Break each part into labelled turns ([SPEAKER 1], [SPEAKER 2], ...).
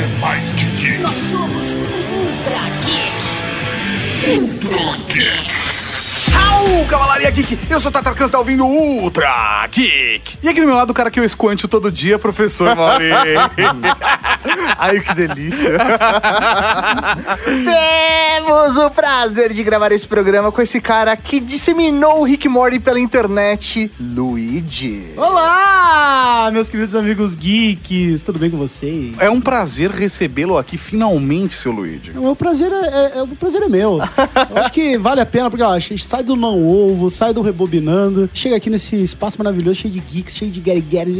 [SPEAKER 1] é mais que geek.
[SPEAKER 2] Nós somos Ultra Geek.
[SPEAKER 1] Ultra Geek.
[SPEAKER 3] Cavalaria Geek! Eu sou o Tatarkan, você tá ouvindo Ultra Geek! E aqui do meu lado, o cara que eu esquanto todo dia, professor Mauri.
[SPEAKER 4] Ai, que delícia. Temos o prazer de gravar esse programa com esse cara que disseminou o Rick Morty pela internet, Luigi.
[SPEAKER 5] Olá, meus queridos amigos geeks, tudo bem com vocês?
[SPEAKER 3] É um prazer recebê-lo aqui, finalmente, seu Luigi.
[SPEAKER 5] O prazer é, é- é- o prazer é meu. Eu acho que vale a pena, porque ó, a gente sai do não sai do rebobinando, chega aqui nesse espaço maravilhoso, cheio de geeks, cheio de Gary's, Gary's,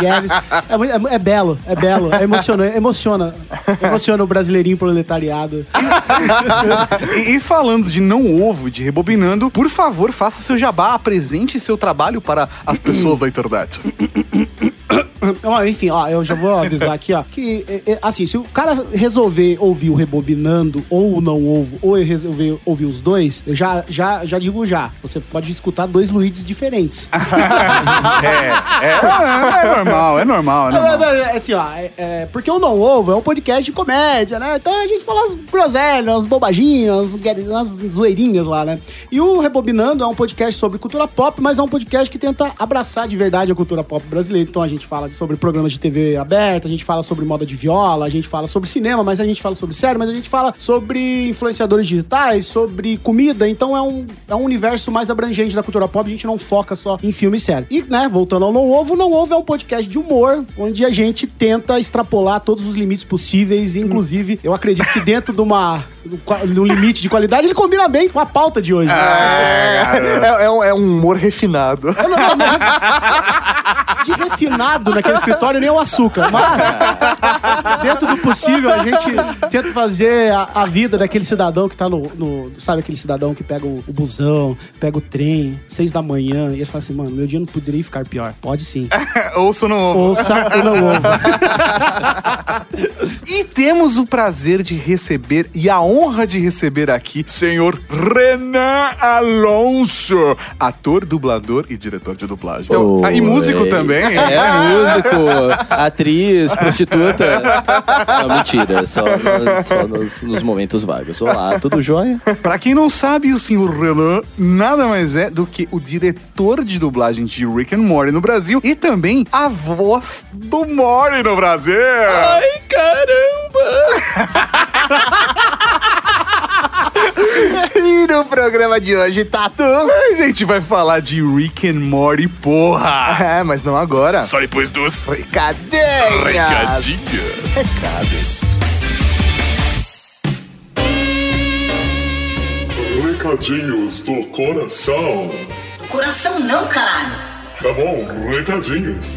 [SPEAKER 5] Gary's. É, é, é belo, é belo, é emocionante, emociona. Emociona o brasileirinho proletariado.
[SPEAKER 3] E, e falando de não ovo, de rebobinando, por favor, faça seu jabá, apresente seu trabalho para as pessoas da internet.
[SPEAKER 5] Ó, enfim, ó, eu já vou avisar aqui, ó, que, é, é, assim, se o cara resolver ouvir o Rebobinando ou o Não Ovo, ou resolver ouvir os dois, eu já, já, já digo já, você pode escutar dois Luides diferentes.
[SPEAKER 3] É, é, é normal, é normal, é
[SPEAKER 5] É,
[SPEAKER 3] normal.
[SPEAKER 5] é, é, assim, ó, porque o Não Ovo é um podcast de comédia, né? Então a gente fala as groselhas, as bobaginhas, as zoeirinhas lá, né? E o Rebobinando é um podcast sobre cultura pop, mas é um podcast que tenta abraçar de verdade a cultura pop brasileira. Então a gente fala sobre programas de TV aberta, a gente fala sobre moda de viola, a gente fala sobre cinema, mas a gente fala sobre série, mas a gente fala sobre influenciadores digitais, sobre comida. Então é um, é um universo mais abrangente da cultura pop, a gente não foca só em filme e série. E, né, voltando ao Não Ovo, Não Ovo é um podcast de humor, onde a gente tenta extrapolar todos os limites possíveis, e, inclusive, eu acredito que dentro de uma um limite de qualidade, ele combina bem com a pauta de hoje.
[SPEAKER 4] É, é um, é um humor refinado.
[SPEAKER 5] Não- não, não, de refinado naquele escritório nem o açúcar, mas dentro do possível a gente tenta fazer a, a vida daquele cidadão que tá no, no- Sabe aquele cidadão que pega o, o busão, pega o trem, seis da manhã, e ele fala assim, mano, meu dia não poderia ficar pior. Pode sim.
[SPEAKER 3] Ouço no ovo.
[SPEAKER 5] Ouça e não ouva.
[SPEAKER 3] E temos o prazer de receber e a honra de receber aqui senhor Renan Alonso, ator, dublador e diretor de dublagem. Então, ah, e músico também.
[SPEAKER 6] É, músico, atriz, prostituta. Não, mentira, só, no- só nos, nos momentos vagos. Olá, tudo jóia?
[SPEAKER 3] Pra quem não sabe, o senhor Renan nada mais é do que o diretor de dublagem de Rick and Morty no Brasil e também a voz do Morty no Brasil.
[SPEAKER 6] Ai, caramba!
[SPEAKER 4] E no programa de hoje, Tatu...
[SPEAKER 3] A gente vai falar de Rick and Morty, porra.
[SPEAKER 4] É, mas não agora.
[SPEAKER 3] Só depois dos
[SPEAKER 4] Recadinhas.
[SPEAKER 3] recadinhos.
[SPEAKER 4] Recados.
[SPEAKER 1] Recadinhos do coração.
[SPEAKER 2] Coração não, caralho.
[SPEAKER 1] Tá bom, recadinhos.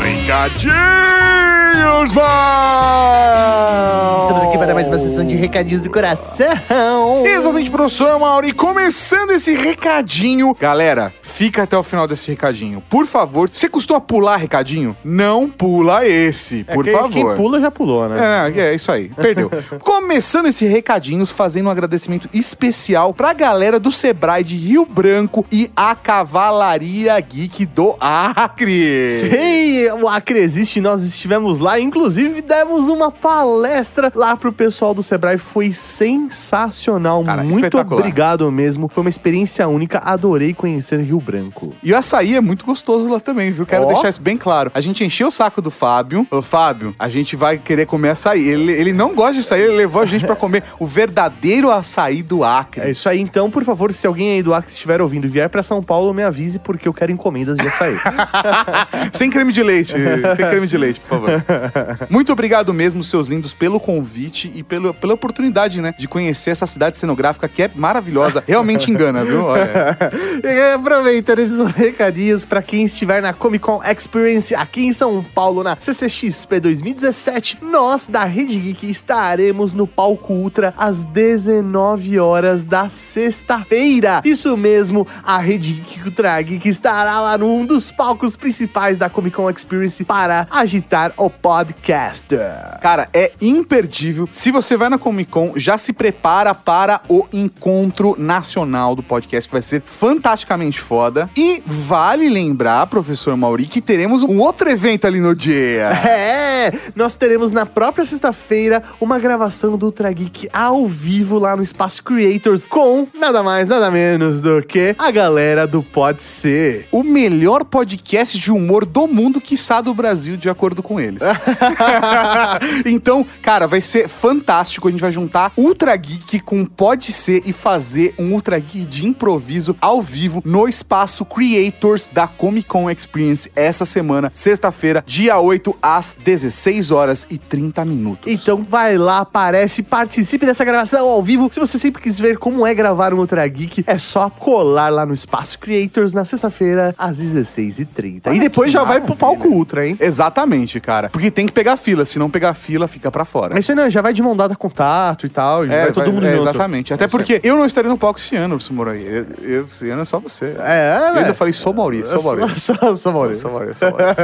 [SPEAKER 3] Recadinhos, mano!
[SPEAKER 4] Estamos aqui para mais uma sessão de recadinhos do coração.
[SPEAKER 3] Exatamente, professor Mauri. Começando esse recadinho. Galera, fica até o final desse recadinho. Por favor, você costuma pular recadinho? Não pula esse, por
[SPEAKER 4] quem,
[SPEAKER 3] favor.
[SPEAKER 4] Quem pula já pulou, né?
[SPEAKER 3] É, é isso aí, perdeu. Começando esse recadinhos, fazendo um agradecimento especial pra galera do Sebrae de Rio Branco e a Cavalaria Geek do Acre.
[SPEAKER 7] Ei, o Acre existe, nós estivemos lá, inclusive demos uma palestra lá pro pessoal do Sebrae, foi sensacional,
[SPEAKER 3] Cara,
[SPEAKER 7] muito obrigado mesmo, foi uma experiência única, adorei conhecer Rio Branco.
[SPEAKER 3] E o açaí é muito gostoso lá também, viu? Quero
[SPEAKER 7] Ó.
[SPEAKER 3] deixar isso bem claro. A gente encheu o saco do Fábio. Ô, Fábio, a gente vai querer comer açaí. Ele, ele não gosta de açaí, ele levou a gente pra comer o verdadeiro açaí do Acre.
[SPEAKER 7] É isso aí, então, por favor, se alguém aí do Acre estiver ouvindo e vier pra São Paulo, me avise porque eu quero encomendas de açaí.
[SPEAKER 3] Sem creme de leite. Sem creme de leite, por favor. Muito obrigado mesmo, seus lindos, pelo convite e pelo, pela oportunidade, né? De conhecer essa cidade cenográfica que é maravilhosa. Realmente engana, viu? Olha.
[SPEAKER 7] E Aproveitando esses recadinhos pra quem estiver na Comic Con Experience aqui em São Paulo, na CCXP 2017, nós da Rede Geek estaremos no palco Ultra às 19 horas da sexta-feira. Isso mesmo, a Rede Geek Ultra Geek estará lá num dos palcos principais da Comic Con Experience para agitar o podcast.
[SPEAKER 3] Cara, é imperdível. Se você vai na Comic Con, já se prepara para o encontro nacional do podcast, que vai ser fantasticamente foda. Foda. E vale lembrar, professor Mauri, que teremos um outro evento ali no dia.
[SPEAKER 7] É, nós teremos na própria sexta-feira uma gravação do Ultra Geek ao vivo lá no Espaço Creators com nada mais, nada menos do que a galera do Pode Ser.
[SPEAKER 3] O melhor podcast de humor do mundo, quiçá do Brasil, de acordo com eles. então, cara, vai ser fantástico. A gente vai juntar Ultra Geek com Pode Ser e fazer um Ultra Geek de improviso ao vivo no espaço Creators da Comic Con Experience essa semana, sexta-feira, dia 8, às 16 horas e 30 minutos.
[SPEAKER 7] Então vai lá, aparece, participe dessa gravação ao vivo. Se você sempre quis ver como é gravar um Ultra Geek, é só colar lá no Espaço Creators na sexta-feira, às 16h30. E depois já vai pro palco Ultra, hein?
[SPEAKER 3] Exatamente, cara. Porque tem que pegar fila. Se não pegar fila, fica pra fora.
[SPEAKER 7] Mas isso aí não, já vai de mão dada contato e tal. vai todo
[SPEAKER 3] vai-
[SPEAKER 7] mundo
[SPEAKER 3] é,
[SPEAKER 7] junto.
[SPEAKER 3] Exatamente. Até porque eu não estarei no palco esse ano, eu- esse ano é só você.
[SPEAKER 7] É,
[SPEAKER 3] Eu ainda falei, sou Maurício, sou Maurício.
[SPEAKER 7] Só, só, Maurício.
[SPEAKER 3] Sou Maurício, sou Maurício.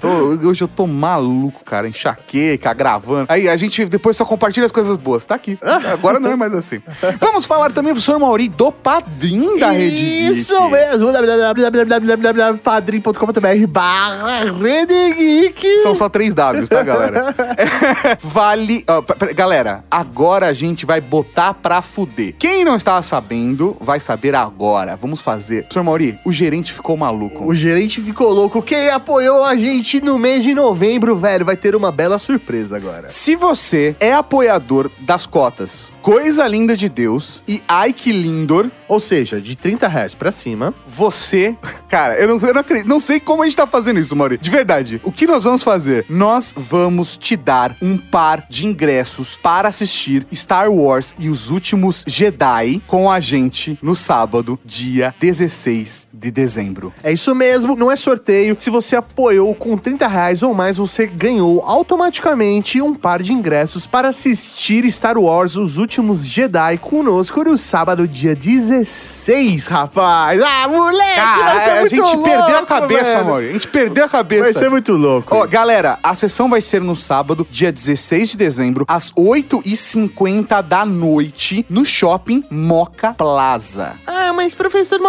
[SPEAKER 3] Tô- hoje eu tô maluco, cara. Enxaqueca, gravando. Aí a gente depois só compartilha as coisas boas. Tá aqui. Agora não é mais assim. Vamos falar também, professor Mauri, do padrinho da Rede Geek.
[SPEAKER 7] Isso mesmo, www.padrim.com.br barra Rede Geek.
[SPEAKER 3] São só três Ws, tá, galera? É, vale. ó, galera, agora a gente vai botar pra fuder. Quem não estava sabendo, vai saber agora. Vamos fazer. Professor Mauri, o gerente ficou maluco.
[SPEAKER 7] O gerente ficou louco. Quem apoiou a gente no mês de novembro, velho, vai ter uma bela surpresa agora.
[SPEAKER 3] Se você é apoiador das cotas Coisa Linda de Deus e Ike Lindor,
[SPEAKER 7] Ou seja, de 30 reais pra cima.
[SPEAKER 3] você. Cara, eu não, eu não acredito. Não sei como a gente tá fazendo isso, Mauri. De verdade. O que nós vamos fazer? Nós vamos te dar um par de ingressos para assistir Star Wars e os últimos Jedi com a gente no sábado, dia 16 de dezembro.
[SPEAKER 7] É isso mesmo, não é sorteio. Se você apoiou com 30 reais ou mais, você ganhou automaticamente um par de ingressos para assistir Star Wars Os Últimos Jedi conosco no sábado, dia 16, rapaz. Ah, moleque, vai ser
[SPEAKER 3] Cara, a
[SPEAKER 7] muito
[SPEAKER 3] gente perdeu a
[SPEAKER 7] louco,
[SPEAKER 3] cabeça,
[SPEAKER 7] velho.
[SPEAKER 3] Mauri. A gente perdeu a cabeça.
[SPEAKER 7] Vai ser muito louco.
[SPEAKER 3] Ó, galera, a sessão vai ser no sábado, dia 16 de dezembro, às 8h50 da noite, no shopping Moca Plaza.
[SPEAKER 7] Ah, mas professor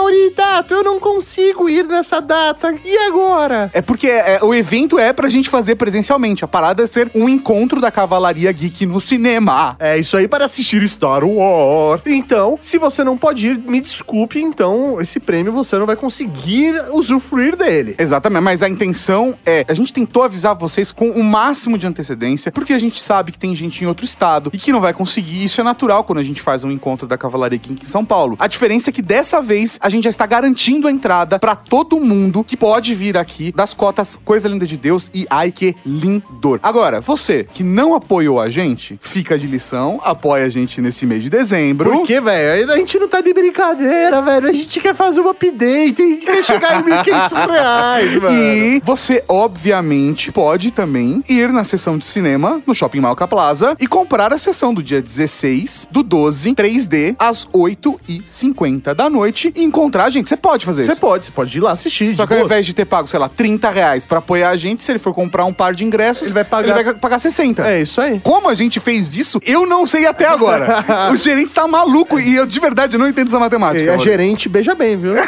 [SPEAKER 7] Mauritato, eu não consigo ir nessa data. E agora?
[SPEAKER 3] É porque é, o evento é pra gente fazer presencialmente. A parada é ser um encontro da Cavalaria Geek no cinema.
[SPEAKER 7] É isso aí para assistir Star Wars. Então, se você não pode ir, me desculpe, então esse prêmio você não vai conseguir usufruir dele.
[SPEAKER 3] Exatamente, mas a intenção é, a gente tentou avisar vocês com o máximo de antecedência, porque a gente sabe que tem gente em outro estado e que não vai conseguir. Isso é natural quando a gente faz um encontro da Cavalaria Geek em São Paulo. A diferença é que dessa vez a gente já está garantindo a entrada pra todo mundo que pode vir aqui das cotas Coisa Linda de Deus e Ai Que Lindor. Agora, você que não apoiou a gente, fica de lição, apoia a gente nesse mês de dezembro.
[SPEAKER 7] Por quê, velho? A gente não tá de brincadeira, velho. A gente quer fazer um update, a gente quer chegar em 1.500 reais, mano.
[SPEAKER 3] E você, obviamente, pode também ir na sessão de cinema no Shopping Malca Plaza e comprar a sessão do dia 16 do 12, 3D, às 8h50 da noite e encontrar a gente. Você pode fazer
[SPEAKER 7] Você
[SPEAKER 3] isso.
[SPEAKER 7] pode, você pode ir lá assistir.
[SPEAKER 3] Só que ao invés de ter pago, sei lá, 30 reais pra apoiar a gente, se ele for comprar um par de ingressos,
[SPEAKER 7] Ele vai pagar-
[SPEAKER 3] ele vai pagar 60.
[SPEAKER 7] É isso aí.
[SPEAKER 3] Como a gente fez isso, eu não sei até agora. o gerente tá maluco e eu, de verdade, não entendo essa matemática.
[SPEAKER 7] E a gerente beija bem, viu?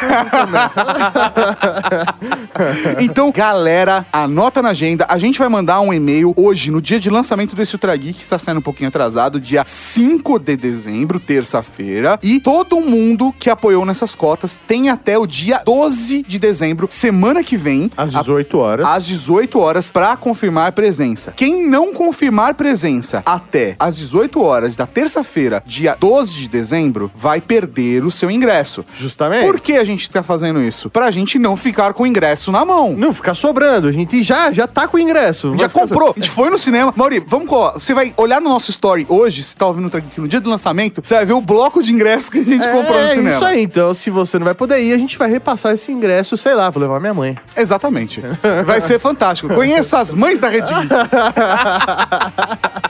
[SPEAKER 3] Então, galera, anota na agenda. A gente vai mandar um e-mail hoje, no dia de lançamento desse Ultra Geek, que está saindo um pouquinho atrasado, dia 5 de dezembro, terça-feira. E todo mundo que apoiou nessas cotas tem até o dia 12 de dezembro, semana que vem,
[SPEAKER 7] Às 18 horas.
[SPEAKER 3] às 18 horas para confirmar presença. Quem não confirmar presença até às 18 horas da terça-feira, dia 12 de dezembro, vai perder o seu ingresso.
[SPEAKER 7] Justamente.
[SPEAKER 3] Por que a gente tá fazendo isso? Pra gente não ficar com o ingresso na mão.
[SPEAKER 7] Não ficar sobrando. A gente já, já tá com o ingresso.
[SPEAKER 3] Já comprou, a gente foi no cinema. Mauri, vamos colar. Você vai olhar no nosso story hoje, se tá ouvindo aqui no dia do lançamento, você vai ver o bloco de ingressos que a gente comprou no
[SPEAKER 7] É
[SPEAKER 3] cinema.
[SPEAKER 7] isso aí, então se você não vai poder ir, a gente vai repassar esse ingresso, sei lá, vou levar minha mãe.
[SPEAKER 3] Exatamente. Vai ser fantástico. Conheça as mães da Rede.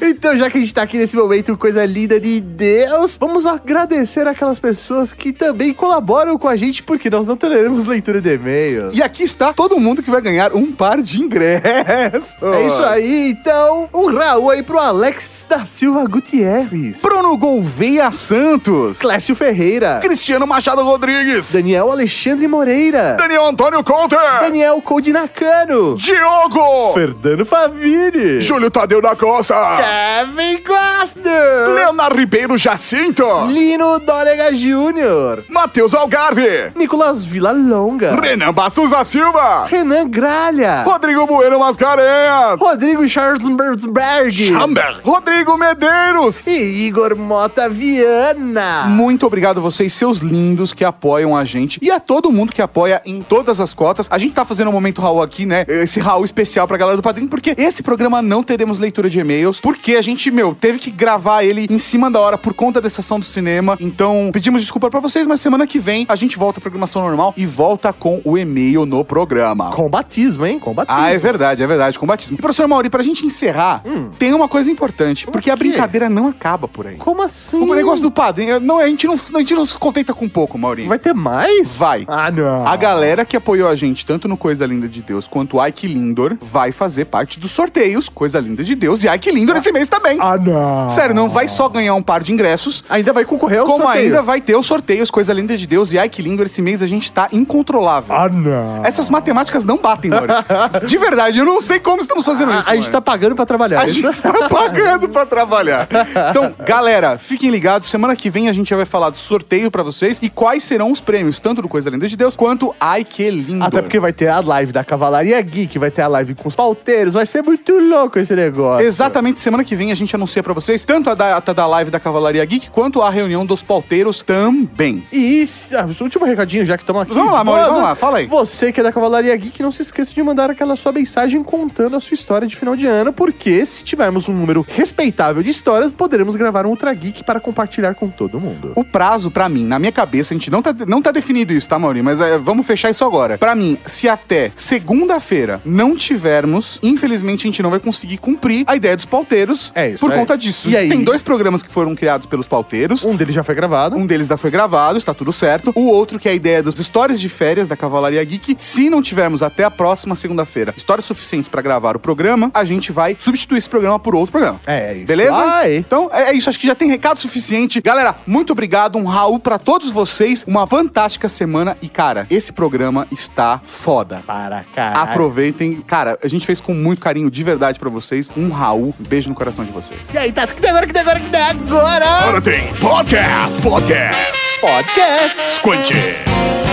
[SPEAKER 7] Então, já que a gente tá aqui nesse momento, coisa linda de Deus, vamos agradecer aquelas pessoas que também colaboram com a gente, porque nós não teremos leitura de e-mails.
[SPEAKER 3] E aqui está todo mundo que vai ganhar um par de ingressos.
[SPEAKER 7] É isso aí, então, um Raul aí pro Alex da Silva Gutierrez,
[SPEAKER 3] Bruno Gouveia Santos.
[SPEAKER 7] Clécio Ferreira,
[SPEAKER 3] Cristiano Machado Rodrigues.
[SPEAKER 7] Daniel Alexandre Moreira,
[SPEAKER 3] Daniel Antônio Conter.
[SPEAKER 7] Daniel Codinacano,
[SPEAKER 3] Diogo.
[SPEAKER 7] Fernando Favini,
[SPEAKER 3] Júlio Tadeu da Costa.
[SPEAKER 7] Kevin Costa,
[SPEAKER 3] Leonardo Ribeiro Jacinto.
[SPEAKER 7] Lino Dórega Júnior,
[SPEAKER 3] Matheus Algarve.
[SPEAKER 7] Nicolas Villalonga,
[SPEAKER 3] Renan Bastos da Silva.
[SPEAKER 7] Renan Gralha,
[SPEAKER 3] Rodrigo Bueno Mascarenhas.
[SPEAKER 7] Rodrigo Charlesberg,
[SPEAKER 3] Chamber. Rodrigo Medeiros.
[SPEAKER 7] e Igor Mota Viana.
[SPEAKER 3] Muito obrigado a vocês, seus lindos, que apoiam a gente. E a todo mundo que apoia em todas as cotas. A gente tá fazendo um momento Raul aqui, né? Esse Raul especial pra galera do Padrinho, porque esse programa não teremos leitura de e-mails. Porque a gente, meu, teve que gravar ele em cima da hora por conta da sessão do cinema. Então, pedimos desculpa pra vocês, mas semana que vem a gente volta à programação normal e volta com o e-mail no programa.
[SPEAKER 7] Com batismo, hein? Com batismo.
[SPEAKER 3] Ah, é verdade, é verdade, com batismo. E, professor Mauri, pra gente encerrar, tem uma coisa importante, porque a
[SPEAKER 7] quê?
[SPEAKER 3] brincadeira não acaba por aí.
[SPEAKER 7] Como assim?
[SPEAKER 3] O negócio do padrinho, não, a gente não, a gente não se contenta com pouco, Maurinho.
[SPEAKER 7] Vai ter mais?
[SPEAKER 3] Vai.
[SPEAKER 7] Ah, não.
[SPEAKER 3] A galera que apoiou a gente, tanto no Coisa Linda de Deus quanto o Ike Lindor, vai fazer parte dos sorteios Coisa Linda de Deus e Ike Lindor esse mês também.
[SPEAKER 7] Ah, não.
[SPEAKER 3] Sério, não vai só ganhar um par de ingressos,
[SPEAKER 7] Ainda vai concorrer ao
[SPEAKER 3] como
[SPEAKER 7] sorteio.
[SPEAKER 3] ainda vai ter os sorteios Coisa Linda de Deus e Ike Lindor esse mês a gente tá incontrolável.
[SPEAKER 7] Ah, não.
[SPEAKER 3] Essas matemáticas não batem, Maurinho. De verdade, eu não sei como estamos fazendo
[SPEAKER 7] A,
[SPEAKER 3] isso.
[SPEAKER 7] a gente
[SPEAKER 3] mano.
[SPEAKER 7] tá pagando pra trabalhar.
[SPEAKER 3] A gente está pagando pra trabalhar. Então, galera, fiquem ligados. Semana que vem a gente já vai falar do sorteio pra vocês e quais serão os prêmios, tanto do Coisa Linda de Deus quanto Ai Que Lindo.
[SPEAKER 7] Até porque vai ter a live da Cavalaria Geek, vai ter a live com os pauteiros, vai ser muito louco esse negócio.
[SPEAKER 3] Exatamente, semana que vem a gente anuncia pra vocês tanto a data da live da Cavalaria Geek quanto a reunião dos pauteiros também.
[SPEAKER 7] E ah, último recadinho, já que estamos aqui.
[SPEAKER 3] Vamos lá, Maurício, vamos lá, fala aí.
[SPEAKER 7] Você que é da Cavalaria Geek, não se esqueça de mandar aquela sua mensagem contando a sua história de final de ano, porque se tivermos um número respeitável de histórias, poderemos gravar um Ultra Geek para compartilhar com todo mundo.
[SPEAKER 3] O prazo, pra mim, na minha cabeça, a gente não tá, não tá definido isso, tá, Maurinho? Mas é, vamos fechar isso agora. Pra mim, se até segunda-feira não tivermos, infelizmente a gente não vai conseguir cumprir a ideia dos pauteiros
[SPEAKER 7] É isso,
[SPEAKER 3] por
[SPEAKER 7] é.
[SPEAKER 3] conta disso.
[SPEAKER 7] E aí?
[SPEAKER 3] Tem dois programas que foram criados pelos pauteiros.
[SPEAKER 7] Um deles já foi gravado.
[SPEAKER 3] Um deles já foi gravado, está tudo certo. O outro, que é a ideia das histórias de férias da Cavalaria Geek. Se não tivermos até a próxima segunda-feira histórias suficientes pra gravar o programa, a gente vai substituir esse programa por outro programa.
[SPEAKER 7] É isso.
[SPEAKER 3] Beleza?
[SPEAKER 7] Vai.
[SPEAKER 3] Então é é isso, acho que já tem recado suficiente. Galera, muito obrigado, um Raul pra todos vocês. Uma fantástica semana e, cara, esse programa está foda.
[SPEAKER 7] Para, cara.
[SPEAKER 3] Aproveitem. Cara, a gente fez com muito carinho, de verdade, pra vocês. Um Raul, um beijo no coração de vocês.
[SPEAKER 7] E aí, Tato, que tem agora, que tem agora, que tem agora?
[SPEAKER 1] Agora tem podcast, podcast,
[SPEAKER 7] Podcast.
[SPEAKER 1] Squint.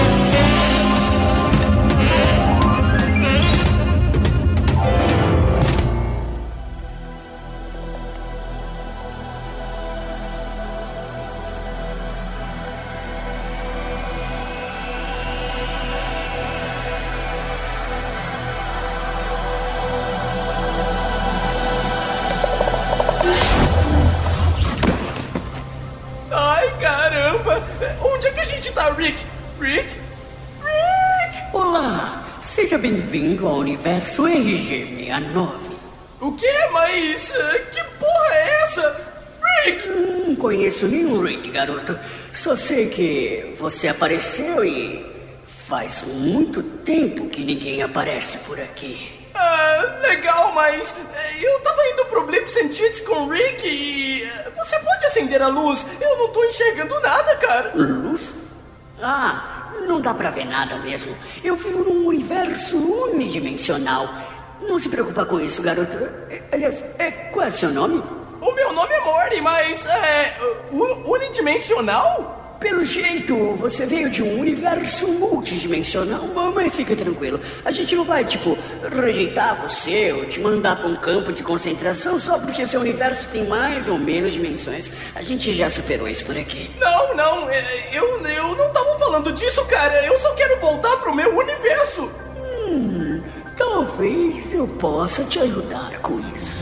[SPEAKER 2] Bem-vindo ao universo RG69.
[SPEAKER 8] O quê? Mas que porra é essa? Rick!
[SPEAKER 2] Não conheço nenhum Rick, garoto. Só sei que você apareceu e faz muito tempo que ninguém aparece por aqui.
[SPEAKER 8] Ah, legal, mas eu tava indo pro Blip Sentidos com o Rick e. Você pode acender a luz? Eu não tô enxergando nada, cara.
[SPEAKER 2] Luz? Ah, não dá pra ver nada mesmo. Eu vivo num universo unidimensional. Não se preocupa com isso, garoto. É, Aliás, é, qual é seu nome?
[SPEAKER 8] O meu nome é Morty, mas é. u- unidimensional?
[SPEAKER 2] Pelo jeito, você veio de um universo multidimensional, mas fica tranquilo. A gente não vai, tipo, rejeitar você ou te mandar pra um campo de concentração só porque seu universo tem mais ou menos dimensões. A gente já superou isso por aqui.
[SPEAKER 8] Não, não, eh, eu, eu não tava falando disso, cara. Eu só quero voltar pro meu universo.
[SPEAKER 2] Talvez eu possa te ajudar com isso.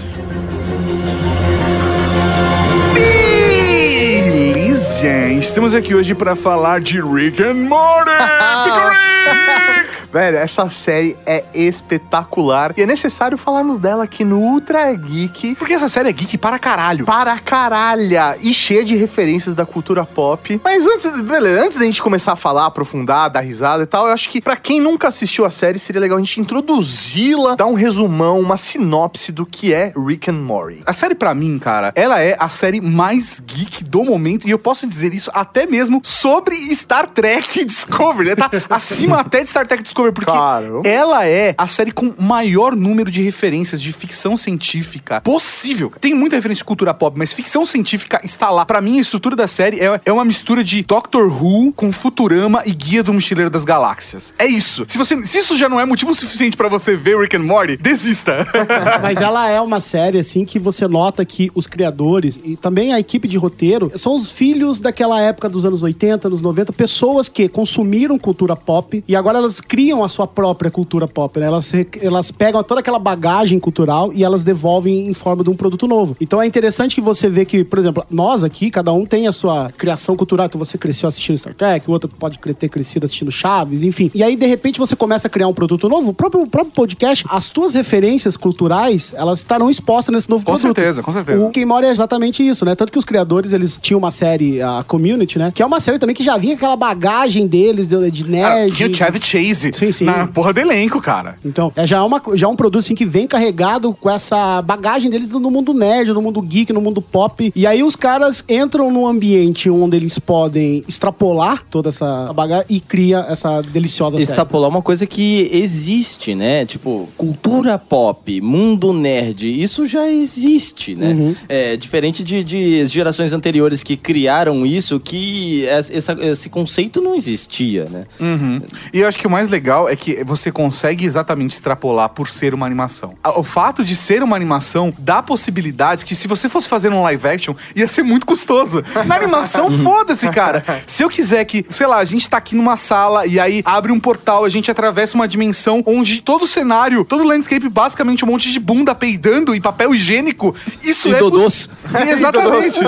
[SPEAKER 3] Beleza! Estamos aqui hoje pra falar de Rick and Morty!
[SPEAKER 7] Velho, essa série é espetacular e é necessário falarmos dela aqui no Ultra Geek.
[SPEAKER 3] Porque essa série é geek para caralho.
[SPEAKER 7] Para caralha! E cheia de referências da cultura pop. Mas antes, beleza, antes da gente começar a falar, aprofundar, dar risada e tal, eu acho que pra quem nunca assistiu a série, seria legal a gente introduzi-la, dar um resumão, uma sinopse do que é Rick and Morty.
[SPEAKER 3] A série, pra mim, cara, ela é a série mais geek do momento, e eu posso dizer isso até mesmo sobre Star Trek Discovery, né? Tá acima até de Star Trek Discovery, porque
[SPEAKER 7] Claro.
[SPEAKER 3] ela é a série com maior número de referências de ficção científica possível. Tem muita referência de cultura pop, mas ficção científica está lá. Pra mim, a estrutura da série é, é uma mistura de Doctor Who com Futurama e Guia do Mochileiro das Galáxias. É isso. Se, você, se isso já não é motivo suficiente pra você ver Rick and Morty, desista.
[SPEAKER 5] Mas ela é uma série, assim, que você nota que os criadores e também a equipe de roteiro são os filhos daquela época dos anos 80, anos 90, pessoas que consumiram cultura pop e agora elas criam a sua própria cultura pop, né? Elas, elas pegam toda aquela bagagem cultural e elas devolvem em forma de um produto novo. Então é interessante que você vê que, por exemplo, nós aqui, cada um tem a sua criação cultural. Então você cresceu assistindo Star Trek, o outro pode ter crescido assistindo Chaves, enfim. E aí, de repente, você começa a criar um produto novo. O próprio, o próprio podcast, as tuas referências culturais, elas estarão expostas nesse novo
[SPEAKER 3] Com
[SPEAKER 5] produto.
[SPEAKER 3] certeza, com certeza.
[SPEAKER 5] O Quem Mora é exatamente isso, né? Tanto que os criadores, eles tinham uma série, a Community, né? Que é uma série também que já vinha com aquela bagagem deles, de, de
[SPEAKER 3] Cara,
[SPEAKER 5] nerd.
[SPEAKER 3] tinha o Chevy Chase
[SPEAKER 5] Sim, sim.
[SPEAKER 3] na porra do elenco, cara.
[SPEAKER 5] Então, é já, uma, já um produto assim que vem carregado com essa bagagem deles no mundo nerd, no mundo geek, no mundo pop. E aí os caras entram num ambiente onde eles podem extrapolar toda essa bagagem e cria essa deliciosa série.
[SPEAKER 6] Extrapolar uma coisa que existe, né? Tipo, cultura pop, mundo nerd, isso já existe, né?
[SPEAKER 5] Uhum.
[SPEAKER 6] É diferente de, de gerações anteriores que criaram isso, que es- essa- esse conceito não existia, né?
[SPEAKER 3] Uhum. E eu acho que o mais legal é que você consegue exatamente extrapolar por ser uma animação. O fato de ser uma animação dá possibilidades que se você fosse fazer um live action, ia ser muito custoso. Na animação, foda-se, cara. Se eu quiser que, sei lá, a gente tá aqui numa sala e aí abre um portal, a gente atravessa uma dimensão onde todo o cenário, todo o landscape, basicamente um monte de bunda peidando e papel higiênico, isso
[SPEAKER 6] E
[SPEAKER 3] é
[SPEAKER 6] dodôs.
[SPEAKER 3] Exatamente.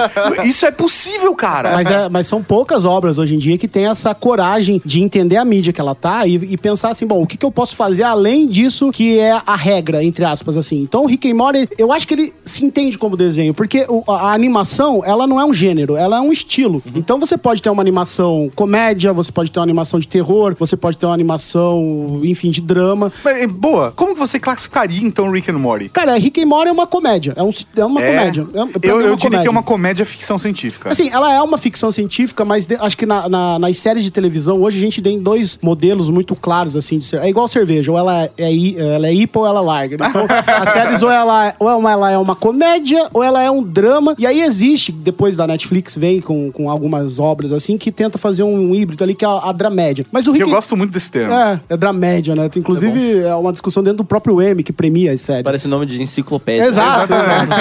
[SPEAKER 3] isso é possível, cara.
[SPEAKER 5] Mas, é- mas são poucas obras hoje em dia que têm essa coragem de entender a mídia que ela tá e, e pensar assim, bom, o que, que eu posso fazer além disso que é a regra, entre aspas, assim. Então, o Rick and Morty, eu acho que ele se entende como desenho, porque a, animação, ela não é um gênero, ela é um estilo. Então, você pode ter uma animação comédia, você pode ter uma animação de terror, você pode ter uma animação, enfim, de drama.
[SPEAKER 3] Mas, boa, como você classificaria então Rick and Morty?
[SPEAKER 5] Cara, Rick and Morty é uma comédia, é, um, é uma comédia. É,
[SPEAKER 3] eu
[SPEAKER 5] é
[SPEAKER 3] eu
[SPEAKER 5] uma
[SPEAKER 3] diria que é
[SPEAKER 5] comédia.
[SPEAKER 3] uma comédia ficção científica.
[SPEAKER 5] Assim, ela é uma ficção científica, mas de- acho que na- na- nas séries de televisão, hoje a gente tem dois modelos muito claros, assim, de ser. É igual cerveja, ou ela é, i- ela é IPA ou ela é larga. Então, as séries ou ela, ou ela é uma comédia, ou ela é um drama. E aí existe, depois da Netflix, vem com, com algumas obras, assim, que tenta fazer um, híbrido ali, que é a, a dramédia. Mas o
[SPEAKER 3] Que
[SPEAKER 5] Rick...
[SPEAKER 3] eu gosto muito desse termo.
[SPEAKER 5] É, é dramédia, né? Inclusive, é uma discussão dentro do próprio M, que premia as séries.
[SPEAKER 6] Parece nome de enciclopédia.
[SPEAKER 5] Exato, exato.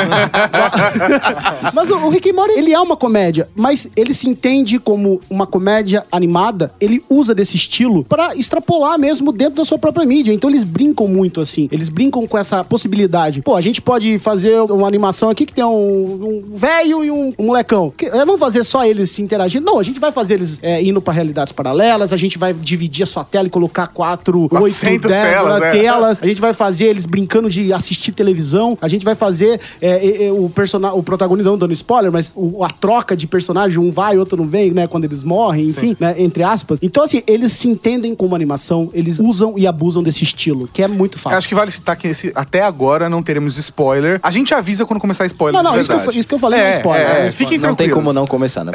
[SPEAKER 5] mas o, o Rick Morty, ele é uma comédia, mas ele se entende como uma comédia animada, ele usa desse estilo pra extrapolar mesmo dentro da sua própria mídia. Então eles brincam muito assim, eles brincam com essa possibilidade. Pô, a gente pode fazer uma animação aqui que tem um, um velho e um, um molecão. Que, é, vamos fazer só eles se interagindo? Não, a gente vai fazer eles é, indo pra realidades paralelas, a gente vai dividir a sua tela e colocar quatro, oito,
[SPEAKER 3] 400
[SPEAKER 5] dez
[SPEAKER 3] telas,
[SPEAKER 5] né, telas. A gente vai fazer eles brincando de assistir televisão. A gente vai fazer é, é, é, o, o protagonista, não dando spoiler, mas o- a troca de personagem, um vai, outro não vem, né? Quando eles morrem, enfim, né? Entre aspas. Então, assim, eles se entendem como animação, eles usam e abusam desse estilo, que é muito fácil.
[SPEAKER 3] Acho que vale citar que esse- até agora não teremos spoiler. A gente avisa quando começar spoiler.
[SPEAKER 5] Não, não, isso que eu isso que eu falei não é spoiler,
[SPEAKER 3] É,
[SPEAKER 5] é
[SPEAKER 3] é,
[SPEAKER 5] spoiler.
[SPEAKER 3] Fiquem
[SPEAKER 6] Não tem como não começar, né?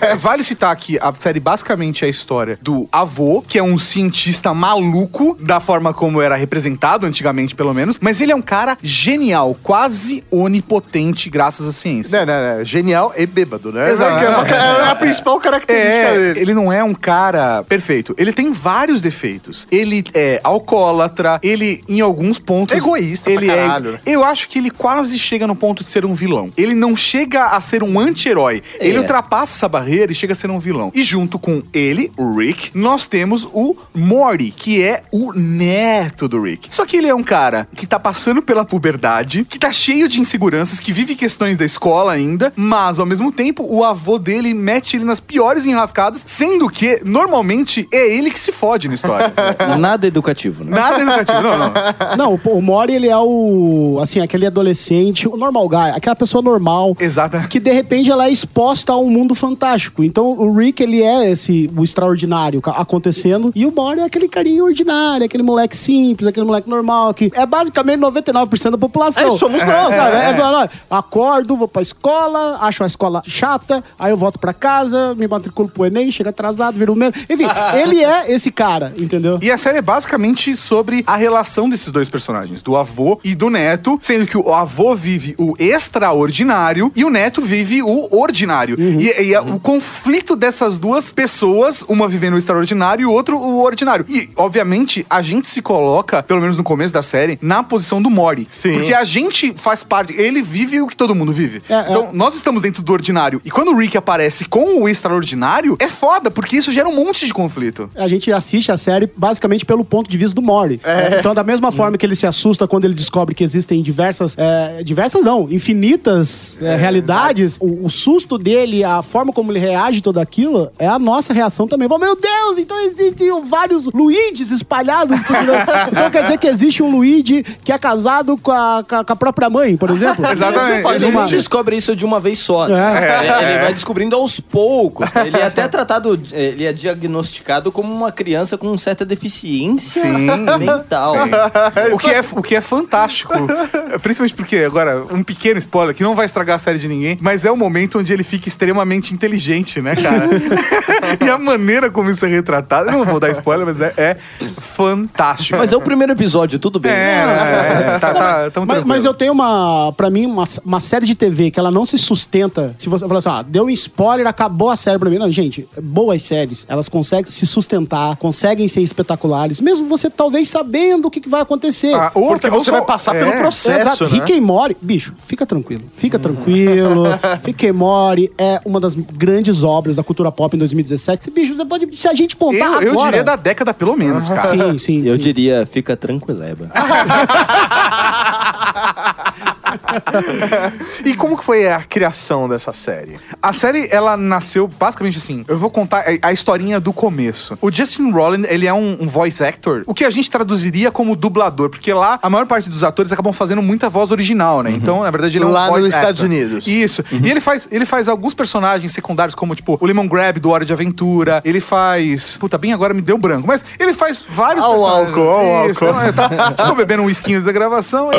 [SPEAKER 3] É. Vale citar que a série basicamente é a história do avô, que é um cientista maluco, da forma como era representado antigamente, pelo menos, mas ele é um cara genial, quase onipotente, graças à ciência.
[SPEAKER 7] Não, não, não. Genial e bêbado, né?
[SPEAKER 3] Exato.
[SPEAKER 7] É, é a principal característica
[SPEAKER 3] É,
[SPEAKER 7] dele.
[SPEAKER 3] ele não é um cara perfeito. Ele tem vários defeitos. Ele é alcoólatra, ele, em alguns pontos.
[SPEAKER 7] Egoísta pra
[SPEAKER 3] ele
[SPEAKER 7] caralho, né?
[SPEAKER 3] é. Eu acho que ele quase chega no ponto de ser um vilão. Ele não chega a ser um anti-herói. Ele
[SPEAKER 6] É.
[SPEAKER 3] ultrapassa essa barreira e chega a ser um vilão. E junto com ele, o Rick, nós temos o Morty, que é o neto do Rick. Só que ele é um cara que tá passando pela puberdade, que tá cheio de inseguranças, que vive questões da escola ainda, mas ao mesmo tempo o avô dele mete ele nas piores enrascadas, sendo que normalmente é ele que se fode na história. História.
[SPEAKER 6] Nada educativo, né?
[SPEAKER 3] Nada educativo. Não, não.
[SPEAKER 5] Não, o, o Mori, ele é o. Assim, aquele adolescente, o normal guy, aquela pessoa normal.
[SPEAKER 3] Exato.
[SPEAKER 5] Que de repente ela é exposta a um mundo fantástico. Então o Rick, ele é esse, o extraordinário acontecendo. E o Mori é aquele carinha ordinário, aquele moleque simples, aquele moleque normal, que é basicamente 99% da população.
[SPEAKER 7] É, somos nós,
[SPEAKER 5] sabe?
[SPEAKER 7] é.
[SPEAKER 5] É, nós. Acordo, vou pra escola, acho a escola chata, aí eu volto pra casa, me matriculo pro Enem, chego atrasado, viro mesmo. Enfim, ele é esse cara, entendeu?
[SPEAKER 3] E a série é basicamente sobre a relação desses dois personagens, do avô e do neto, sendo que o avô vive o extraordinário e o neto vive o ordinário. E, e é o conflito dessas duas pessoas, uma vivendo o extraordinário e o outro o ordinário. E, obviamente, a gente se coloca, pelo menos no começo da série, na posição do Mori.
[SPEAKER 7] Sim.
[SPEAKER 3] Porque a gente faz parte, ele vive o que todo mundo vive.
[SPEAKER 5] É, é.
[SPEAKER 3] então, nós estamos dentro do ordinário. E quando o Rick aparece com o extraordinário, é foda, porque isso gera um monte de conflito.
[SPEAKER 5] a gente assiste a série basicamente pelo ponto de vista do Mori. Então, da mesma forma que ele se assusta quando ele descobre que existem diversas. é, diversas não, infinitas é, realidades, o, o susto dele, a forma como ele reage tudo aquilo, é a nossa reação também. Fala, Meu Deus, então existem vários Luigi's espalhados. por aí." então quer dizer que existe um Luigi que é casado com a, com a- própria mãe, por exemplo?
[SPEAKER 3] Exatamente.
[SPEAKER 6] Ele
[SPEAKER 5] uma-
[SPEAKER 6] não descobre isso de uma vez só. né?
[SPEAKER 5] É.
[SPEAKER 6] Ele vai descobrindo aos poucos. né? Ele é até tratado, ele é diagnosticado como uma criança com certa deficiência
[SPEAKER 3] Sim.
[SPEAKER 6] mental.
[SPEAKER 3] O que, é, o que é fantástico. Principalmente porque, agora, um pequeno spoiler que não vai estragar a série de ninguém, mas é o momento onde ele fica extremamente inteligente, né, cara? e a maneira como isso é retratado, eu não vou dar spoiler, mas é, é fantástico.
[SPEAKER 6] Mas é o primeiro episódio, tudo bem.
[SPEAKER 3] É, é, é, tá, tá, tamo
[SPEAKER 5] Mas, mas eu tenho uma, pra mim, uma, uma série de TV que ela não se sustenta. Se você falar assim, ah, deu um spoiler, acabou a série pra mim. Não, gente, boas séries, elas conseguem se sustentar, conseguem ser espetaculares, mesmo você talvez sabendo o que, que vai acontecer.
[SPEAKER 3] Ah, ou-
[SPEAKER 7] Porque você
[SPEAKER 3] só-
[SPEAKER 7] vai passar
[SPEAKER 3] é,
[SPEAKER 7] pelo processo,
[SPEAKER 5] Exato.
[SPEAKER 7] né?
[SPEAKER 5] Rick and Morty, bicho, fica tranquilo. Fica tranquilo. Rick and Morty é uma das grandes obras da cultura pop em 2017. Bicho, você pode. Se a gente contar
[SPEAKER 3] Eu, eu
[SPEAKER 5] agora...
[SPEAKER 3] diria da década, pelo menos, cara.
[SPEAKER 5] Sim, sim.
[SPEAKER 6] Eu
[SPEAKER 5] sim.
[SPEAKER 6] diria, fica tranquileba.
[SPEAKER 7] E como que foi a criação dessa série?
[SPEAKER 3] A série, ela nasceu basicamente assim. Eu vou contar a, a historinha do começo. O Justin Roiland, ele é um, um voice actor, o que a gente traduziria como dublador, porque lá a maior parte dos atores acabam fazendo muita voz original, né? Então, na verdade, ele é um
[SPEAKER 7] Lá
[SPEAKER 3] voice
[SPEAKER 7] nos Estados
[SPEAKER 3] actor.
[SPEAKER 7] Unidos.
[SPEAKER 3] Isso. E ele faz, ele faz alguns personagens secundários, como, tipo, o Lemon Grab do Hora de Aventura. Ele faz. Puta, bem agora me deu branco. Mas ele faz vários
[SPEAKER 7] Ao
[SPEAKER 3] personagens.
[SPEAKER 7] álcool, álcool.
[SPEAKER 3] Eu tá- Estou bebendo um whisky da gravação.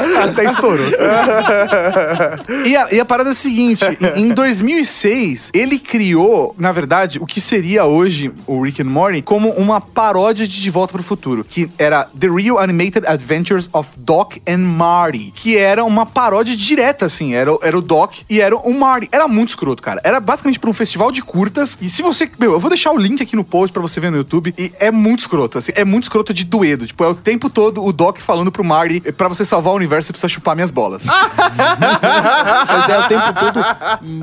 [SPEAKER 3] Até estourou. e, a, e a parada é a seguinte: em, em 2006, ele criou, na verdade, o que seria hoje o Rick and Morty como uma paródia de De Volta para o Futuro, que era The Real Animated Adventures of Doc and Marty, que era uma paródia direta, assim. Era, era o Doc e era o Marty. Era muito escroto, cara. Era basicamente pra um festival de curtas. E se você. Meu, eu vou deixar o link aqui no post pra você ver no YouTube. E é muito escroto, assim. É muito escroto de doedo. Tipo, é o tempo todo o Doc falando pro Marty: pra você salvar o universo, você precisa chupar minhas bolas.
[SPEAKER 6] Mas é o tempo todo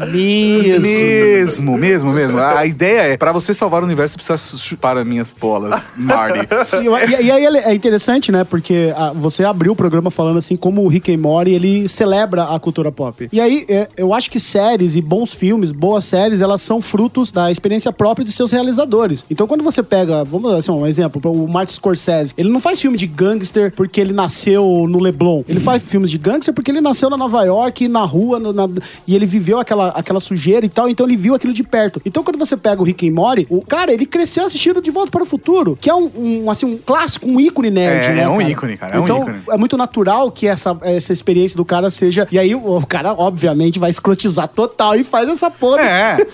[SPEAKER 6] mesmo.
[SPEAKER 3] Mesmo, mesmo, mesmo. A ideia é, pra você salvar o universo, você precisa chupar as minhas bolas, Marty.
[SPEAKER 5] E, e- e aí ele- é interessante, né? Porque ah, você abriu o programa falando assim como o Rick and Morty, ele celebra a cultura pop. E aí, é, eu acho que séries e bons filmes, boas séries, elas são frutos da experiência própria de seus realizadores. Então, quando você pega, vamos dar assim, um exemplo, o Martin Scorsese, ele não faz filme de gangster porque ele nasceu no Leblon. Ele faz filmes de gangster porque ele nasceu na Nova York, na rua, no- na- e ele viveu aquela, aquela sujeira e tal, então ele viu aquilo de perto. Então, quando você pega o Rick and Morty, o cara, ele cresceu assistindo De Volta para o Futuro, que é um, um, assim, um clássico, um ícone nerd,
[SPEAKER 3] É,
[SPEAKER 5] né,
[SPEAKER 3] é um
[SPEAKER 5] cara?
[SPEAKER 3] ícone, cara, é um
[SPEAKER 5] então,
[SPEAKER 3] ícone.
[SPEAKER 5] é muito natural que essa, essa experiência do cara seja... E aí, o, o cara, obviamente, vai escrotizar total e faz essa porra.
[SPEAKER 3] É.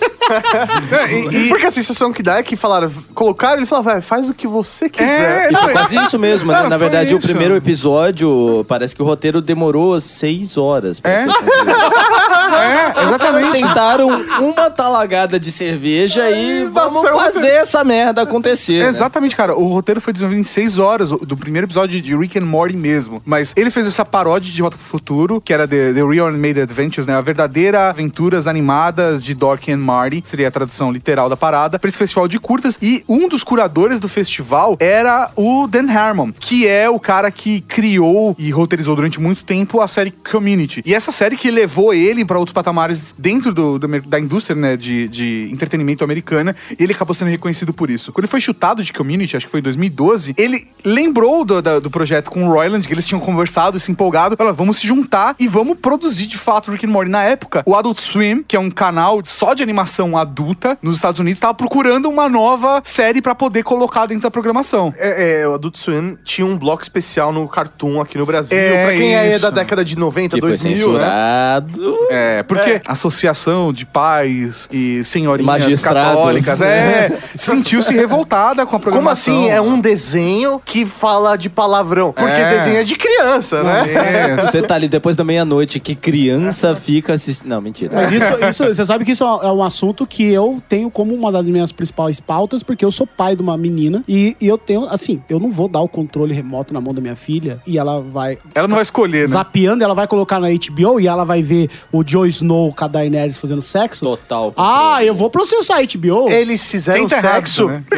[SPEAKER 3] É, e- e-
[SPEAKER 7] Porque a sensação que dá é que falaram, colocaram, ele falou, vai, faz o que você quiser.
[SPEAKER 3] É,
[SPEAKER 6] E quase isso mesmo, né?
[SPEAKER 3] Cara,
[SPEAKER 6] Na
[SPEAKER 3] foi
[SPEAKER 6] verdade, o
[SPEAKER 3] isso.
[SPEAKER 6] primeiro episódio, parece que o roteiro demorou seis horas pra
[SPEAKER 3] É?
[SPEAKER 6] ser
[SPEAKER 3] é, exatamente.
[SPEAKER 6] sentaram uma talagada de cerveja e vamos fazer essa merda acontecer. né?
[SPEAKER 3] Exatamente, cara. O roteiro foi desenvolvido em seis horas, do primeiro episódio de Rick and Morty mesmo. Mas ele fez essa paródia de Volta pro Futuro, que era The, The Real Animated Adventures, né? A verdadeira aventuras animadas de Doc and Marty, seria a tradução literal da parada, pra esse festival de curtas. E um dos curadores do festival era o Dan Harmon, que é o cara que criou e roteirizou durante muito tempo a série Community. E essa série que levou ele pra outros patamares dentro do, do da indústria né, de, de entretenimento americana e ele acabou sendo reconhecido por isso. Quando ele foi chutado de Community, acho que foi em 2012, ele lembrou do, da- do projeto com o Royland, que eles tinham conversado, se empolgado, falou, vamos se juntar e vamos produzir de fato Rick and Morty. Na época, o Adult Swim, que é um canal só de animação adulta nos Estados Unidos, estava procurando uma nova série pra poder colocar dentro da programação.
[SPEAKER 7] É, é, o Adult Swim tinha um bloco especial no Cartoon aqui no Brasil.
[SPEAKER 3] É,
[SPEAKER 7] pra quem é
[SPEAKER 3] isso.
[SPEAKER 7] da década de 90,
[SPEAKER 6] Que foi
[SPEAKER 7] 2000, né?
[SPEAKER 6] censurado.
[SPEAKER 3] É, porque associação de pais e senhorinhas católicas, é, sentiu-se revoltada com a
[SPEAKER 7] Como
[SPEAKER 3] programação.
[SPEAKER 7] assim? É um desenho que fala de palavrão. Porque
[SPEAKER 3] É.
[SPEAKER 7] desenho é de criança, né?
[SPEAKER 3] É,
[SPEAKER 6] Detalhe, depois da meia-noite, que criança fica assistindo. Não, mentira.
[SPEAKER 5] Mas isso, isso, você sabe que isso é um assunto que eu tenho como uma das minhas principais pautas, porque eu sou pai de uma menina e, e eu tenho, assim, eu não vou dar o controle remoto na mão da minha filha e ela vai.
[SPEAKER 3] Ela não vai escolher, né?
[SPEAKER 5] Zapeando, ela vai colocar na HBO e ela vai ver o Joe Snow com a Daenerys fazendo sexo.
[SPEAKER 6] Total.
[SPEAKER 5] Ah, eu vou processar a HBO.
[SPEAKER 7] Eles fizeram
[SPEAKER 3] Tenta
[SPEAKER 7] sexo.
[SPEAKER 3] né?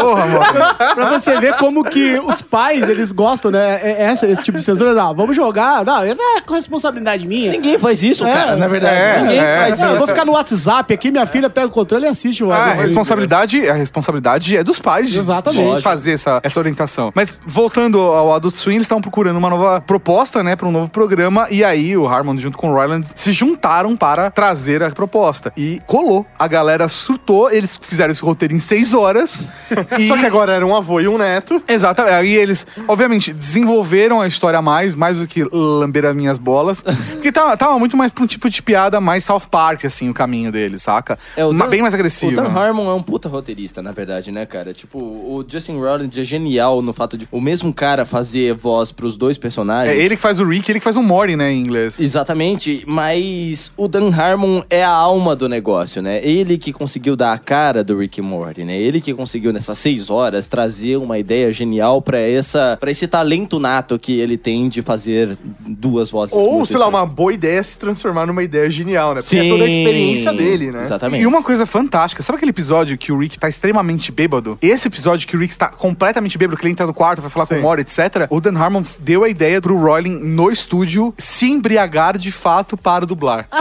[SPEAKER 3] Porra, mano.
[SPEAKER 5] pra você ver como que os pais, eles gostam, né? É- é Essa, esse tipo de censura. Não, vamos jogar. Não, é com responsabilidade minha.
[SPEAKER 6] Ninguém faz isso,
[SPEAKER 5] É.
[SPEAKER 6] cara, na verdade.
[SPEAKER 3] É,
[SPEAKER 6] Ninguém
[SPEAKER 3] é.
[SPEAKER 6] faz
[SPEAKER 5] Não, eu
[SPEAKER 6] isso.
[SPEAKER 5] vou ficar no WhatsApp aqui, minha filha pega o controle e assiste o
[SPEAKER 3] Ah, a responsabilidade, a responsabilidade é dos pais de,
[SPEAKER 5] Exatamente.
[SPEAKER 3] de fazer essa, essa orientação. Mas voltando ao Adult Swim, eles estavam procurando uma nova proposta, né, para um novo programa. E aí o Harmon junto com o Ryland se juntaram para trazer a proposta. E colou. A galera surtou, eles fizeram esse roteiro em seis horas. e...
[SPEAKER 7] Só que agora era um avô e um neto.
[SPEAKER 3] Exatamente. Aí eles, obviamente, desenvolveram a história mais, mais do que lamber as minhas bolas. Porque tava, tava muito mais pra um tipo de piada mais South Park, assim, o caminho deles, saca?
[SPEAKER 6] É, o Dan-
[SPEAKER 3] bem mais agressivo.
[SPEAKER 6] O Dan Harmon é um puta roteirista, na verdade, né, cara? Tipo, o Justin Roiland é genial no fato de o mesmo cara fazer voz pros dois personagens.
[SPEAKER 3] É ele que faz o Rick, ele que faz o Mori, né, em inglês.
[SPEAKER 6] Exatamente, mas o Dan Harmon é a alma do negócio, né? Ele que conseguiu dar a cara do Rick and Morty, né? Ele que conseguiu nessas seis horas trazer uma ideia genial pra essa, para esse talento nato que ele tem de fazer duas vozes.
[SPEAKER 7] Ou, sei lá, uma boa ideia se transformar numa ideia genial, né? Porque é toda a experiência dele, né?
[SPEAKER 6] Exatamente.
[SPEAKER 3] E uma coisa fantástica, sabe aquele episódio que o Rick tá extremamente bêbado? Esse episódio que o Rick está completamente bêbado, que ele entra no quarto, vai falar com
[SPEAKER 7] Sim.
[SPEAKER 3] o Mori, etc. O Dan Harmon deu a ideia pro Roiling no estúdio se embriagar de fato para dublar.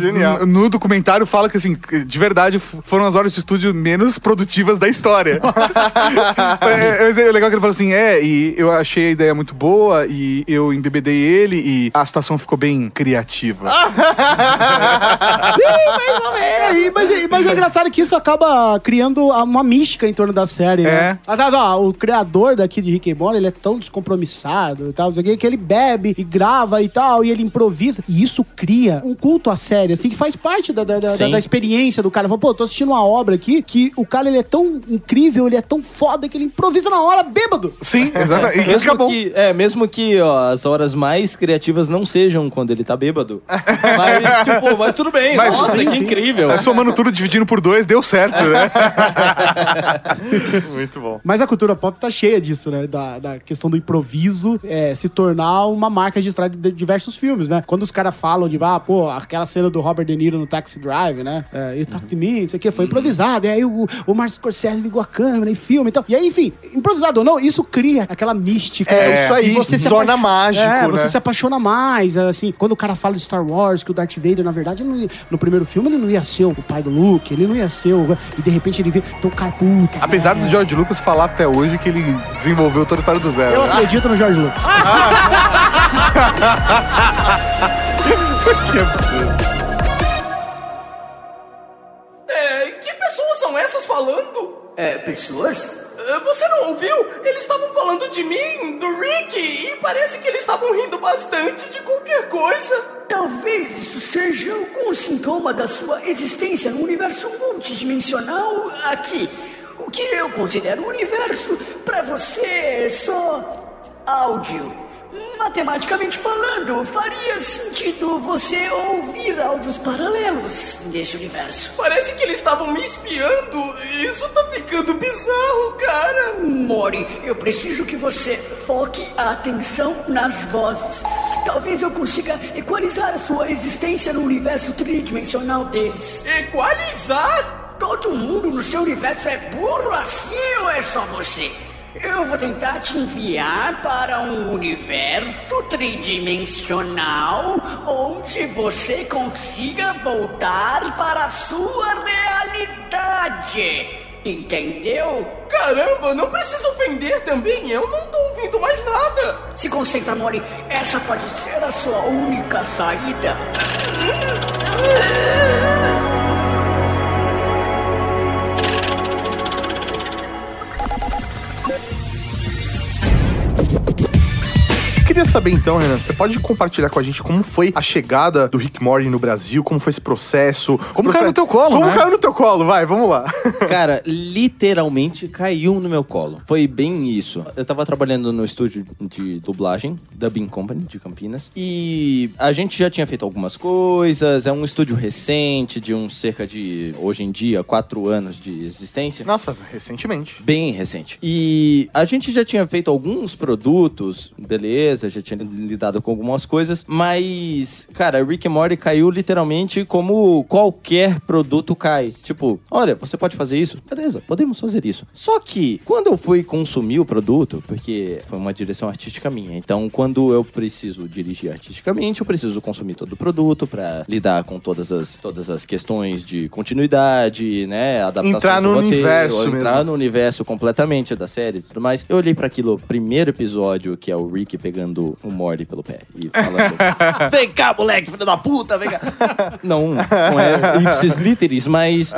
[SPEAKER 7] Genial.
[SPEAKER 3] No documentário fala que, assim, de verdade, foram as horas de estúdio menos produtivas da história. é, mas é legal que ele falou assim: é, e eu achei a ideia muito boa, e eu embebedei ele, e a situação ficou bem criativa.
[SPEAKER 5] É, e- mas, é- mas é engraçado que isso acaba criando uma mística em torno da série, né?
[SPEAKER 3] É.
[SPEAKER 5] Ah, tá, ó, o criador daqui de Rick and Morty, ele é tão descompromissado e tal, que ele bebe e grava e tal, e ele improvisa. E isso cria um culto à série, assim, que faz parte da, da, da- da experiência do cara. Fala, Pô, tô assistindo uma obra aqui que o cara, ele é tão incrível, ele é tão foda que ele improvisa na hora, bêbado.
[SPEAKER 3] Sim, exatamente. E fica
[SPEAKER 6] Mesmo
[SPEAKER 3] bom.
[SPEAKER 6] que, é, mesmo que ó, as horas mais criativas não sejam quando ele tá bêbado. mas, tipo, mas tudo bem.
[SPEAKER 3] Mas-
[SPEAKER 6] Nossa,
[SPEAKER 3] sim,
[SPEAKER 6] que
[SPEAKER 5] sim.
[SPEAKER 6] incrível.
[SPEAKER 3] É, somando tudo, dividindo por dois, deu certo, né?
[SPEAKER 7] Muito bom.
[SPEAKER 5] Mas a cultura pop tá cheia disso, né? Da, da questão do improviso é, se tornar uma marca registrada de diversos filmes, né? Quando os caras falam de, ah, pô, aquela cena do Robert De Niro no Taxi Drive, né? É, You Talk to Me, não sei o que, foi improvisado. E aí o, o Martin Scorsese ligou a câmera e filme e tal. E aí, enfim, improvisado ou não, isso cria aquela mística.
[SPEAKER 7] É,
[SPEAKER 5] né?
[SPEAKER 7] isso aí,
[SPEAKER 5] E você se
[SPEAKER 7] torna mágico,
[SPEAKER 5] É,
[SPEAKER 7] né?
[SPEAKER 5] você se apaixona mais, assim. Quando o cara fala de Star Wars, que o Darth Vader, na verdade, ia- no primeiro filme, ele não ia ser o pai do Luke, ele não ia ser o... E de repente ele vê, então cara, puta...
[SPEAKER 3] Apesar
[SPEAKER 5] né?
[SPEAKER 3] do George Lucas falar até hoje que ele desenvolveu toda a história do zero.
[SPEAKER 5] Eu acredito no Jorge Lucas.
[SPEAKER 3] Que absurdo.
[SPEAKER 8] É, que pessoas são essas falando?
[SPEAKER 2] É, pessoas?
[SPEAKER 8] É, Você não ouviu? Eles estavam falando de mim, do Rick, e parece que eles estavam rindo bastante de qualquer coisa.
[SPEAKER 2] Talvez isso seja algum sintoma da sua existência no universo multidimensional aqui. O que eu considero um universo, para você, é só áudio. Matematicamente falando, faria sentido você ouvir áudios paralelos desse universo.
[SPEAKER 8] Parece que eles estavam me espiando. Isso tá ficando bizarro, cara.
[SPEAKER 2] Mori, eu preciso que você foque a atenção nas vozes. Talvez eu consiga equalizar a sua existência no universo tridimensional deles.
[SPEAKER 8] Equalizar?
[SPEAKER 2] Todo mundo no seu universo é burro assim ou é só você? Eu vou tentar te enviar para um universo tridimensional onde você consiga voltar para a sua realidade. Entendeu?
[SPEAKER 8] Caramba, não precisa ofender também. Eu não tô ouvindo mais nada.
[SPEAKER 2] Se concentra, Mori. Essa pode ser a sua única saída.
[SPEAKER 7] Queria saber então, Renan, você pode compartilhar com a gente como foi a chegada do Rick Morty no Brasil, como foi esse processo?
[SPEAKER 3] Como
[SPEAKER 7] Processo-
[SPEAKER 3] caiu no teu colo,
[SPEAKER 7] Como
[SPEAKER 3] né?
[SPEAKER 7] caiu no teu colo? Vai, vamos lá.
[SPEAKER 6] Cara, literalmente caiu no meu colo. Foi bem isso. Eu tava trabalhando no estúdio de dublagem, Dubbing Company, de Campinas. E a gente já tinha feito algumas coisas. É um estúdio recente, de uns cerca de, hoje em dia, quatro anos de existência.
[SPEAKER 7] Nossa, recentemente.
[SPEAKER 6] Bem recente. E a gente já tinha feito alguns produtos, beleza, já tinha lidado com algumas coisas, mas, cara, Rick and Morty caiu literalmente como qualquer produto cai. Tipo, olha, você pode fazer isso? Beleza, podemos fazer isso. Só que, quando eu fui consumir o produto, porque foi uma direção artística minha, então quando eu preciso dirigir artisticamente, eu preciso consumir todo o produto pra lidar com todas as, todas as questões de continuidade, né, adaptações
[SPEAKER 7] Entrar
[SPEAKER 6] do
[SPEAKER 7] no
[SPEAKER 6] roteiro,
[SPEAKER 7] universo
[SPEAKER 6] entrar
[SPEAKER 7] mesmo.
[SPEAKER 6] no universo completamente da série e tudo mais. Eu olhei pra aquilo, primeiro episódio, que é o Rick pegando o Morty pelo pé e falando: Vem cá, moleque, filho da puta, vem cá. Não, não é ipsis literis, mas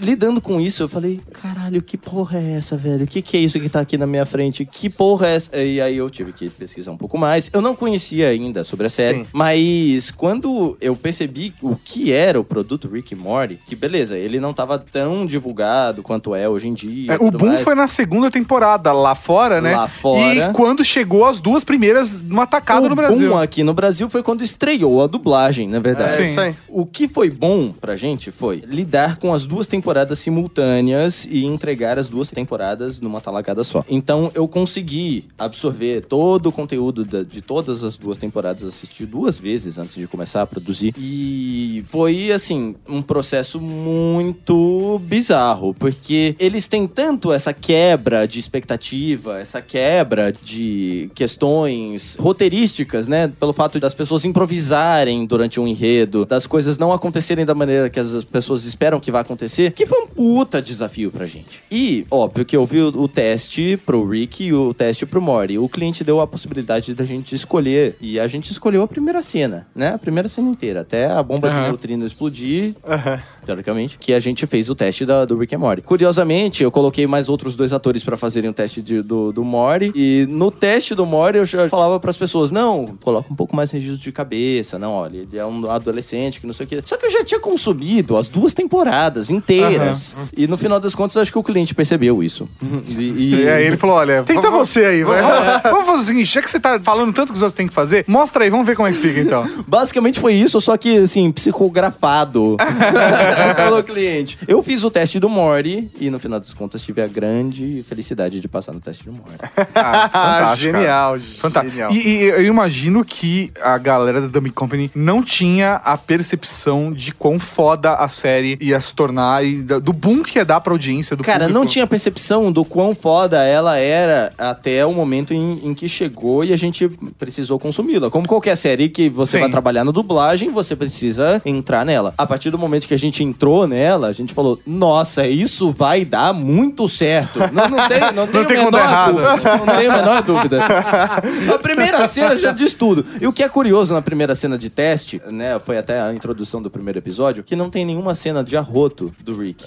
[SPEAKER 6] lidando com isso, eu falei: Caralho, que porra é essa, velho? O que, que é isso que tá aqui na minha frente? Que porra é essa? E aí eu tive que pesquisar um pouco mais. Eu não conhecia ainda sobre a série,
[SPEAKER 7] Sim.
[SPEAKER 6] mas quando eu percebi o que era o produto Rick and Morty, que beleza, ele não tava tão divulgado quanto é hoje em dia.
[SPEAKER 3] É, o boom
[SPEAKER 6] mais.
[SPEAKER 3] foi na segunda temporada, lá fora, né?
[SPEAKER 6] Lá fora.
[SPEAKER 3] E quando chegou as duas primeiras numa tacada
[SPEAKER 6] o
[SPEAKER 3] no Brasil.
[SPEAKER 6] boom aqui no Brasil foi quando estreou a dublagem, na verdade.
[SPEAKER 7] É
[SPEAKER 3] Sim.
[SPEAKER 6] O que foi bom pra gente foi lidar com as duas temporadas simultâneas e entregar as duas temporadas numa talagada só. Então eu consegui absorver todo o conteúdo da- de todas as duas temporadas, assisti duas vezes antes de começar a produzir. E foi, assim, um processo muito bizarro, porque eles têm tanto essa quebra de expectativa, essa quebra de questões roteirísticas, né? Pelo fato das pessoas improvisarem durante um enredo, das coisas não acontecerem da maneira que as pessoas esperam que vai acontecer, que foi um puta desafio pra gente. E, óbvio que eu vi o, o teste pro Rick e o teste pro Morty. O cliente deu a possibilidade da gente escolher, e a gente escolheu a primeira cena, né? A primeira cena inteira, até a bomba de
[SPEAKER 3] Aham.
[SPEAKER 6] neutrino explodir, teoricamente, que a gente fez o teste da- do Rick and Morty. Curiosamente, eu coloquei mais outros dois atores pra fazerem o teste de- do, do Morty, e no teste do Morty eu já falava pras pessoas, não, coloca um pouco mais registro de cabeça, não, olha, ele é um adolescente que não sei o quê. Só que eu já tinha consumido as duas temporadas inteiras, e no final das contas acho que o cliente percebeu isso. E,
[SPEAKER 3] E aí ele falou: olha.
[SPEAKER 7] Tenta
[SPEAKER 3] vamos-
[SPEAKER 7] você aí, vai.
[SPEAKER 3] Vamos, vamos fazer o seguinte: já que você tá falando tanto que os outros têm que fazer, mostra aí, vamos ver como é que fica então.
[SPEAKER 6] Basicamente foi isso, só que, assim, psicografado pelo cliente. Eu fiz o teste do Morty e, no final das contas, tive a grande felicidade de passar no teste do Morty.
[SPEAKER 3] Ah,
[SPEAKER 7] Ah,
[SPEAKER 3] fantástico.
[SPEAKER 7] genial.
[SPEAKER 3] Fantástico.
[SPEAKER 7] Genial.
[SPEAKER 3] E, e eu imagino que a galera da Dummy Company não tinha a percepção de quão foda a série ia se tornar e do boom que ia dar pra audiência do
[SPEAKER 6] Cara,
[SPEAKER 3] público.
[SPEAKER 6] não tinha percepção do quão foda ela era até o momento em, em que chegou e a gente precisou consumi-la. Como qualquer série que você
[SPEAKER 3] Sim.
[SPEAKER 6] vai trabalhar na dublagem, você precisa entrar nela. A partir do momento que a gente entrou nela, a gente falou: Nossa, isso vai dar muito certo. Não, não tem, não tem,
[SPEAKER 3] Não tem como
[SPEAKER 6] menor
[SPEAKER 3] dar errado.
[SPEAKER 6] dúvida. Tipo, não tem a menor dúvida. A primeira cena já diz tudo. E o que é curioso na primeira cena de teste, né? Foi até a introdução do primeiro episódio, que não tem nenhuma cena de arroto do Rick.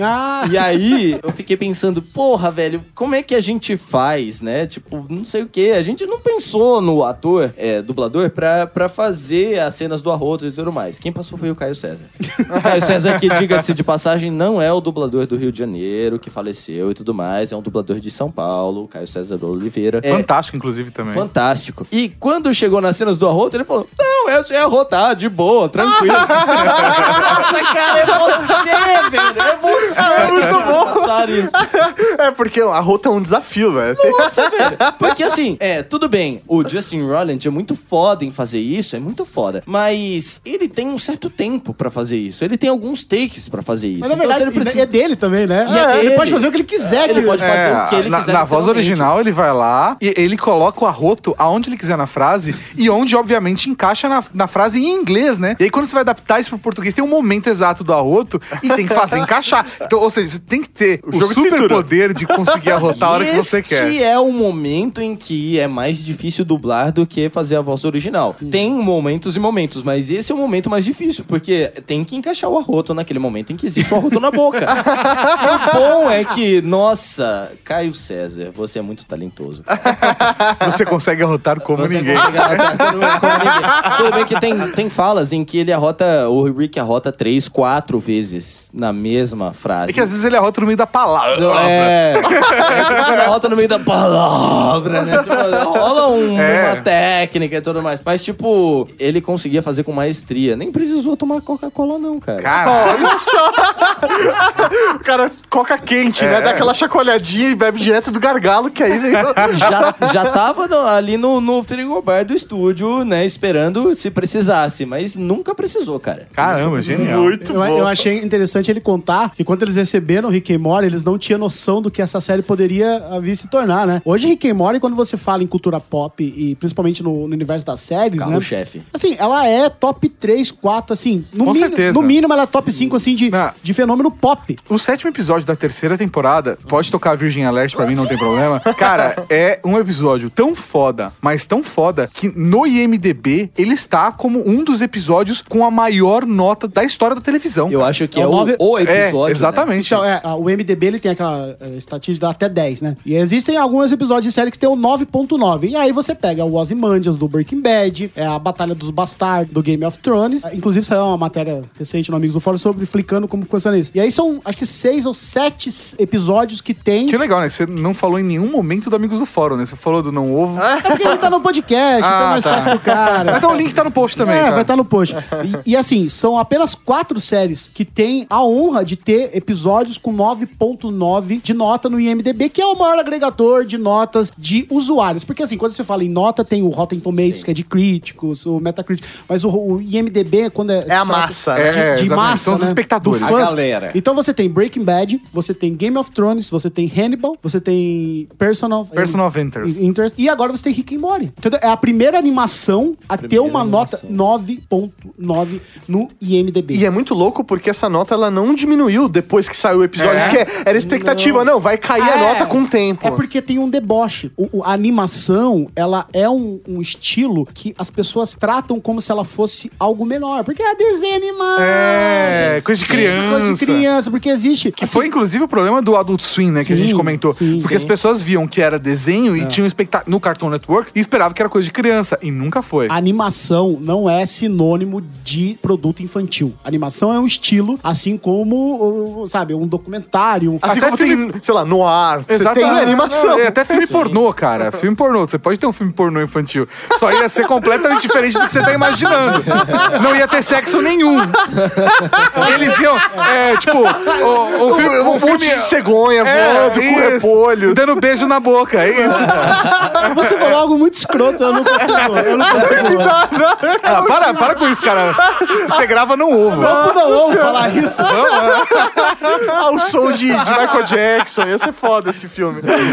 [SPEAKER 5] Ah,
[SPEAKER 6] E aí, eu fiquei pensando, porra, velho, como é que a gente faz, né? Tipo, não sei o quê. A gente não pensou no ator, é, dublador, pra, pra fazer as cenas do arroto e tudo mais. Quem passou foi o Caio César. O Caio César, que, diga-se de passagem, não é o dublador do Rio de Janeiro, que faleceu e tudo mais. É um dublador de São Paulo, o Caio César Oliveira. É,
[SPEAKER 3] Fantástico, inclusive, também.
[SPEAKER 6] Fantástico. E quando chegou nas cenas do arroto, ele falou: Não, essa é arrotar, de boa, tranquilo. Nossa, cara, é você, velho. É você. É muito bom. Isso.
[SPEAKER 7] É porque a rota é um desafio, velho.
[SPEAKER 6] Nossa, velho. Porque assim, é, tudo bem, o Justin Roiland é muito foda em fazer isso, é muito foda. Mas ele tem um certo tempo pra fazer isso. Ele tem alguns takes pra fazer isso.
[SPEAKER 5] Mas na
[SPEAKER 6] Então,
[SPEAKER 5] verdade,
[SPEAKER 6] ele precisa...
[SPEAKER 5] é dele também, né?
[SPEAKER 6] E é
[SPEAKER 5] Ele
[SPEAKER 6] dele.
[SPEAKER 5] pode fazer o que ele quiser.
[SPEAKER 6] Ele
[SPEAKER 5] que-
[SPEAKER 6] pode fazer o que ele
[SPEAKER 3] É, na,
[SPEAKER 6] quiser.
[SPEAKER 3] na voz original, ele vai lá e ele coloca o arroto aonde ele quiser na frase e onde, obviamente, encaixa na, na frase em inglês, né? E aí, quando você vai adaptar isso pro português, tem um momento exato do arroto e tem que fazer encaixar. Então, ou seja, você tem que ter o,
[SPEAKER 7] jogo de
[SPEAKER 3] super
[SPEAKER 7] cintura.
[SPEAKER 3] poder de conseguir arrotar a hora que você quer.
[SPEAKER 6] Este é o momento em que é mais difícil dublar do que fazer a voz original. Tem momentos e momentos, mas esse é o momento mais difícil, porque tem que encaixar o arroto naquele momento em que existe o arroto na boca. o bom é que, nossa, Caio César, você é muito talentoso.
[SPEAKER 3] Você consegue arrotar como
[SPEAKER 6] Você
[SPEAKER 3] ninguém.
[SPEAKER 6] consegue arrotar como- como ninguém. Tudo bem que tem, tem falas em que ele arrota, o Rick arrota três, quatro vezes na mesma frase.
[SPEAKER 3] É que às vezes ele arrota no meio da palavra.
[SPEAKER 6] É. é arrota no meio da palavra, né? Tipo, rola um-
[SPEAKER 3] É.
[SPEAKER 6] uma técnica e tudo mais. Mas, tipo, ele conseguia fazer com maestria. Nem precisou tomar Coca-Cola, não, cara.
[SPEAKER 3] Cara,
[SPEAKER 7] Olha só! o cara coca quente, né? Dá aquela chacoalhadinha e bebe direto do gargalo, que aí vem.
[SPEAKER 6] Já, já tava no- ali no, no frigobar do estúdio, né? Esperando se precisasse. Mas nunca precisou, cara.
[SPEAKER 3] caramba, genial.
[SPEAKER 7] Muito
[SPEAKER 5] Eu,
[SPEAKER 7] bom.
[SPEAKER 5] eu achei interessante ele contar que quando eles receberam Rick and Morty, eles não tinham noção do que essa série poderia ah, vir se tornar, né? Hoje, Rick and Morty, quando você fala em cultura pop e principalmente no, no universo das séries, né?
[SPEAKER 6] Carro-chefe.
[SPEAKER 5] Assim, ela é top 3, 4, assim. No
[SPEAKER 3] Com
[SPEAKER 5] mínimo,
[SPEAKER 3] certeza.
[SPEAKER 5] No mínimo, ela é top 5, assim, de,
[SPEAKER 3] Não.
[SPEAKER 5] de fenômeno pop.
[SPEAKER 3] O sétimo episódio da terceira temporada, pode tocar Virgin Alert pra mim, não tem problema. Cara, é um episódio tão foda, mas tão foda, que no IMDB ele está como um dos episódios com a maior nota da história da televisão.
[SPEAKER 6] Eu acho que
[SPEAKER 5] É
[SPEAKER 6] é,
[SPEAKER 5] o nove-
[SPEAKER 6] o episódio.
[SPEAKER 3] é,
[SPEAKER 6] né?
[SPEAKER 3] exatamente.
[SPEAKER 5] Então, é, o MDB ele tem aquela é, estatística até 10, né? E existem alguns episódios de série que tem o 9.9. E aí você pega o Ozymandias do Breaking Bad, é a Batalha dos Bastardos do Game of Thrones. É, Inclusive saiu uma matéria recente no Amigos do Fórum sobre explicando como funciona isso. E aí são, acho que seis ou sete episódios que tem.
[SPEAKER 3] Que legal, né? Você não falou em nenhum momento do Amigos do Fórum, né? Você falou do Não Ovo.
[SPEAKER 5] É porque ele tá no podcast, então é
[SPEAKER 3] Ah,
[SPEAKER 5] mais
[SPEAKER 3] tá.
[SPEAKER 5] fácil pro cara.
[SPEAKER 3] Então o link tá no post também,
[SPEAKER 5] É,
[SPEAKER 3] tá?
[SPEAKER 5] vai estar no post. E, e, assim, são apenas quatro séries que têm a honra de ter episódios com 9.9 de nota no IMDB, que é o maior agregador de notas de usuários. Porque assim, quando você fala em nota, tem o Rotten Tomatoes, que é de críticos, o Metacritic, mas o, o IMDB, quando é...
[SPEAKER 7] É a massa, né?
[SPEAKER 3] É,
[SPEAKER 5] de, de massa,
[SPEAKER 3] São os
[SPEAKER 5] né?
[SPEAKER 3] espectadores.
[SPEAKER 5] Do
[SPEAKER 6] A galera.
[SPEAKER 5] Então você tem Breaking Bad, você tem Game of Thrones, você tem Hannibal, você tem Personal...
[SPEAKER 3] Personal of Interest.
[SPEAKER 5] Interest. E agora você tem Rick and Morty. Entendeu? É a primeira animação a ter
[SPEAKER 6] Primeira
[SPEAKER 5] uma
[SPEAKER 6] animação.
[SPEAKER 5] nota 9.9 no IMDB.
[SPEAKER 7] E é muito louco porque essa nota ela não diminuiu depois que saiu o episódio.
[SPEAKER 3] É?
[SPEAKER 7] Era expectativa, não. vai cair a
[SPEAKER 5] É.
[SPEAKER 7] nota com o tempo.
[SPEAKER 5] É porque tem um deboche. O- a animação, ela é um, um estilo que as pessoas tratam como se ela fosse algo menor. Porque é desenho animado.
[SPEAKER 3] É, coisa de criança.
[SPEAKER 5] Coisa de criança, porque existe.
[SPEAKER 3] Que foi, inclusive, o problema do Adult Swim, né? que a
[SPEAKER 5] Sim,
[SPEAKER 3] gente comentou.
[SPEAKER 5] sim,
[SPEAKER 3] porque
[SPEAKER 5] sim.
[SPEAKER 3] as pessoas viam que era desenho e tinham expectativa no Cartoon Network e esperavam que era coisa de criança. E nunca foi.
[SPEAKER 5] Animação não é sinônimo de produto infantil. Animação é um estilo, assim como, sabe, um documentário. Um-
[SPEAKER 7] Assim
[SPEAKER 3] Até
[SPEAKER 7] como
[SPEAKER 3] filme-
[SPEAKER 7] tem, sei lá, no ar, você tem
[SPEAKER 3] Exatamente.
[SPEAKER 7] animação.
[SPEAKER 3] É, até filme pornô, cara. Filme pornô. Você pode ter um filme pornô infantil. Só ia ser completamente diferente do que você tá imaginando. Não ia ter sexo nenhum. Eles iam. É, tipo, o, o filme.
[SPEAKER 7] Um
[SPEAKER 3] o filme
[SPEAKER 7] monte de cegonha
[SPEAKER 3] é,
[SPEAKER 7] voando com repolho.
[SPEAKER 3] Dando beijo na boca, é isso.
[SPEAKER 5] Você falou algo muito escroto, eu não consigo. Eu não consigo.
[SPEAKER 3] Ah, para, para com isso, cara. Você grava no ovo.
[SPEAKER 5] Vamos não vamos falar isso.
[SPEAKER 7] Ah, o som de, de Michael Jackson. Ia ser foda esse filme.
[SPEAKER 6] Michael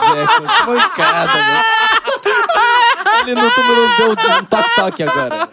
[SPEAKER 6] Jackson, que mancada, né? Ele não tomou deu um toque-toque agora.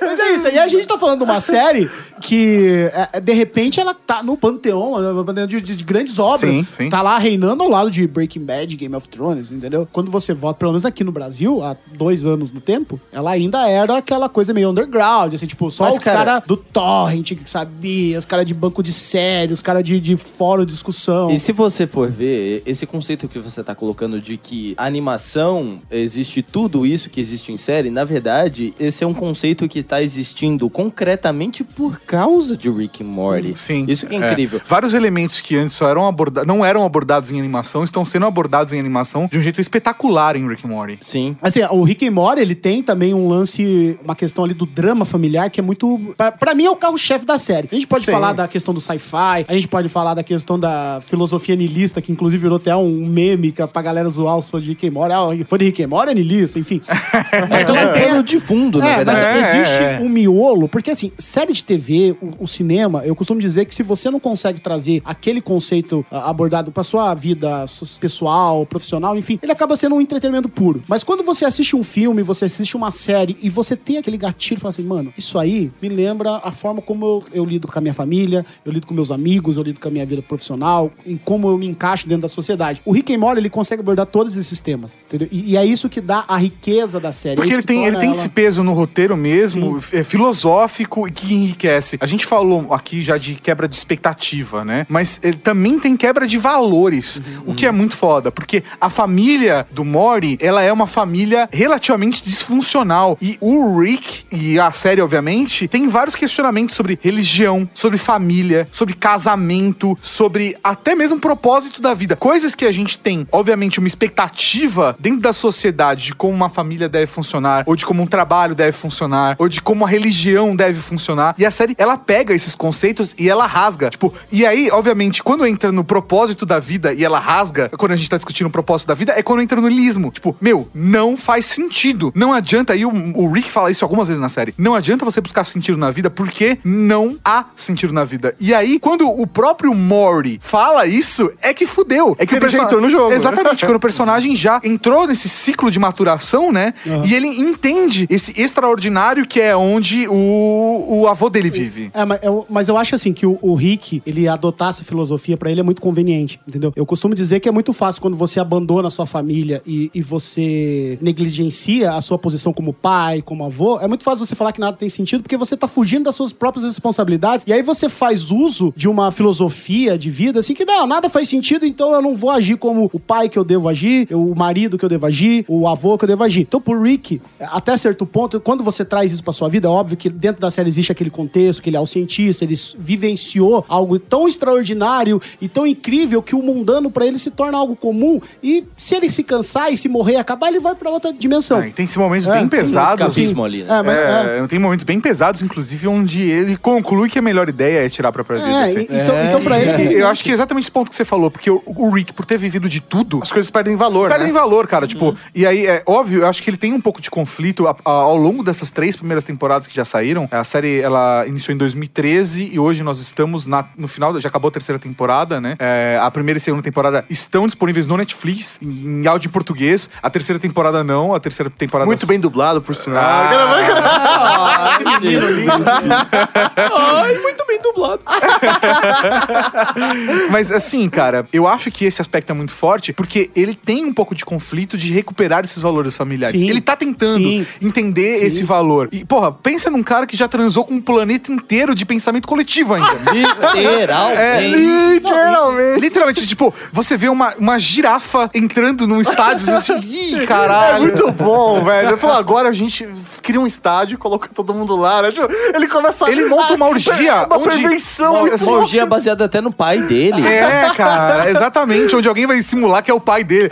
[SPEAKER 5] Mas é isso. E a gente tá falando de uma série que, é, de repente, ela tá no panteão, no panteão de, de- de grandes obras.
[SPEAKER 3] Sim, sim.
[SPEAKER 5] Tá lá reinando ao lado de Breaking Bad, Game of Thrones, entendeu? Quando você vota, pelo menos aqui no Brasil, há dois anos no tempo, ela ainda era aquela coisa meio underground, assim, tipo, só
[SPEAKER 6] Mas,
[SPEAKER 5] os
[SPEAKER 6] cara-
[SPEAKER 5] caras do torrent que sabia, os caras de banco de série, os caras de, de fórum de discussão.
[SPEAKER 6] E se você for ver, esse conceito que você tá colocando de que animação existe tudo isso que existe em série, na verdade, esse é um conceito que tá existindo concretamente por causa de Rick and Morty.
[SPEAKER 3] Sim.
[SPEAKER 6] Isso que é incrível.
[SPEAKER 3] Vários elementos que antes só eram abordados, não eram abordados em animação, estão sendo abordados em animação de um jeito espetacular em Rick and Morty.
[SPEAKER 6] Sim.
[SPEAKER 5] Assim, o Rick and Morty, ele tem também um lance, uma questão ali do drama familiar que é muito... Pra, pra mim é o carro-chefe da série. A gente pode
[SPEAKER 7] Sim.
[SPEAKER 5] falar da questão do sci-fi, a gente pode falar da questão da filosofia niilista, que inclusive virou até um meme que- pra galera zoar os fãs de Rick and Morty. Ah, foi de Rick and Morty é niilista, enfim.
[SPEAKER 6] Mas é um pano de fundo, na
[SPEAKER 5] É, mas
[SPEAKER 6] verdade.
[SPEAKER 3] É,
[SPEAKER 5] existe
[SPEAKER 3] é.
[SPEAKER 5] um miolo, porque assim, série de TV, o, o cinema, eu costumo dizer que se você não consegue trazer aquele conceito ah, abordado pra sua vida so- pessoal, profissional, enfim, ele acaba sendo um entretenimento puro. Mas quando você assiste um filme, você assiste uma série e você tem aquele gatilho e fala assim, mano, isso aí me lembra a forma como eu, eu lido com a minha família, eu lido com meus amigos, eu lido com a minha vida profissional, em como eu me encaixo dentro da sociedade. O Rick and Morty, ele consegue abordar todos esses temas, entendeu? E, e é isso que dá a riqueza da série.
[SPEAKER 3] Porque
[SPEAKER 5] é
[SPEAKER 3] ele tem, ele tem
[SPEAKER 5] ela-
[SPEAKER 3] esse peso no roteiro mesmo, é, filosófico e que enriquece. A gente falou aqui já de quebra de expectativa, né? Mas ele também tem quebra de valores, o que é muito foda, porque a família do Mori, ela é uma família relativamente disfuncional. E o Rick e a série, obviamente, tem vários questionamentos sobre religião, sobre família, sobre casamento, sobre até mesmo propósito da vida. Coisas que a gente tem, obviamente, uma expectativa dentro da sociedade de como uma família deve funcionar, ou de como um trabalho deve funcionar, ou de como a religião deve funcionar. E a série, ela pega esses conceitos e ela rasga. Tipo, e aí, obviamente, quando entra no propósito da vida e ela rasga, quando a gente tá discutindo o propósito da vida, é quando entra no niilismo. Tipo, meu, não faz sentido. Não adianta, e o, o Rick fala isso algumas vezes na série, não adianta você buscar sentido na vida porque não há sentido na vida. E aí, quando o próprio Mori fala isso, é que fudeu. É que
[SPEAKER 7] Ele
[SPEAKER 3] o perso-
[SPEAKER 7] rejeitou no jogo.
[SPEAKER 3] Exatamente, quando o personagem já entrou nesse ciclo de maturação, né? E ele entende esse extraordinário que é onde o, o avô dele vive.
[SPEAKER 5] É, mas eu, mas eu acho assim que o, o Rick, ele adotar essa filosofia pra ele é muito conveniente, entendeu? Eu costumo dizer que é muito fácil quando você abandona a sua família e, e você negligencia a sua posição como pai, como avô, é muito fácil você falar que nada tem sentido porque você tá fugindo das suas próprias responsabilidades e aí você faz uso de uma filosofia de vida assim que não, nada faz sentido, então eu não vou agir como o pai que eu devo agir, o marido que eu devo agir, o avô que eu devo agir. Então, pro Rick, até certo ponto, quando você traz isso pra sua vida, é óbvio que dentro da série existe aquele contexto, que ele é o cientista, ele vivenciou algo tão extraordinário e tão incrível que o mundano pra ele se torna algo comum. E se ele se cansar e se morrer e acabar, ele vai pra outra dimensão.
[SPEAKER 3] Ah, e tem esses momentos
[SPEAKER 5] É,
[SPEAKER 3] bem
[SPEAKER 5] tem
[SPEAKER 3] pesados.
[SPEAKER 6] escapismo ali, né?
[SPEAKER 5] É, mas, é.
[SPEAKER 3] É, tem momentos bem pesados, inclusive, onde ele conclui que a melhor ideia é tirar a própria vida.
[SPEAKER 5] É,
[SPEAKER 3] assim.
[SPEAKER 5] então, então pra ele.
[SPEAKER 3] Eu acho que é exatamente esse ponto que você falou, porque o, o Rick, por ter vivido de tudo,
[SPEAKER 7] As coisas perdem valor,
[SPEAKER 3] perdem
[SPEAKER 7] né?
[SPEAKER 3] valor, cara. Tipo, e aí, é óbvio, eu acho que ele tem um pouco de conflito a- a- ao longo dessas três primeiras temporadas que já saíram. A série, ela iniciou em 2013 e hoje nós estamos na- no final, já acabou a terceira temporada, né? É, a primeira e segunda temporada estão disponíveis no Netflix, em, em áudio em português. A terceira temporada não, a terceira temporada...
[SPEAKER 7] Muito bem dublado, por sinal.
[SPEAKER 3] Ah,
[SPEAKER 6] Ai, gente. Ai, muito bem dublado.
[SPEAKER 3] Mas assim, cara, eu acho que esse aspecto é muito forte porque ele tem um pouco de conflito de recuperar esses valores familiares.
[SPEAKER 5] Sim.
[SPEAKER 3] Ele tá tentando
[SPEAKER 5] Sim.
[SPEAKER 3] entender esse valor. E, porra, pensa num cara que já transou com um planeta inteiro de pensamento coletivo ainda.
[SPEAKER 6] Literalmente.
[SPEAKER 7] Literalmente.
[SPEAKER 3] Literalmente, tipo, você vê uma, uma girafa entrando num estádio assim, ih,
[SPEAKER 7] É
[SPEAKER 3] caralho.
[SPEAKER 7] muito bom, velho. Eu falo, agora a gente cria um estádio e coloca todo mundo lá, né? Tipo, ele começa
[SPEAKER 3] Ele monta uma orgia
[SPEAKER 7] Uma
[SPEAKER 3] onde-
[SPEAKER 7] perversão.
[SPEAKER 6] Uma, uma orgia baseada até no pai dele.
[SPEAKER 3] É, cara, exatamente. Onde alguém vai simular que é o pai dele.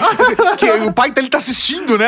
[SPEAKER 3] Que o pai dele tá assistindo, né.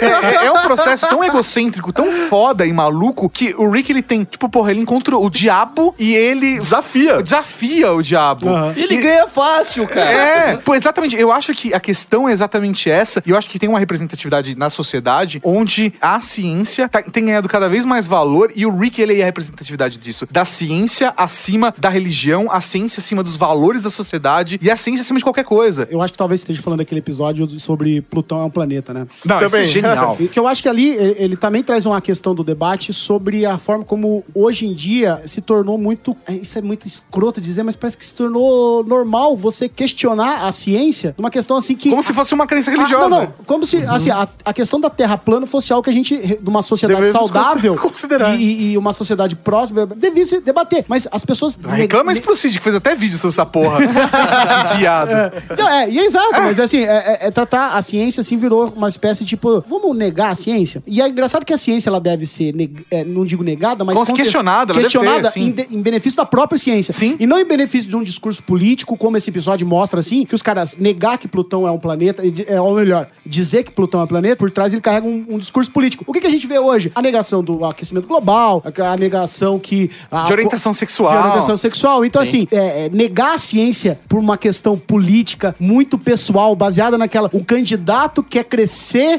[SPEAKER 3] É, é- é um processo tão egocêntrico, tão foda e maluco, que o Rick, ele tem, tipo, porra, ele encontra o diabo e ele...
[SPEAKER 7] Desafia.
[SPEAKER 3] Desafia o diabo.
[SPEAKER 6] E ele ganha fácil, cara.
[SPEAKER 3] É, pô, exatamente. Eu acho que a questão é exatamente essa. E eu acho que tem uma representatividade na sociedade onde a ciência tá- tem ganhado cada vez mais valor e o Rick, ele é a representatividade disso. Da ciência acima da religião, a ciência acima dos valores da sociedade e a ciência acima de qualquer coisa.
[SPEAKER 5] Eu acho que talvez esteja falando daquele episódio sobre Plutão é um planeta, né?
[SPEAKER 3] Não, isso é
[SPEAKER 7] Também.
[SPEAKER 3] genial.
[SPEAKER 5] E que eu acho que ali ele, também traz uma questão do debate sobre a forma como hoje em dia se tornou muito. é, Isso é muito escroto dizer, mas parece que se tornou normal você questionar a ciência numa questão assim que.
[SPEAKER 3] Como se fosse uma crença
[SPEAKER 5] Ah,
[SPEAKER 3] religiosa.
[SPEAKER 5] não, não. Como se assim, a, a questão da Terra plana fosse algo que a gente, de uma sociedade
[SPEAKER 7] Devemos
[SPEAKER 5] saudável
[SPEAKER 7] considerar.
[SPEAKER 5] E, e uma sociedade próxima, devia se debater. Mas as pessoas.
[SPEAKER 3] Reclama isso pro Cid, que fez até vídeo sobre essa porra. Enfiado.
[SPEAKER 5] Não, é, e é exato, mas assim, é, é- é tratar a ciência assim virou uma espécie de, tipo, vamos negar a ciência? E é engraçado que a ciência ela deve ser, é, não digo negada, mas contest-
[SPEAKER 3] questionada,
[SPEAKER 5] questionada
[SPEAKER 3] ter, sim.
[SPEAKER 5] em, de- em benefício da própria ciência.
[SPEAKER 3] Sim.
[SPEAKER 5] E não em benefício de um discurso político, como esse episódio mostra, assim, que os caras negar que Plutão é um planeta, é, ou melhor, dizer que Plutão é um planeta, por trás ele carrega um, um discurso político. O que, que a gente vê hoje? A negação do aquecimento global, a, a negação que... a-
[SPEAKER 3] De orientação sexual.
[SPEAKER 5] De orientação sexual. Então, assim, é, é, negar a ciência por uma questão política muito pessoal, baseada naquela. O candidato quer crescer,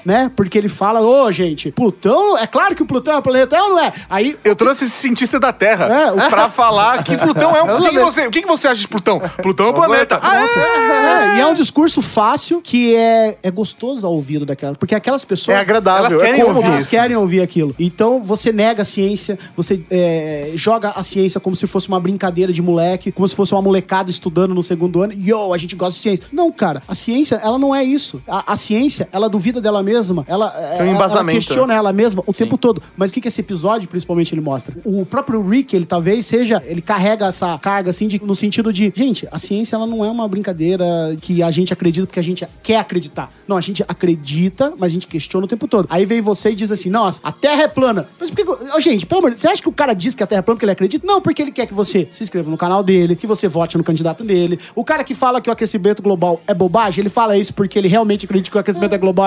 [SPEAKER 5] né? Porque ele fala, ô, gente, Plutão, é claro que o Plutão é um planeta, é ou não é? Aí.
[SPEAKER 3] Eu trouxe esse cientista da Terra
[SPEAKER 5] É, o-
[SPEAKER 3] pra falar que Plutão é um. O que, você, o que, você acha de Plutão? Plutão é um planeta. Ah, é?
[SPEAKER 5] É, e é um discurso fácil que é, é gostoso ao ouvido daquelas. Porque aquelas pessoas.
[SPEAKER 7] É agradável,
[SPEAKER 3] Elas
[SPEAKER 7] é
[SPEAKER 3] querem
[SPEAKER 7] cômodo.
[SPEAKER 3] ouvir
[SPEAKER 5] Elas
[SPEAKER 3] isso.
[SPEAKER 5] querem ouvir aquilo. Então você nega a ciência, você é, joga a ciência como se fosse uma brincadeira de moleque, como se fosse uma molecada estudando no segundo ano. Yo, a gente gosta de ciência. Não, cara, a ciência, ela não é isso. A, a ciência, ela duvida dela mesma, ela,
[SPEAKER 7] Tem um
[SPEAKER 5] ela- questiona ela mesma o tempo todo. Mas o que, que esse episódio, principalmente, ele mostra? O próprio Rick, ele talvez seja, ele carrega essa carga, assim, de- no sentido de, gente, a ciência, ela não é uma brincadeira que a gente acredita porque a gente quer acreditar. Não, a gente acredita, mas a gente questiona o tempo todo. Aí vem você e diz assim, nossa, a Terra é plana. Mas por que... Ô, gente, pelo amor de Deus, você acha que o cara diz que a Terra é plana porque ele acredita? Não, porque ele quer que você se inscreva no canal dele, que você vote no candidato dele. O cara que fala que o aquecimento global é bobagem, ele fala isso porque ele realmente acredita que o aquecimento é global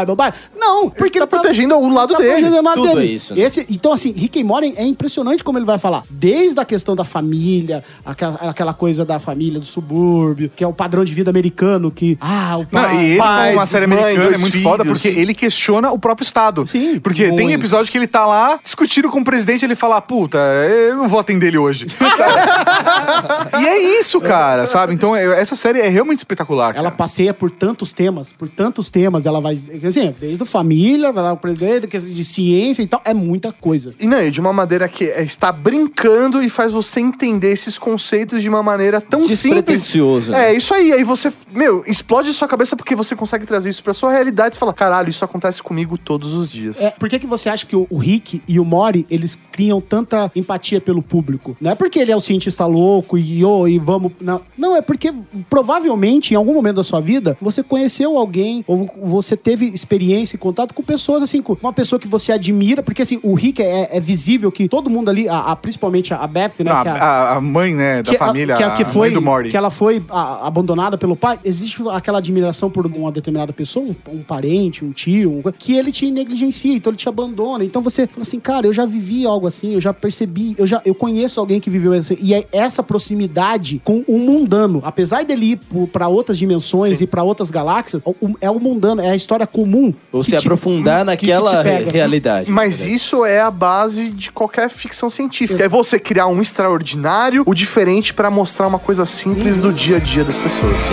[SPEAKER 5] Não, porque
[SPEAKER 7] tá protegendo o lado
[SPEAKER 5] tá
[SPEAKER 7] dele.
[SPEAKER 5] protegendo o lado
[SPEAKER 6] Tudo
[SPEAKER 5] dele.
[SPEAKER 6] isso, né?
[SPEAKER 5] Esse, então, assim, Rick and Morty é impressionante como ele vai falar. Desde a questão da família, aquela, aquela coisa da família do subúrbio, que é o padrão de vida americano, que, ah, o
[SPEAKER 3] Não,
[SPEAKER 5] pai...
[SPEAKER 3] e ele,
[SPEAKER 7] pai,
[SPEAKER 3] uma série
[SPEAKER 7] mãe,
[SPEAKER 3] americana, é muito
[SPEAKER 7] filhos.
[SPEAKER 3] foda porque ele questiona o próprio Estado.
[SPEAKER 5] Sim,
[SPEAKER 3] Porque tem
[SPEAKER 6] muito.
[SPEAKER 3] episódio que ele tá lá discutindo com o presidente ele fala, puta, eu não votem dele hoje. Sabe? e é isso, cara, sabe? Então, é- essa série é realmente espetacular.
[SPEAKER 5] Ela
[SPEAKER 3] cara.
[SPEAKER 5] passeia por tantos temas, por tantos temas, ela vai, assim, desde a família, vai lá pro presidente, questão de ciência e tal, é muita coisa.
[SPEAKER 7] E não, e de uma maneira que é, está brincando e faz você entender esses conceitos de uma maneira tão simples.
[SPEAKER 6] Né?
[SPEAKER 7] É, isso aí. Aí você, meu, explode sua cabeça porque você consegue trazer isso pra sua realidade e fala, caralho, isso acontece comigo todos os dias.
[SPEAKER 5] É, por que, que você acha que o, o Rick e o Mori, eles criam tanta empatia pelo público? Não é porque ele é o cientista louco e, oh, e vamos... Não. não, é porque provavelmente, em algum momento da sua vida, você conheceu alguém ou você teve experiência e contato com pessoas, assim, com uma pessoa que você admira, porque, assim, o Rick é, é visível que todo mundo ali, a, a- principalmente a Beth, né?
[SPEAKER 3] Não,
[SPEAKER 5] é a-
[SPEAKER 3] a, a mãe, né, da
[SPEAKER 5] que, a-
[SPEAKER 3] família,
[SPEAKER 5] que, a- que
[SPEAKER 3] a
[SPEAKER 5] foi,
[SPEAKER 3] mãe do Morty.
[SPEAKER 5] que ela foi a- abandonada pelo pai, existe aquela admiração por uma determinada pessoa, um, um parente, um tio, um- que ele te negligencia, então ele te abandona. Então você fala assim, cara, eu já vivi algo assim, eu já percebi, eu já eu conheço alguém que viveu isso. E é essa proximidade com o mundano, apesar dele ir para outras dimensões e para outras galáxias, o- o- é o mundano, é a história comum.
[SPEAKER 6] Ou se
[SPEAKER 5] te-
[SPEAKER 6] aprofundar naquela
[SPEAKER 5] pega.
[SPEAKER 6] re- realidade.
[SPEAKER 7] Mas isso é a base de qualquer ficção científica. É você criar um extraordinário, o diferente pra mostrar uma coisa simples do dia a dia das pessoas.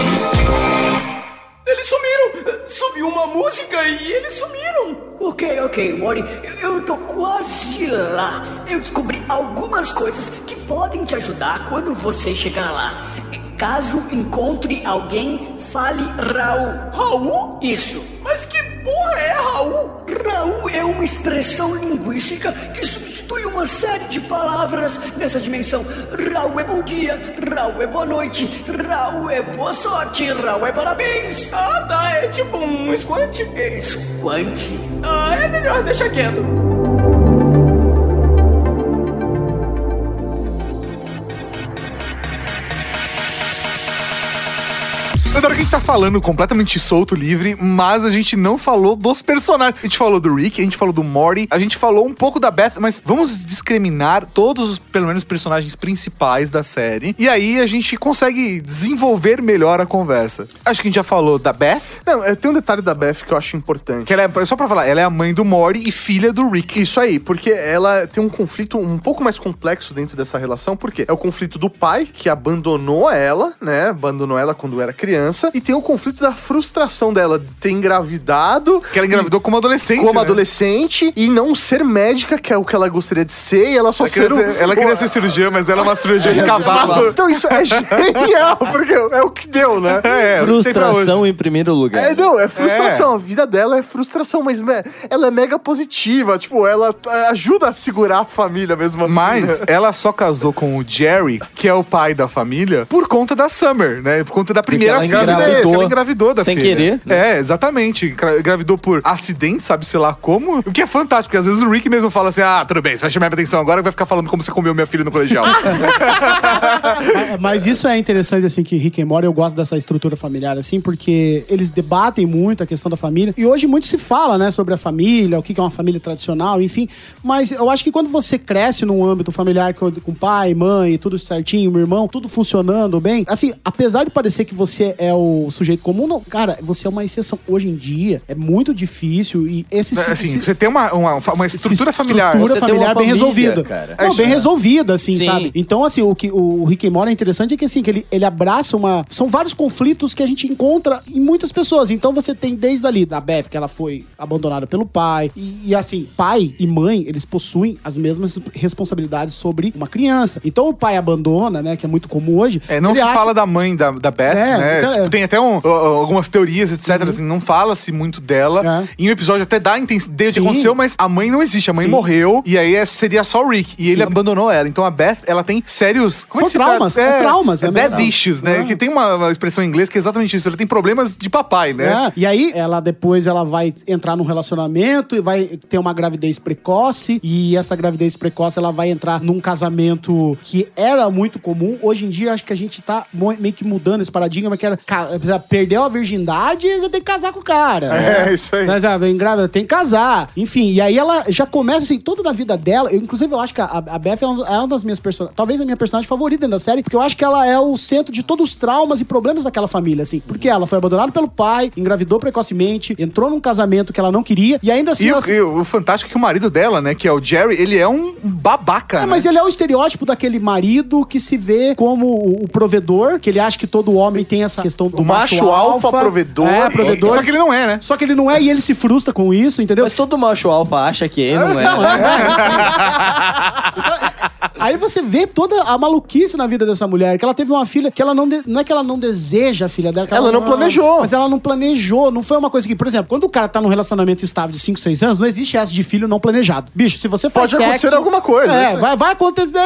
[SPEAKER 8] Eles sumiram! Subiu uma música e eles sumiram!
[SPEAKER 2] Ok, ok, Mori, eu, eu tô quase lá. Eu descobri algumas coisas que podem te ajudar quando você chegar lá. Caso encontre alguém, fale Raul.
[SPEAKER 8] Raul?
[SPEAKER 2] Isso.
[SPEAKER 8] Mas que porra é Raul?
[SPEAKER 2] Raul é uma expressão linguística que substitui uma série de palavras nessa dimensão. Raul é bom dia, Raul é boa noite, Raul é boa sorte, Raul é parabéns.
[SPEAKER 8] Ah, tá, é tipo um squant.
[SPEAKER 2] Esquante.
[SPEAKER 8] Ah, é melhor deixar quieto.
[SPEAKER 3] Agora que a gente tá falando completamente solto, livre, mas a gente não falou dos personagens. A gente falou do Rick, a gente falou do Morty, a gente falou um pouco da Beth, mas vamos discriminar todos os, pelo menos, personagens principais da série. E aí a gente consegue desenvolver melhor a conversa. Acho que a gente já falou da Beth,
[SPEAKER 7] Não, tem um detalhe da Beth que eu acho importante.
[SPEAKER 3] que ela é, só pra falar, ela é a mãe do Morty e filha do Rick.
[SPEAKER 7] Isso aí, porque ela tem um conflito um pouco mais complexo dentro dessa relação, porque é o conflito do pai, que abandonou ela, né? Abandonou ela quando era criança, e tem o conflito da frustração dela de ter engravidado.
[SPEAKER 3] Que ela engravidou como adolescente.
[SPEAKER 7] Como
[SPEAKER 3] né?
[SPEAKER 7] adolescente e não ser médica, que é o que ela gostaria de ser, e ela só
[SPEAKER 3] Ela queria,
[SPEAKER 7] ser, um-
[SPEAKER 3] ser, ela queria ser cirurgiã, mas ela é uma cirurgia de cavalo.
[SPEAKER 7] Então isso é genial, porque é o que deu, né?
[SPEAKER 3] É,
[SPEAKER 6] Frustração em primeiro lugar.
[SPEAKER 7] É, não, é frustração. A vida dela é frustração, mas me- ela é mega positiva. Tipo, ela é, ajuda a segurar a família mesmo assim.
[SPEAKER 3] Mas
[SPEAKER 7] né?
[SPEAKER 3] ela só casou com o Jerry, que é o pai da família, por conta da Summer, né? Por conta da primeira filha.
[SPEAKER 6] Engravidou.
[SPEAKER 3] Ela engravidou da
[SPEAKER 6] Sem
[SPEAKER 3] filha.
[SPEAKER 6] querer,
[SPEAKER 3] É, exatamente. Gra- Engravidou por acidente, sabe, sei lá como. O que é fantástico, porque às vezes o Rick mesmo fala assim: ah, tudo bem, você vai chamar minha atenção agora e vai ficar falando como você comeu minha filha no colegial.
[SPEAKER 5] Mas- Mas isso é interessante, assim, que Rick and Morty, eu gosto dessa estrutura familiar, assim, porque eles debatem muito a questão da família. E hoje muito se fala, né, sobre a família, o que é uma família tradicional, enfim. Mas eu acho que quando você cresce num âmbito familiar com, com pai, mãe, tudo certinho, meu irmão, tudo funcionando bem, assim, apesar de parecer que você é o sujeito comum, não, cara, você é uma exceção. Hoje em dia, é muito difícil e esse...
[SPEAKER 3] assim, você tem uma, uma, uma estrutura familiar.
[SPEAKER 5] estrutura
[SPEAKER 6] Você tem
[SPEAKER 5] familiar
[SPEAKER 6] uma
[SPEAKER 5] bem
[SPEAKER 6] família,
[SPEAKER 5] resolvida.
[SPEAKER 6] cara.
[SPEAKER 5] Não,
[SPEAKER 3] É
[SPEAKER 5] bem
[SPEAKER 3] isso.
[SPEAKER 5] resolvida, assim,
[SPEAKER 6] Sim.
[SPEAKER 5] sabe? Então, assim, o que o Rick and Morty é interessante é que, assim, que ele, ele abraça uma... São vários conflitos que a gente encontra em muitas pessoas. Então, você tem desde ali, da Beth, que ela foi abandonada pelo pai. E, e, assim, pai e mãe, eles possuem as mesmas responsabilidades sobre uma criança. Então, o pai abandona, né, que é muito comum hoje.
[SPEAKER 3] É, não se
[SPEAKER 5] acha-
[SPEAKER 3] fala da mãe da, da Beth,
[SPEAKER 5] É,
[SPEAKER 3] né?
[SPEAKER 5] então,
[SPEAKER 3] Tipo,
[SPEAKER 5] é.
[SPEAKER 3] tem até um, algumas teorias, etc. Assim, não fala-se muito dela.
[SPEAKER 5] É.
[SPEAKER 3] Em um episódio até dá a intensidade do que
[SPEAKER 5] Sim.
[SPEAKER 3] aconteceu, mas a mãe não existe. A mãe
[SPEAKER 5] Sim.
[SPEAKER 3] morreu e aí é- seria só o Rick. E ele abandonou ela. Então a Beth, ela tem sérios. Como
[SPEAKER 5] São
[SPEAKER 3] é
[SPEAKER 5] traumas,
[SPEAKER 3] trata?
[SPEAKER 5] é traumas, é
[SPEAKER 3] dead
[SPEAKER 5] mesmo.
[SPEAKER 3] issues, né?
[SPEAKER 5] É.
[SPEAKER 3] Que tem uma, expressão em inglês que é exatamente isso. Ela tem problemas de papai, né?
[SPEAKER 5] É, E aí, ela depois ela vai entrar num relacionamento e vai ter uma gravidez precoce. E essa gravidez precoce ela vai entrar num casamento que era muito comum. Hoje em dia, acho que a gente tá meio que mudando esse paradigma que era perdeu a virgindade já tem que casar com o cara.
[SPEAKER 7] É, isso aí.
[SPEAKER 5] Mas ah, grávida, tem que casar. Enfim, e aí ela já começa assim, toda na vida dela. Eu, inclusive, eu acho que a, a Beth é uma, é uma das minhas personagens. Talvez a minha personagem favorita dentro da série, porque eu acho que ela é o centro de todos os traumas e problemas daquela família, assim. Porque ela foi abandonada pelo pai, engravidou precocemente, entrou num casamento que ela não queria, e ainda assim.
[SPEAKER 3] E,
[SPEAKER 5] ela...
[SPEAKER 3] o, e o fantástico é que o marido dela, né? Que é o Jerry, ele é um babaca,
[SPEAKER 5] É,
[SPEAKER 3] né?
[SPEAKER 5] mas ele é o estereótipo daquele marido que se vê como o provedor, que ele acha que todo homem tem essa questão do
[SPEAKER 7] O macho alfa, provedor.
[SPEAKER 5] É, provedor.
[SPEAKER 3] Só que ele não é, né?
[SPEAKER 5] Só que ele não é e ele se frustra com isso, entendeu?
[SPEAKER 6] Mas todo macho alfa acha que ele não é.
[SPEAKER 5] Aí você vê toda a maluquice na vida dessa mulher, que ela teve uma filha que ela não. de- Não é que ela não deseja a filha dela. que
[SPEAKER 7] Ela não planejou.
[SPEAKER 5] Mas ela não planejou. Não foi uma coisa que, por exemplo, quando o cara tá num relacionamento estável de 5, 6 anos, não existe essa de filho não planejado. Bicho, se você faz
[SPEAKER 7] Pode
[SPEAKER 5] sexo.
[SPEAKER 7] acontecer alguma coisa,
[SPEAKER 5] É, vai, vai acontecer.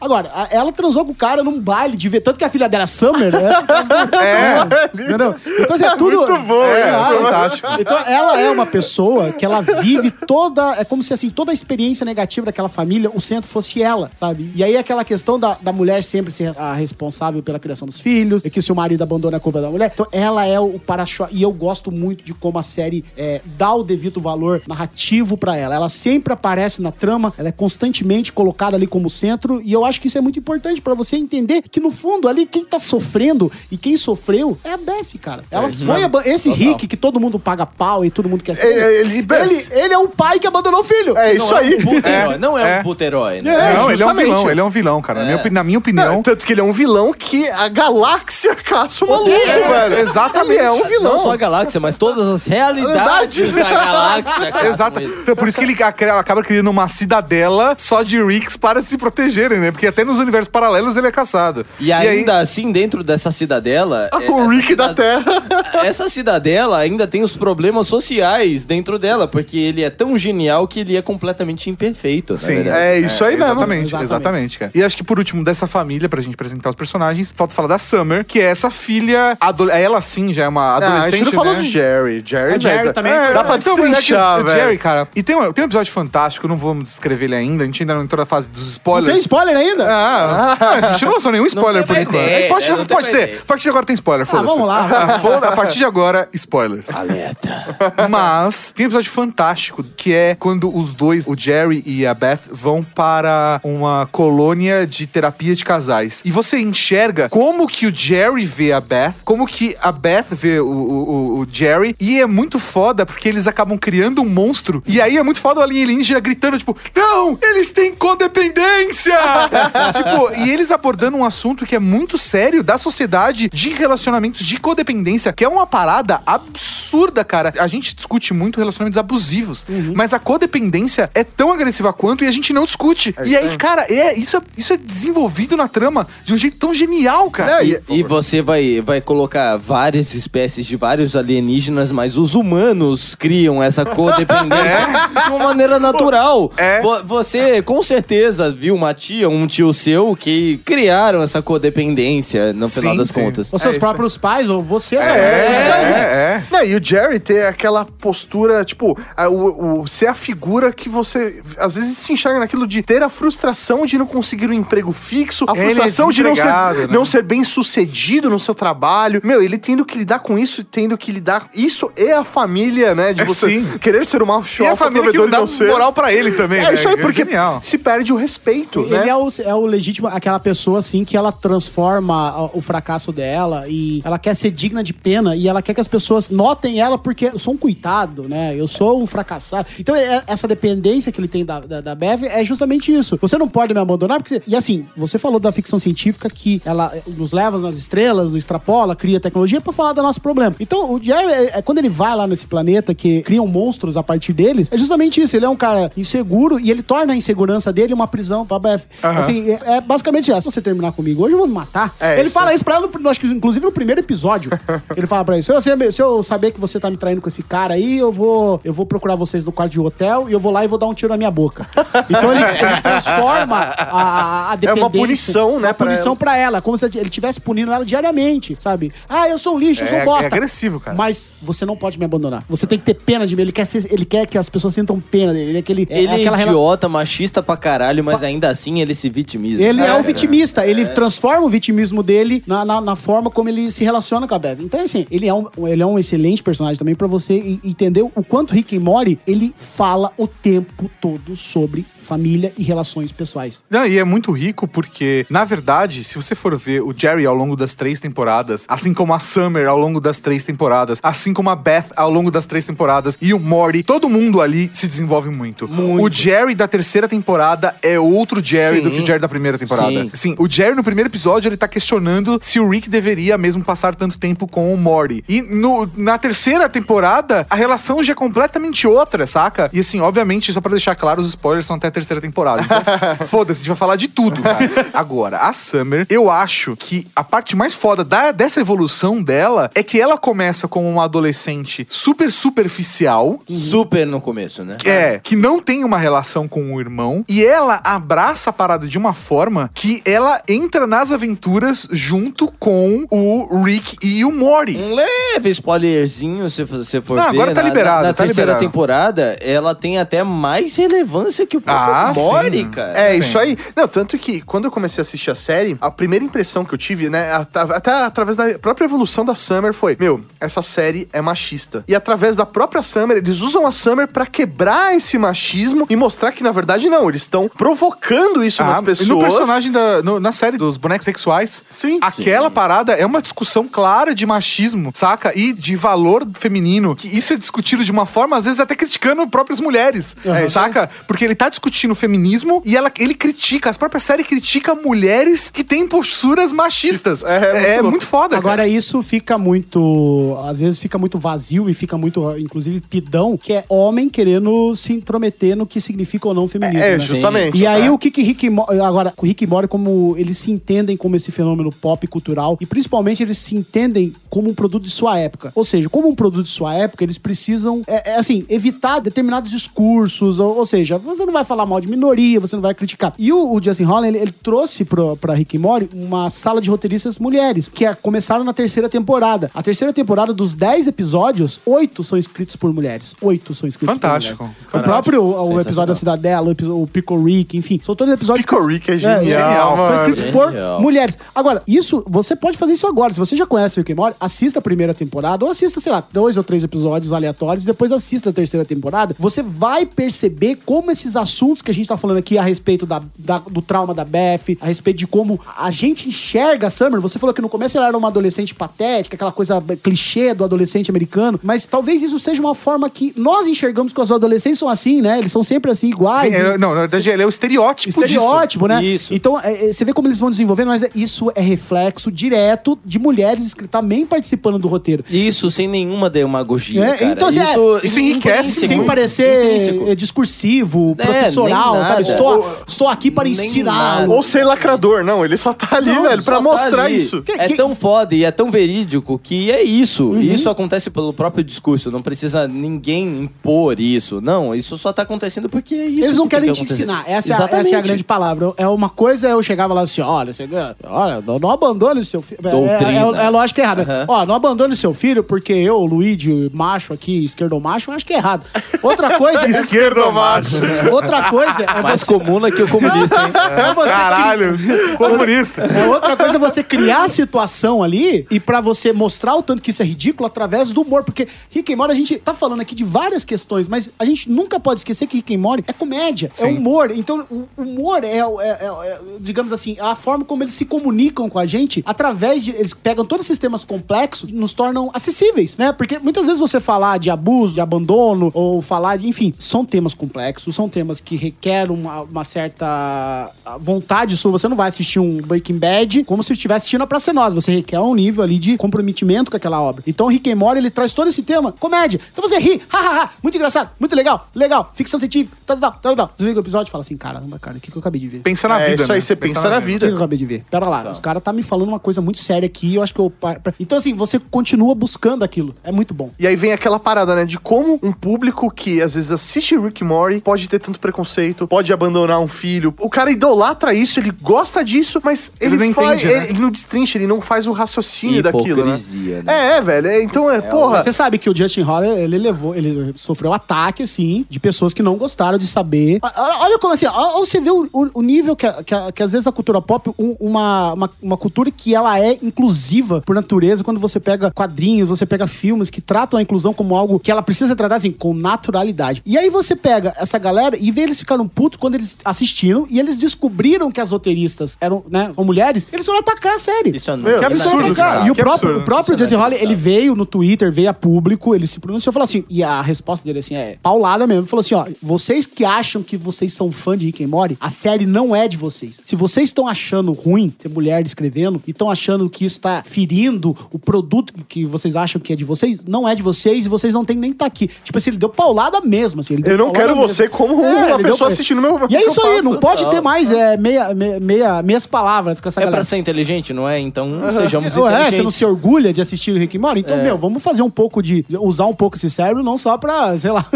[SPEAKER 5] Agora, ela transou com o cara num baile de ver. Tanto que a filha dela é Summer, né? É. Entendeu? Então, assim, é tudo.
[SPEAKER 7] muito bom
[SPEAKER 5] é, ah, fantástico. Então, ela é uma pessoa que ela vive toda. É como se assim, toda a experiência negativa daquela família, o centro fosse ela, sabe? E aí aquela questão da, da mulher sempre ser a responsável pela criação dos filhos, e que se o marido abandona a culpa é da mulher. Então, ela é o para-choque. E eu gosto muito de como a série é, dá o devido valor narrativo pra ela. Ela sempre aparece na trama, ela é constantemente colocada ali como centro, e eu acho que isso é muito importante pra você entender que, no fundo, ali, quem tá sofrendo e quem sofreu é a Beth, cara. Ela foi. aba- Esse Rick que todo mundo paga pau e todo mundo quer ser.
[SPEAKER 7] É, ele-
[SPEAKER 5] ele, ele é um pai que abandonou o filho.
[SPEAKER 7] É isso aí.
[SPEAKER 6] Puta herói. Não é,
[SPEAKER 3] É.
[SPEAKER 6] um puta herói, né?
[SPEAKER 5] É,
[SPEAKER 3] não, ele é um vilão, ele é um vilão, cara. Na minha opi- Na minha opinião.
[SPEAKER 7] Não, tanto que ele é um vilão que a galáxia caça o maluco, velho.
[SPEAKER 3] exatamente.
[SPEAKER 7] Ele é um vilão.
[SPEAKER 6] Não só a galáxia, mas todas as realidades da galáxia.
[SPEAKER 3] Exato.
[SPEAKER 6] ele.
[SPEAKER 3] Então, por isso que ele ac- acaba criando uma cidadela só de Ricks para se protegerem, né? Porque até nos universos paralelos ele é caçado.
[SPEAKER 6] E ainda assim, dentro dessa cidadela. é,
[SPEAKER 7] o Rick da Terra.
[SPEAKER 6] Essa cidadela ainda tem os problemas sociais dentro dela, porque ele é tão genial que ele é completamente imperfeito.
[SPEAKER 3] Sim.
[SPEAKER 7] É isso aí mesmo.
[SPEAKER 3] Exatamente,
[SPEAKER 5] Exatamente.
[SPEAKER 3] exatamente, cara. E acho que por último, dessa família, pra gente apresentar os personagens, falta falar da Summer, que é essa filha. ado- Ela sim já é uma
[SPEAKER 7] Ah,
[SPEAKER 3] adolescente.
[SPEAKER 7] a gente não falou
[SPEAKER 3] né?
[SPEAKER 7] de Jerry. Jerry,
[SPEAKER 5] A Jerry
[SPEAKER 7] né?
[SPEAKER 5] também.
[SPEAKER 7] É, dá pra
[SPEAKER 3] então, é que
[SPEAKER 7] destrinchar,
[SPEAKER 3] o
[SPEAKER 7] velho.
[SPEAKER 3] Jerry, cara. E tem um, tem um episódio fantástico, não vamos descrever ele ainda, a gente ainda não entrou na fase dos
[SPEAKER 5] Não
[SPEAKER 3] spoilers.
[SPEAKER 5] tem spoiler ainda?
[SPEAKER 3] Ah, a gente não lançou nenhum spoiler por enquanto.
[SPEAKER 6] ideia,
[SPEAKER 3] pode
[SPEAKER 6] né? Não
[SPEAKER 3] pode ter.
[SPEAKER 6] ideia.
[SPEAKER 3] A partir de agora tem spoiler, foda-se.
[SPEAKER 5] vamos lá.
[SPEAKER 3] Ah, a partir de agora, spoilers.
[SPEAKER 6] Alerta.
[SPEAKER 3] Mas tem um episódio fantástico que é quando os dois, o Jerry e a Beth, vão para uma colônia de terapia de casais. E você enxerga como que o Jerry vê a Beth, como que a Beth vê o, o- o- Jerry. E é muito foda porque eles acabam criando um monstro. E aí é muito foda o alienígena gritando, tipo, não, eles têm codependência! tipo, e eles abordando um assunto que é muito sério da sociedade de relacionamentos de codependência, que é uma parada absurda, cara. A gente discute muito relacionamentos abusivos, mas a codependência é tão agressiva quanto e a gente não discute. e aí, cara, cara, é, isso, é, isso é desenvolvido na trama de um jeito tão genial, cara.
[SPEAKER 7] Não,
[SPEAKER 6] E, e você vai, vai colocar várias espécies de vários alienígenas, mas os humanos criam essa codependência de uma maneira natural.
[SPEAKER 3] É.
[SPEAKER 6] Vo- Você com certeza viu uma tia, um tio seu que criaram essa codependência no final
[SPEAKER 3] Sim,
[SPEAKER 6] das
[SPEAKER 3] sim.
[SPEAKER 6] contas.
[SPEAKER 5] Os seus
[SPEAKER 7] É
[SPEAKER 5] próprios pais, ou você
[SPEAKER 3] É, é, é.
[SPEAKER 7] Não, e o Jerry ter aquela postura, tipo, a- o, o- ser a figura que você às vezes se enxerga naquilo de ter a frustração de não conseguir um emprego fixo, a
[SPEAKER 3] Ele é
[SPEAKER 7] frustração de não ser,
[SPEAKER 3] né?
[SPEAKER 7] não ser bem sucedido no seu trabalho. Meu, ele tendo que lidar com isso, tendo que lidar. Isso é a família, né? De
[SPEAKER 3] É,
[SPEAKER 7] você
[SPEAKER 3] sim.
[SPEAKER 7] querer ser o macho
[SPEAKER 3] E a família que
[SPEAKER 7] e
[SPEAKER 3] dá
[SPEAKER 7] ser.
[SPEAKER 3] moral pra ele também,
[SPEAKER 7] É
[SPEAKER 3] né?
[SPEAKER 7] isso aí, porque
[SPEAKER 3] genial.
[SPEAKER 7] se perde o respeito,
[SPEAKER 5] Ele
[SPEAKER 7] né?
[SPEAKER 5] é o, é o legítimo, aquela pessoa assim que ela transforma o fracasso dela e ela quer ser digna de pena e ela quer que as pessoas notem ela porque eu sou um coitado, né? Eu sou um fracassado. Então, é- essa dependência que ele tem da, da, da Bev é justamente isso. Você não pode me abandonar porque. E assim, você falou da ficção científica que ela nos leva nas estrelas, nos extrapola, cria tecnologia pra falar do nosso problema. Então, o Jerry, é, é quando ele vai lá nesse planeta que criam monstros a partir deles, é justamente isso. Ele é um cara inseguro e ele torna a insegurança dele uma prisão pra Beth. Assim, é, é basicamente isso. Se você terminar comigo hoje, eu vou me matar.
[SPEAKER 7] É,
[SPEAKER 5] ele
[SPEAKER 7] isso
[SPEAKER 5] fala isso pra ela, no- acho que inclusive no primeiro episódio. ele fala pra ele: se eu, se eu saber que você tá me traindo com esse cara aí, eu vou, eu vou procurar vocês no quarto de hotel e eu vou lá e vou dar um tiro na minha boca. Então ele, ele transforma a, a
[SPEAKER 7] É
[SPEAKER 5] dependência.
[SPEAKER 7] uma punição, né,
[SPEAKER 5] Uma
[SPEAKER 7] pra
[SPEAKER 5] punição
[SPEAKER 7] ela.
[SPEAKER 5] pra ela. Como se ele estivesse punindo ela diariamente, sabe? Ah, eu sou um lixo, eu sou um
[SPEAKER 3] É-
[SPEAKER 5] bosta.
[SPEAKER 3] é agressivo, cara.
[SPEAKER 5] Mas você não pode me abandonar. Você tem que ter pena de mim. Ele quer, ser- ele quer que as pessoas sintam pena dele. Ele é aquele.
[SPEAKER 6] Ele é,
[SPEAKER 5] rela-
[SPEAKER 6] idiota, machista pra caralho, mas ainda assim ele se vitimiza.
[SPEAKER 5] Ele é, o vitimista, ele transforma o vitimismo dele na, na, na forma como ele se relaciona com a Bev. Então, assim, ele é um, ele é um excelente personagem também pra você entender o quanto Rick e Morty, ele fala o tempo todo sobre família e relações pessoais.
[SPEAKER 3] Não, e é muito rico porque, na verdade, se você for ver o Jerry ao longo das três temporadas, assim como a Summer ao longo das três temporadas, assim como a Beth ao longo das três temporadas e o Morty, todo mundo ali se desenvolve muito. O Jerry da terceira temporada é outro Jerry
[SPEAKER 6] Sim.
[SPEAKER 3] do que o Jerry da primeira temporada.
[SPEAKER 6] Sim.
[SPEAKER 3] Sim, o Jerry no primeiro episódio ele tá questionando se o Rick deveria mesmo passar tanto tempo com o Morty. E no, na terceira temporada, a relação já é completamente outra, saca? E assim, obviamente, só pra deixar claro, os spoilers são até a terceira temporada. Então, foda-se, a gente vai falar de tudo, cara. Agora, a Summer, eu acho que a parte mais foda da- dessa evolução dela é que ela começa como uma adolescente super superficial,
[SPEAKER 6] Super no começo, né?
[SPEAKER 3] que é, que não tem uma relação com o irmão, e ela abraça a parada de uma forma que ela entra nas aventuras junto com o Rick e o Morty.
[SPEAKER 6] Um leve spoilerzinho, se você for
[SPEAKER 3] Não,
[SPEAKER 6] ver.
[SPEAKER 3] agora tá
[SPEAKER 6] na-
[SPEAKER 3] liberado,
[SPEAKER 6] Na, na
[SPEAKER 3] tá
[SPEAKER 6] terceira
[SPEAKER 3] liberado.
[SPEAKER 6] temporada, ela tem até mais relevância que o próprio
[SPEAKER 3] Ah, sim.
[SPEAKER 6] cara.
[SPEAKER 7] É,
[SPEAKER 3] Sim.
[SPEAKER 7] isso aí. Não, tanto que quando eu comecei a assistir a série, a primeira impressão que eu tive, né, at- até através da própria evolução da Summer foi, meu, essa série é machista. E através da própria Summer, eles usam a Summer pra quebrar esse machismo e mostrar que na verdade não, eles estão provocando isso nas
[SPEAKER 3] Ah,
[SPEAKER 7] pessoas.
[SPEAKER 3] E no personagem da. no- na série dos bonecos sexuais,
[SPEAKER 7] Sim.
[SPEAKER 3] aquela parada é uma discussão clara de machismo, saca? E de valor feminino. Que isso é discutido de uma forma, às vezes, até criticando próprias mulheres.
[SPEAKER 7] Uhum.
[SPEAKER 3] saca? Porque ele tá discutindo o feminismo e ela, ele critica, a própria série critica mulheres que têm posturas machistas.
[SPEAKER 7] É, é muito
[SPEAKER 3] É,
[SPEAKER 7] louco.
[SPEAKER 3] muito foda.
[SPEAKER 5] Agora,
[SPEAKER 3] cara.
[SPEAKER 5] isso fica muito. Às vezes fica muito vazio e fica muito, inclusive, pidão, que é homem querendo se intrometer no que significa ou não feminismo.
[SPEAKER 7] É,
[SPEAKER 5] né?
[SPEAKER 7] justamente.
[SPEAKER 5] E aí,
[SPEAKER 7] É.
[SPEAKER 5] o que que Rick e. Agora, o Rick e Morty, como eles se entendem como esse fenômeno pop cultural e principalmente eles se entendem como um produto de sua época. Ou seja, como um produto de sua época, eles precisam, é, é assim, evitar determinados discursos, ou, ou seja, você não vai falar mal de minoria, você não vai criticar. E o, o Justin Holland, ele, ele trouxe pro, pra Rick e Morty uma sala de roteiristas mulheres, que é- começaram na terceira temporada. A terceira temporada, dos 10 episódios, oito são escritos por mulheres. Oito são escritos
[SPEAKER 3] Fantástico.
[SPEAKER 5] por mulheres. O próprio o
[SPEAKER 6] Sensacional.
[SPEAKER 5] episódio da Cidadela, o, o Pico Rick, enfim, são todos episódios...
[SPEAKER 7] Pico Rick é genial,
[SPEAKER 3] genial,
[SPEAKER 7] mano.
[SPEAKER 5] São escritos por
[SPEAKER 6] Genial.
[SPEAKER 5] mulheres. Agora, isso, você pode fazer isso agora. Se você já conhece o Rick and Morty, assista a primeira temporada, ou assista, sei lá, dois ou três episódios aleatórios, depois assista a terceira temporada. Você vai perceber como esses assuntos que a gente tá falando aqui a respeito da, da- do trauma da Beth, a respeito de como a gente enxerga a Summer. Você falou que no começo ela era uma adolescente patética, aquela coisa clichê do adolescente americano, mas talvez isso seja uma forma que nós enxergamos que os adolescentes são assim, né? Eles são sempre assim,
[SPEAKER 3] Sim,
[SPEAKER 5] iguais.
[SPEAKER 3] é- não, na verdade, ele é o estereótipo,
[SPEAKER 5] Estereótipo, né?
[SPEAKER 6] Isso.
[SPEAKER 5] Então, é, é, você vê como eles vão desenvolvendo, mas é- isso é reflexo direto de mulheres que também participando do roteiro.
[SPEAKER 6] Isso sem nenhuma demagogia,
[SPEAKER 5] É,
[SPEAKER 6] cara.
[SPEAKER 5] então, assim,
[SPEAKER 6] isso,
[SPEAKER 3] isso enriquece
[SPEAKER 5] Sem parecer
[SPEAKER 6] intrínseco.
[SPEAKER 5] é, discursivo,
[SPEAKER 6] É,
[SPEAKER 5] professoral,
[SPEAKER 6] nem
[SPEAKER 5] sabe? Estou, estou aqui para ensiná-lo.
[SPEAKER 6] nada.
[SPEAKER 7] Ou ser lacrador, não, ele só tá ali,
[SPEAKER 6] Não,
[SPEAKER 7] velho, pra
[SPEAKER 6] só tá
[SPEAKER 7] mostrar
[SPEAKER 6] ali.
[SPEAKER 7] isso.
[SPEAKER 6] É
[SPEAKER 5] que-
[SPEAKER 6] tão foda e é tão verídico que é isso. E isso acontece pelo próprio discurso. Não precisa ninguém impor isso. Não, isso só tá acontecendo porque é isso.
[SPEAKER 5] Eles não
[SPEAKER 6] que
[SPEAKER 5] querem
[SPEAKER 6] que
[SPEAKER 5] te ensinar. Essa, é a- essa é a grande palavra. É uma coisa, eu chegava lá assim, olha, você, olha não, não abandone seu filho. É,
[SPEAKER 6] Doutrina.
[SPEAKER 5] é, é lógico que é errado.
[SPEAKER 6] Aham.
[SPEAKER 5] Ó, não abandone seu filho, porque eu, Luigi, macho aqui, esquerdo macho, acho que é errado. Outra coisa... é,
[SPEAKER 3] Esquerdo macho.
[SPEAKER 5] outra coisa é
[SPEAKER 6] Mais
[SPEAKER 5] você...
[SPEAKER 6] comum que o comunista, hein?
[SPEAKER 5] é você
[SPEAKER 3] Caralho, comunista.
[SPEAKER 5] É outra coisa é você criar a situação ali e pra você mostrar o tanto que isso é ridículo através do humor. Porque Rick and Morty, a gente tá falando aqui de várias questões, mas a gente nunca pode esquecer que Rick and Morty é comédia, é
[SPEAKER 3] Sim.
[SPEAKER 5] humor. Então, o humor é, é- é- é, digamos assim, a forma como eles se comunicam com a gente através de... Eles pegam todos esses temas complexos e nos tornam acessíveis, né? Porque muitas vezes você falar de abuso, de abandono, ou falar de... Enfim, são temas complexos, são temas que requerem uma, uma certa vontade sua. Você não vai assistir um Breaking Bad como se estivesse assistindo a Praça é Nossa. Você requer um nível ali de comprometimento com aquela obra. Então, o Rick and Morty, ele traz todo esse tema, comédia. Então você ri, hahaha, muito engraçado, muito legal, legal, ficção científica, tal, tal, tal, tal. Desliga o episódio e fala assim, caramba, cara, o que, que eu acabei de ver?
[SPEAKER 3] Pensa na
[SPEAKER 7] É,
[SPEAKER 3] vida,
[SPEAKER 7] isso aí
[SPEAKER 3] né?
[SPEAKER 7] você pensa na
[SPEAKER 5] O que
[SPEAKER 7] vida.
[SPEAKER 5] que eu acabei de ver? Pera lá, os caras tá me falando uma coisa muito séria aqui, eu acho que eu... Então, assim, você continua buscando aquilo. É muito bom.
[SPEAKER 7] E aí vem aquela parada, né? De como um público que às vezes assiste Rick and Morty pode ter tanto preconceito, pode abandonar um filho. O cara idolatra isso, ele gosta disso, mas
[SPEAKER 3] Ele
[SPEAKER 7] ele,
[SPEAKER 3] não
[SPEAKER 7] faz,
[SPEAKER 3] entende, né?
[SPEAKER 7] ele, não destrincha, ele não faz o raciocínio daquilo, né?
[SPEAKER 6] Né?
[SPEAKER 7] É, é, velho. é, Então é, porra.
[SPEAKER 5] Você sabe que o Justin Holler, ele levou, ele sofreu ataque, assim, de pessoas que não gostaram de saber. Olha, olha como assim, ó, você vê o, o- nível que, que, que às vezes a cultura pop, um- uma, uma, uma cultura que ela é inclusiva por natureza, quando você pega quadrinhos, você pega filmes que tratam a inclusão como algo que ela precisa ser tratada assim, com naturalidade. E aí você pega essa galera e vê eles ficaram putos quando eles assistiram e eles descobriram que as roteiristas eram, né, com mulheres, eles foram atacar a série.
[SPEAKER 6] Isso é
[SPEAKER 7] Meu,
[SPEAKER 3] que absurdo,
[SPEAKER 5] Cara. E o próprio,
[SPEAKER 3] absurdo.
[SPEAKER 5] o próprio
[SPEAKER 6] é
[SPEAKER 5] Justin Holly, ele veio no Twitter, veio a público, ele se pronunciou e falou assim, e a resposta dele assim é paulada mesmo, ele falou assim, ó, vocês que acham que vocês são fã de Rick and Morty, a série não é de vocês. Se vocês estão achando ruim ter mulher escrevendo e estão achando que isso tá ferindo o produto que vocês acham que é de vocês, não é de vocês e vocês não tem nem que estar aqui. Tipo assim, ele deu paulada mesmo, assim. ele deu
[SPEAKER 7] Eu não quero
[SPEAKER 5] mesmo.
[SPEAKER 7] você como uma
[SPEAKER 5] ele deu-
[SPEAKER 7] pessoa assistindo meu
[SPEAKER 5] E é isso aí,
[SPEAKER 7] faço.
[SPEAKER 5] não pode ter
[SPEAKER 6] Não.
[SPEAKER 5] mais é, meia, meia, meia- meias palavras com essa
[SPEAKER 6] É
[SPEAKER 5] galera.
[SPEAKER 6] pra ser inteligente, não é? Então sejamos
[SPEAKER 5] Ué, você não
[SPEAKER 6] inteligentes.
[SPEAKER 5] se orgulha de assistir o Rick Morty? Então, meu, vamos fazer um pouco de... Usar um pouco esse cérebro, não só pra, sei lá...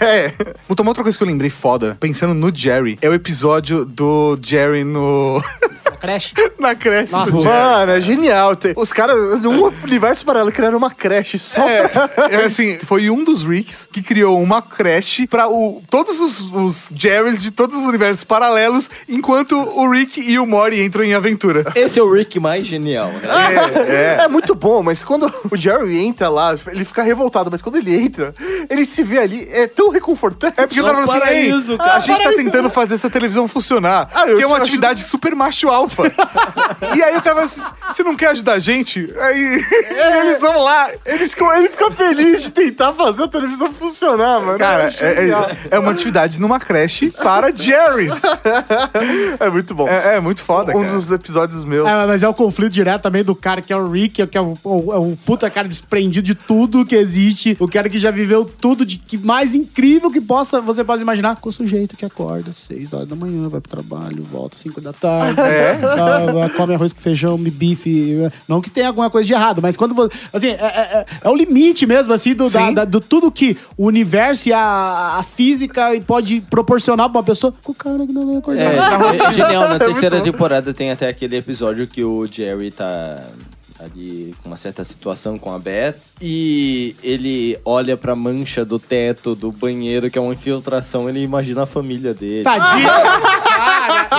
[SPEAKER 7] É.
[SPEAKER 3] Uma outra coisa que eu lembrei foda, pensando no Jerry, é o episódio do Jerry no.
[SPEAKER 5] creche.
[SPEAKER 3] na creche.
[SPEAKER 5] Nossa,
[SPEAKER 3] do.
[SPEAKER 7] Mano, é genial. Os caras, num universo paralelo, criaram uma creche só pra...
[SPEAKER 3] É, é assim, foi um dos Ricks que criou uma creche pra o, todos os, os Jerrys de todos os universos paralelos, enquanto o Rick e o Morty entram em aventura.
[SPEAKER 6] Esse é o Rick mais genial. né?
[SPEAKER 7] É, muito bom, mas quando o Jerry entra lá, ele fica revoltado, mas quando ele entra, ele se vê ali, é tão reconfortante.
[SPEAKER 3] É porque eu tava
[SPEAKER 6] É um
[SPEAKER 3] falando assim, "Ei,
[SPEAKER 6] paraíso,
[SPEAKER 3] a
[SPEAKER 6] cara."
[SPEAKER 3] gente tá tentando fazer essa televisão funcionar,
[SPEAKER 7] Ah, eu
[SPEAKER 3] que é uma atividade super macho alfa. e aí o cara fala assim, você não quer ajudar a gente? Aí eles vão lá.
[SPEAKER 7] Eles ele fica feliz de tentar fazer a televisão funcionar, mano.
[SPEAKER 3] Cara,
[SPEAKER 7] é,
[SPEAKER 3] é, é uma atividade numa creche para Jerrys.
[SPEAKER 7] É muito bom.
[SPEAKER 3] É, é muito foda,
[SPEAKER 7] um
[SPEAKER 3] cara.
[SPEAKER 7] dos episódios meus.
[SPEAKER 5] É, mas é o conflito direto também do cara que é o Rick, que é o, o, é o puta cara desprendido de tudo que existe, o cara que já viveu tudo de que mais incrível que possa você pode imaginar, com o sujeito que acorda às 6 horas da manhã, vai pro trabalho, volta às 5 da tarde, ah, come arroz com feijão, me bife, não que tenha alguma coisa de errado, mas quando você, assim, é, é- é- é o limite mesmo, assim, do, da- da- do tudo que o universo e a, a física pode proporcionar pra uma pessoa, com o cara que não vai acordar.
[SPEAKER 6] É, é genial. Na
[SPEAKER 7] É
[SPEAKER 6] terceira temporada tem até aquele episódio que o Jerry tá ali com uma certa situação com a Beth e ele olha pra mancha do teto do banheiro que é uma infiltração, ele imagina a família dele.
[SPEAKER 5] Tadinho! Cara,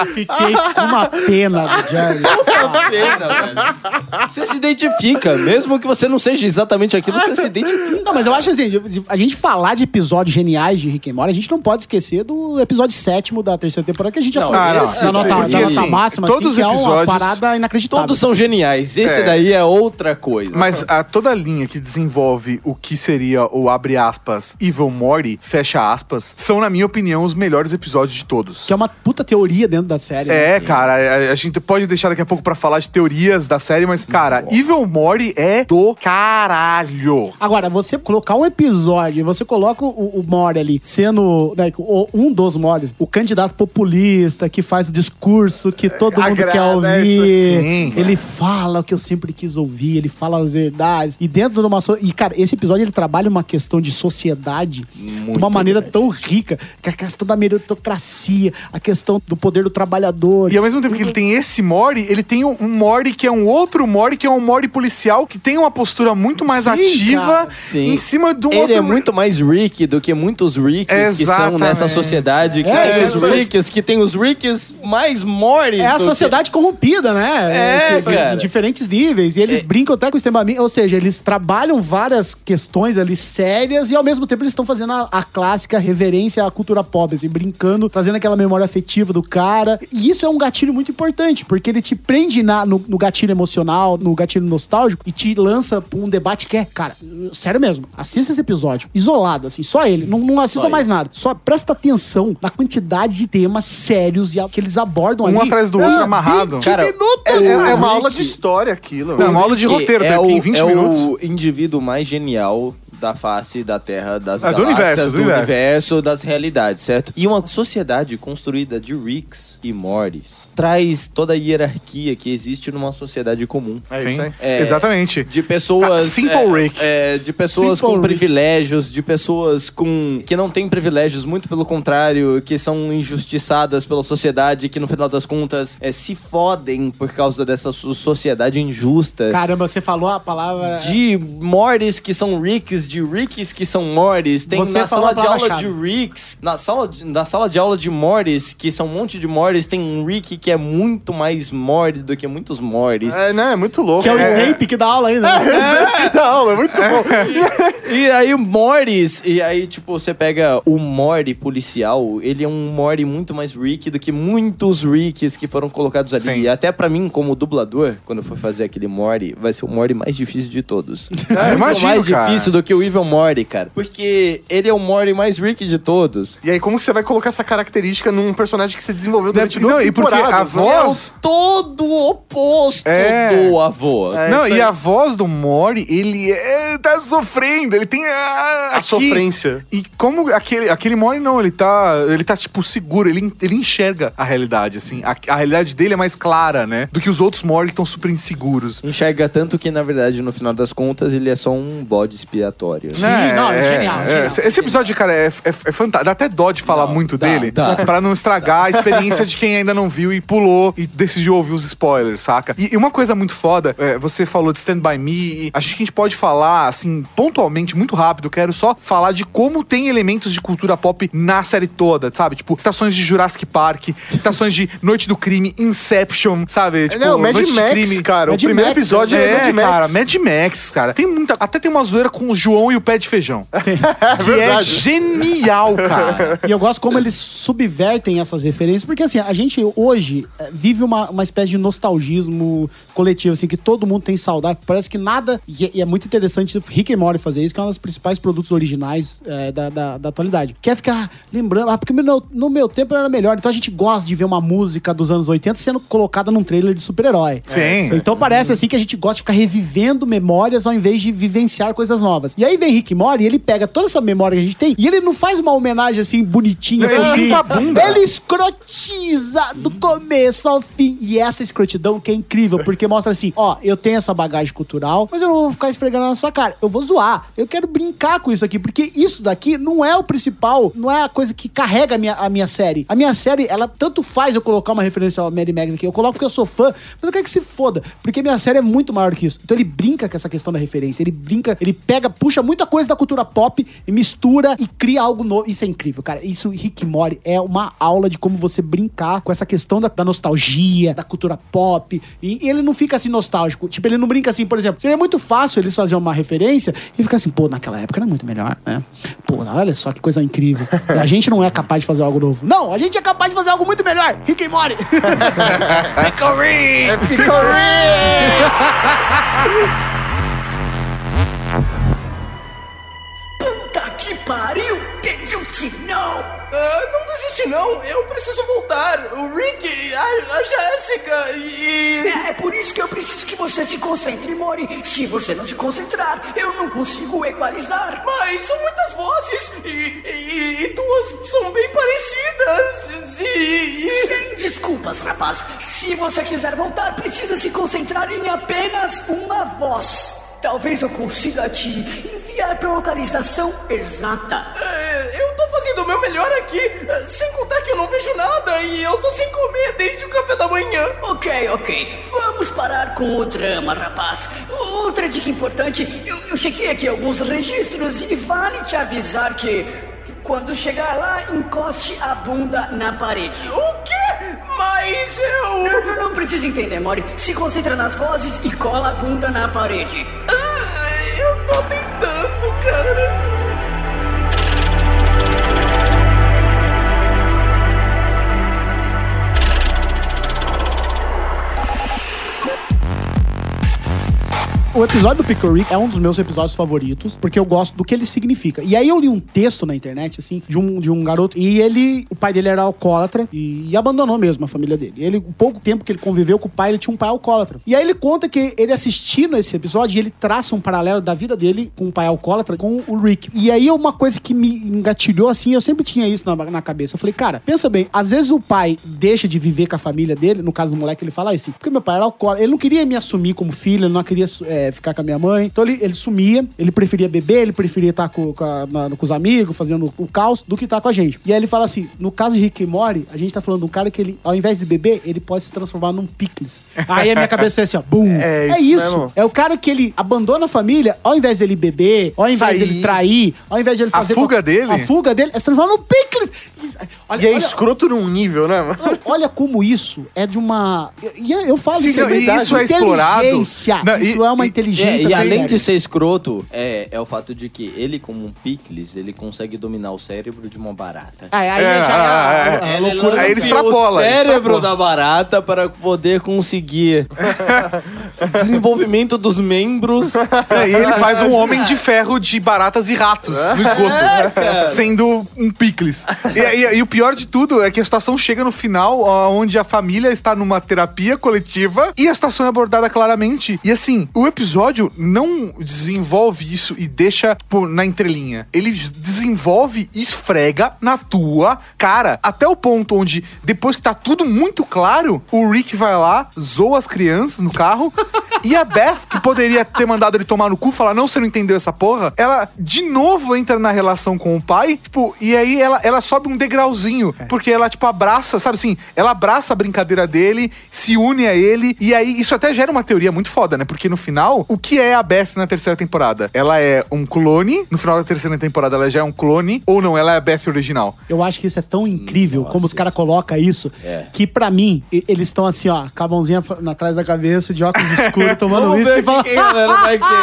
[SPEAKER 5] eu fiquei, eu fiquei com uma pena do Jerry.
[SPEAKER 6] Puta pena, velho. Você se identifica, mesmo que você não seja exatamente aquilo, você se identifica.
[SPEAKER 5] Não, mas eu acho assim, a gente falar de episódios geniais de Rick and Morty, a gente não pode esquecer do episódio sétimo da terceira temporada, que a gente já
[SPEAKER 6] Não,
[SPEAKER 5] falou.
[SPEAKER 3] ah, não,
[SPEAKER 5] da
[SPEAKER 3] sim,
[SPEAKER 5] nota,
[SPEAKER 3] sim,
[SPEAKER 5] da
[SPEAKER 3] porque,
[SPEAKER 5] nota
[SPEAKER 3] assim,
[SPEAKER 5] máxima,
[SPEAKER 3] todos
[SPEAKER 5] assim, que
[SPEAKER 3] os
[SPEAKER 5] é uma
[SPEAKER 3] episódios-
[SPEAKER 5] parada inacreditável.
[SPEAKER 6] Todos são geniais. Esse
[SPEAKER 3] É.
[SPEAKER 6] daí é outra coisa.
[SPEAKER 3] Mas a, toda a linha que desenvolve o que seria o abre aspas Evil Morty, fecha aspas, são, na minha opinião, os melhores episódios de todos.
[SPEAKER 5] Que é uma puta teoria dentro da série.
[SPEAKER 3] É,
[SPEAKER 5] né?
[SPEAKER 3] cara, a, a gente pode deixar daqui a pouco pra falar de teorias da série, mas, cara, Evil Mori é do caralho.
[SPEAKER 5] Agora, você colocar um episódio, você coloca o, o Mori ali sendo né, o- um dos Moris, o candidato populista que faz o discurso que todo mundo
[SPEAKER 7] agrada,
[SPEAKER 5] quer
[SPEAKER 7] isso
[SPEAKER 5] ouvir.
[SPEAKER 3] sim.
[SPEAKER 5] ele fala o que eu sempre quis ouvir, ele fala as verdades. E dentro de uma. so- E, cara, esse episódio ele trabalha uma questão de sociedade de uma maneira tão rica, que a questão da meritocracia, a questão do poder do trabalhador.
[SPEAKER 3] E ao mesmo tempo que ele tem esse Mori, ele tem um, Mori que é um outro Mori, que é um Mori policial, que tem uma postura muito mais
[SPEAKER 5] Sim,
[SPEAKER 3] ativa
[SPEAKER 5] cara.
[SPEAKER 6] Sim.
[SPEAKER 3] em cima um
[SPEAKER 6] Ele
[SPEAKER 3] outro...
[SPEAKER 6] é muito mais Rick do que muitos Ricks que são nessa sociedade. Que
[SPEAKER 5] É,
[SPEAKER 6] tem os
[SPEAKER 5] é,
[SPEAKER 6] Ricks, que tem os Ricks mais Morris.
[SPEAKER 5] É a
[SPEAKER 6] do que-
[SPEAKER 5] sociedade corrompida, né?
[SPEAKER 6] É,
[SPEAKER 5] Que-
[SPEAKER 6] cara.
[SPEAKER 5] Em diferentes níveis. E eles brincam até com o sistema. Ou seja, eles trabalham várias questões ali sérias e ao mesmo tempo eles estão fazendo a, a clássica reverência à cultura pop, assim, brincando, trazendo aquela memória afetiva do cara. E isso é um gatilho muito importante, porque ele te prende na- no, no gatilho emocional, no gatilho nostálgico e te lança pra um debate que é, cara, sério mesmo, assista esse episódio, isolado, assim, só ele. Não, não assista
[SPEAKER 6] Só
[SPEAKER 5] mais nada. Só presta atenção na quantidade de temas sérios e que eles abordam
[SPEAKER 3] Um
[SPEAKER 5] ali.
[SPEAKER 3] atrás do outro, amarrado.
[SPEAKER 6] Cara,
[SPEAKER 5] minutos,
[SPEAKER 7] É, é- é uma aula de história aquilo.
[SPEAKER 3] Não, é uma aula de roteiro,
[SPEAKER 6] é
[SPEAKER 3] tem
[SPEAKER 6] o,
[SPEAKER 3] 20
[SPEAKER 6] é
[SPEAKER 3] minutos.
[SPEAKER 6] o indivíduo mais genial da face da Terra, das
[SPEAKER 3] É, do
[SPEAKER 6] galáxias,
[SPEAKER 3] universo, do
[SPEAKER 6] do,
[SPEAKER 3] universo.
[SPEAKER 6] universo, das realidades, certo? E uma sociedade construída de Ricks e Mortys traz toda a hierarquia que existe numa sociedade comum.
[SPEAKER 7] É
[SPEAKER 3] Sim,
[SPEAKER 7] isso aí.
[SPEAKER 6] É,
[SPEAKER 3] exatamente.
[SPEAKER 6] De pessoas.
[SPEAKER 3] Ah, Simple
[SPEAKER 6] é,
[SPEAKER 3] Rick.
[SPEAKER 6] é, de pessoas
[SPEAKER 5] Simple
[SPEAKER 6] com
[SPEAKER 5] Rick.
[SPEAKER 6] privilégios, de pessoas com. que não têm privilégios, muito pelo contrário, que são injustiçadas pela sociedade, que no final das contas é, se fodem por causa dessa so- sociedade injusta.
[SPEAKER 5] Caramba, você falou a palavra.
[SPEAKER 6] De Morris que são Ricks, de Ricks que são Morris. Tem
[SPEAKER 5] Você
[SPEAKER 6] na sala de aula
[SPEAKER 5] palavra-chave.
[SPEAKER 6] de Ricks, na sala de, na sala de aula de Morris, que são um monte de Morris, tem um Rick que é muito mais Morty do que muitos Morris.
[SPEAKER 7] É, né? É muito louco.
[SPEAKER 5] Que é o
[SPEAKER 7] É.
[SPEAKER 5] Snape que dá aula ainda. né?
[SPEAKER 7] Da aula, é muito bom.
[SPEAKER 6] E aí o Morris, e aí tipo, você pega o Morty policial, ele é um Morty muito mais Rick do que muitos Ricks que foram colocados ali.
[SPEAKER 3] Sim.
[SPEAKER 6] E até pra mim, como dublador, quando eu for fazer aquele Morty, vai ser o Morty mais difícil de todos.
[SPEAKER 3] É, imagino,
[SPEAKER 6] mais
[SPEAKER 3] cara.
[SPEAKER 6] difícil do que o Evil Morty, cara. Porque ele é o Morty mais Rick de todos.
[SPEAKER 7] E aí, como que você vai colocar essa característica num personagem que se desenvolveu durante
[SPEAKER 3] Não,
[SPEAKER 7] duas
[SPEAKER 3] e porque a voz-
[SPEAKER 6] É o todo oposto
[SPEAKER 3] É.
[SPEAKER 6] do avô.
[SPEAKER 7] É
[SPEAKER 3] não, e a voz do Mori, ele é, tá sofrendo, ele tem a,
[SPEAKER 7] A sofrência.
[SPEAKER 3] E como aquele, aquele Mori não, ele tá, ele tá tipo seguro, ele, ele enxerga a realidade, assim. A, a realidade dele é mais clara, né? Do que os outros Mori que estão super inseguros.
[SPEAKER 6] Enxerga tanto que, na verdade, no final das contas, ele é só um bode expiatório.
[SPEAKER 5] Sim, não, é genial, genial.
[SPEAKER 3] Esse episódio, cara, é, é, é fantástico. Dá até dó de falar muito
[SPEAKER 6] dá,
[SPEAKER 3] dele,
[SPEAKER 6] dá.
[SPEAKER 3] pra não estragar a experiência de quem ainda não viu e pulou e decidiu ouvir os spoilers, saca? E, e uma coisa muito foda, é, você falou de Stand By Me, e acho que a gente pode falar, assim, pontualmente, muito rápido, quero só falar de como tem elementos de cultura pop na série toda, sabe? Tipo, estações de Jurassic Park, estações de Noite do Crime, Inception, sabe? Tipo,
[SPEAKER 7] não, Mad
[SPEAKER 3] Noite de
[SPEAKER 7] Max,
[SPEAKER 3] Crime.
[SPEAKER 7] cara.
[SPEAKER 5] Mad
[SPEAKER 7] o primeiro
[SPEAKER 5] Max,
[SPEAKER 7] episódio
[SPEAKER 3] É,
[SPEAKER 7] é, Mad Max.
[SPEAKER 3] cara, Mad Max, cara. Tem muita. Até tem uma zoeira com o João e o pé de feijão. que é genial, cara.
[SPEAKER 5] E eu gosto como eles subvertem essas referências, porque assim, a gente hoje eh, vive uma, uma espécie de nostalgismo coletivo, assim, que todo mundo tem saudade. Parece que nada. E é, e é muito interessante Rick and Morty fazer isso, que é um dos principais produtos originais eh, da, da, da atualidade. Quer ficar lembrando, ah, porque no, no meu tempo era melhor. Então a gente gosta de ver uma música dos anos 80 sendo colocada num trailer de super-herói.
[SPEAKER 3] Sim.
[SPEAKER 5] Então parece assim que a gente gosta de ficar revivendo memórias ao invés de vivenciar coisas novas. E aí vem Rick Mori e ele pega toda essa memória que a gente tem e ele não faz uma homenagem assim bonitinha.
[SPEAKER 3] Ele a bunda.
[SPEAKER 5] Ele escrotiza do começo ao fim. E essa escrotidão que é incrível, porque mostra assim, ó, eu tenho essa bagagem cultural, mas eu não vou ficar esfregando na sua cara. Eu vou zoar. Eu quero brincar com isso aqui, porque isso daqui não é o principal, não é a coisa que carrega a minha, a minha série. A minha série, ela tanto faz eu colocar uma referência ao Mad Max aqui. Eu coloco porque eu sou fã, mas eu quero que se foda, porque minha série é muito maior que isso. Então ele brinca com essa questão da referência. Ele brinca, ele pega, puxa muita coisa da cultura pop e mistura e cria algo novo. Isso é incrível, cara. Isso, Rick Mori, é uma aula de como você brincar com essa questão da, da nostalgia, da cultura pop. E, e ele não fica assim nostálgico. Tipo, ele não brinca assim, por exemplo, seria muito fácil eles fazerem uma referência e ficar assim, pô, naquela época era muito melhor, né? Pô, olha só que coisa incrível. A gente não é capaz de fazer algo novo. Não, a gente é capaz de fazer algo muito melhor. Rick and Morty.
[SPEAKER 7] É picorê!
[SPEAKER 2] pariu! Desiste, não!
[SPEAKER 8] Ah, não desiste não, eu preciso voltar. O Rick, a, a Jéssica e...
[SPEAKER 2] É, é por isso que eu preciso que você se concentre, Mori. Se você não se concentrar, eu não consigo equalizar.
[SPEAKER 8] Mas são muitas vozes e, e, e duas são bem parecidas e... e...
[SPEAKER 2] Sem desculpas, rapaz. Se você quiser voltar, precisa se concentrar em apenas uma voz. Talvez eu consiga te enviar para a localização exata.
[SPEAKER 8] É, eu tô fazendo o meu melhor aqui, é, sem contar que eu não vejo nada e eu tô sem comer desde o café da manhã.
[SPEAKER 2] Ok, ok. Vamos parar com o drama, rapaz. Outra dica importante: eu, eu chequei aqui alguns registros e vale te avisar que quando chegar lá, encoste a bunda na parede.
[SPEAKER 8] O quê? Mas eu...
[SPEAKER 2] Não, não precisa entender, Mori. Se concentra nas vozes e cola a bunda na parede.
[SPEAKER 8] Ah, Eu tô tentando, cara.
[SPEAKER 5] O episódio do Pickle Rick é um dos meus episódios favoritos, porque eu gosto do que ele significa. E aí eu li um texto na internet, assim, de um, de um garoto, e ele, o pai dele era alcoólatra e, e abandonou mesmo a família dele. Ele, o pouco tempo que ele conviveu com o pai, ele tinha um pai alcoólatra. E aí ele conta que ele assistindo esse episódio, ele traça um paralelo da vida dele com o pai alcoólatra com o Rick. E aí uma coisa que me engatilhou, assim, eu sempre tinha isso na, na cabeça. Eu falei, cara, pensa bem, às vezes o pai deixa de viver com a família dele, no caso do moleque, ele fala assim, porque meu pai era alcoólatra, ele não queria me assumir como filho, ele não queria é, ficar com a minha mãe. Então ele, ele sumia, ele preferia beber, ele preferia estar com, com, a- na- com os amigos, fazendo o caos, do que estar com a gente. E aí ele fala assim: no caso de Rick e Morty, a gente tá falando de um cara que ele, ao invés de beber, ele pode se transformar num picles. Aí a minha cabeça fez assim, ó, bum.
[SPEAKER 7] É
[SPEAKER 5] É
[SPEAKER 7] isso.
[SPEAKER 5] É o cara que ele abandona a família, ao invés dele beber, ao invés
[SPEAKER 7] Sair.
[SPEAKER 5] dele trair, ao invés de ele
[SPEAKER 3] A
[SPEAKER 5] fazer.
[SPEAKER 3] fuga dele?
[SPEAKER 5] A fuga dele é se transformar num picles. Olha,
[SPEAKER 7] E é
[SPEAKER 5] olha-
[SPEAKER 7] escroto num nível, né, mano?
[SPEAKER 5] Olha como isso é de uma. E eu, eu falo
[SPEAKER 3] Sim,
[SPEAKER 5] isso,
[SPEAKER 3] não,
[SPEAKER 5] verdade.
[SPEAKER 3] isso é explorado. Não, e-
[SPEAKER 5] isso é uma
[SPEAKER 3] e-
[SPEAKER 6] É,
[SPEAKER 5] inteligência.
[SPEAKER 6] e além de ser escroto, é, é o fato de que ele, como um picles, ele consegue dominar o cérebro de uma barata.
[SPEAKER 5] Aí, aí
[SPEAKER 3] É,
[SPEAKER 5] já é,
[SPEAKER 3] é, é.
[SPEAKER 5] loucura.
[SPEAKER 3] Aí ele extrapola,
[SPEAKER 6] o cérebro
[SPEAKER 3] extrapola.
[SPEAKER 6] da barata para poder conseguir desenvolvimento dos membros.
[SPEAKER 3] É, e ele faz um homem de ferro de baratas e ratos no esgoto, sendo um picles. E, e- e o pior de tudo é que a situação chega no final, onde a família está numa terapia coletiva e a situação é abordada claramente. E assim, o episódio não desenvolve isso e deixa na entrelinha. Ele desenvolve e esfrega na tua cara, até o ponto onde, depois que tá tudo muito claro, o Rick vai lá, zoa as crianças no carro. E a Beth, que poderia ter mandado ele tomar no cu, falar, não, você não entendeu essa porra, ela de novo entra na relação com o pai, tipo, e aí ela, ela sobe um degrauzinho, porque ela, tipo, abraça, sabe assim, ela abraça a brincadeira dele, se une a ele, e aí isso até gera uma teoria muito foda, né? Porque no final, o que é a Beth na terceira temporada? Ela é um clone, no final da terceira temporada ela já é um clone, ou não, ela é a Beth original?
[SPEAKER 5] Eu acho que isso é tão incrível,
[SPEAKER 6] Nossa,
[SPEAKER 5] como os caras
[SPEAKER 6] isso.
[SPEAKER 5] colocam isso,
[SPEAKER 6] É.
[SPEAKER 5] que pra mim, eles estão assim, ó, com a mãozinha fa- na trás da cabeça, de óculos escuros, tomando
[SPEAKER 6] ver
[SPEAKER 5] e falando.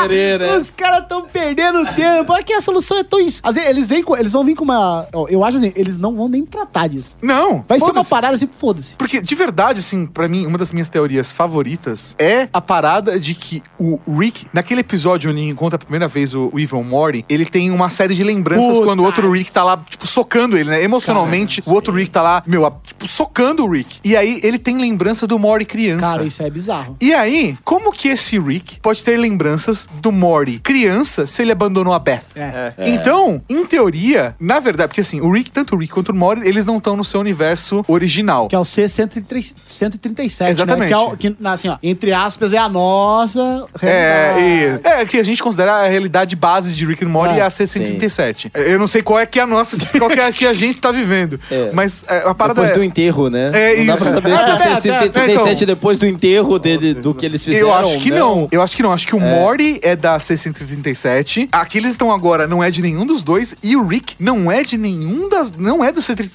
[SPEAKER 6] querer, né?
[SPEAKER 5] Os caras estão perdendo tempo. Aqui a solução é tão isso. Às vezes, eles, vêm com- eles vão vir com uma. ó, Eu acho assim, eles não vão nem tratar disso.
[SPEAKER 3] Não!
[SPEAKER 5] Vai ser uma parada assim, foda-se.
[SPEAKER 3] Porque, de verdade, assim, pra mim, uma das minhas teorias favoritas é a parada de que o Rick, naquele episódio onde ele encontra a primeira vez o, o Evil Morty, ele tem uma série de lembranças
[SPEAKER 5] Puta.
[SPEAKER 3] quando o outro Rick tá lá, tipo, socando ele, né? Emocionalmente, o outro Rick tá lá, meu, a- tipo, socando o Rick. E aí ele tem lembrança do Morty criança.
[SPEAKER 5] Cara, isso é bizarro.
[SPEAKER 3] E aí, como que esse Rick pode ter lembranças do Morty criança se ele abandonou a Beth?
[SPEAKER 5] É.
[SPEAKER 3] Então, em teoria, na verdade, porque assim, o Rick, tanto o Rick quanto o Morty, eles não estão no seu universo original.
[SPEAKER 5] Que é o C-137,
[SPEAKER 3] Exatamente.
[SPEAKER 5] né? Que é o, que, assim, ó, entre aspas, é a nossa
[SPEAKER 3] É,
[SPEAKER 5] realidade.
[SPEAKER 3] e, é que a gente considera a realidade base de Rick and Morty
[SPEAKER 5] É,
[SPEAKER 3] é a C-137. Eu não sei qual é que é a nossa, qual que é a que a gente tá vivendo.
[SPEAKER 6] É.
[SPEAKER 3] Mas é, a parada
[SPEAKER 6] Depois
[SPEAKER 3] é...
[SPEAKER 6] do enterro, né?
[SPEAKER 3] É
[SPEAKER 6] não dá
[SPEAKER 3] isso.
[SPEAKER 6] pra saber
[SPEAKER 5] É,
[SPEAKER 6] se
[SPEAKER 5] é,
[SPEAKER 6] é
[SPEAKER 5] é,
[SPEAKER 6] 137
[SPEAKER 3] então.
[SPEAKER 6] depois do enterro dele, do que eles fizeram.
[SPEAKER 3] Eu acho que
[SPEAKER 6] né?
[SPEAKER 3] não. Eu acho que não. Acho que o Morty é da C-137. Aqui eles estão agora não é de nenhum dos dois. E o Rick não é de nenhum das. Não é do C-137.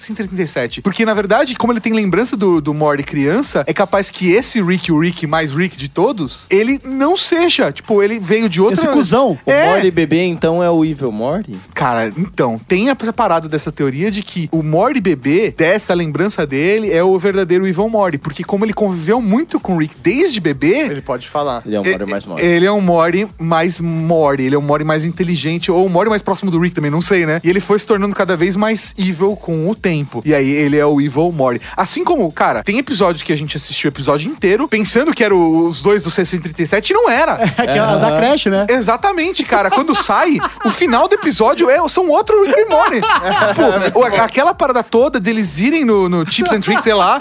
[SPEAKER 3] Porque, na verdade, como ele tem lembrança do, do Morty criança, é capaz que esse Rick, o Rick mais Rick de todos, ele não seja. Tipo, ele veio de outra.
[SPEAKER 5] Esse cuzão.
[SPEAKER 6] O
[SPEAKER 3] É.
[SPEAKER 6] Morty bebê, então, é o Evil Morty?
[SPEAKER 3] Cara, então, tem essa parada dessa teoria de que o Morty bebê, dessa lembrança dele, é o verdadeiro Evil Morty. Porque como ele conviveu muito com o Rick desde bebê,
[SPEAKER 7] Ele pode falar.
[SPEAKER 6] Ele é um Mori mais Mori.
[SPEAKER 3] Ele é um Mori mais Mori, ele é um Mori mais inteligente, ou um Mori mais próximo do Rick também, não sei, né? E ele foi se tornando cada vez mais evil com o tempo. E aí ele é o Evil Mori. Assim como, cara, tem episódios que a gente assistiu o episódio inteiro pensando que eram os dois do 637 e não era.
[SPEAKER 5] Aquela da Crash, né?
[SPEAKER 3] Exatamente, cara. Quando sai, o final do episódio é, são outro Rick and Morty. Tipo, o- aquela parada toda deles irem no, no Chips and Tricks, sei lá,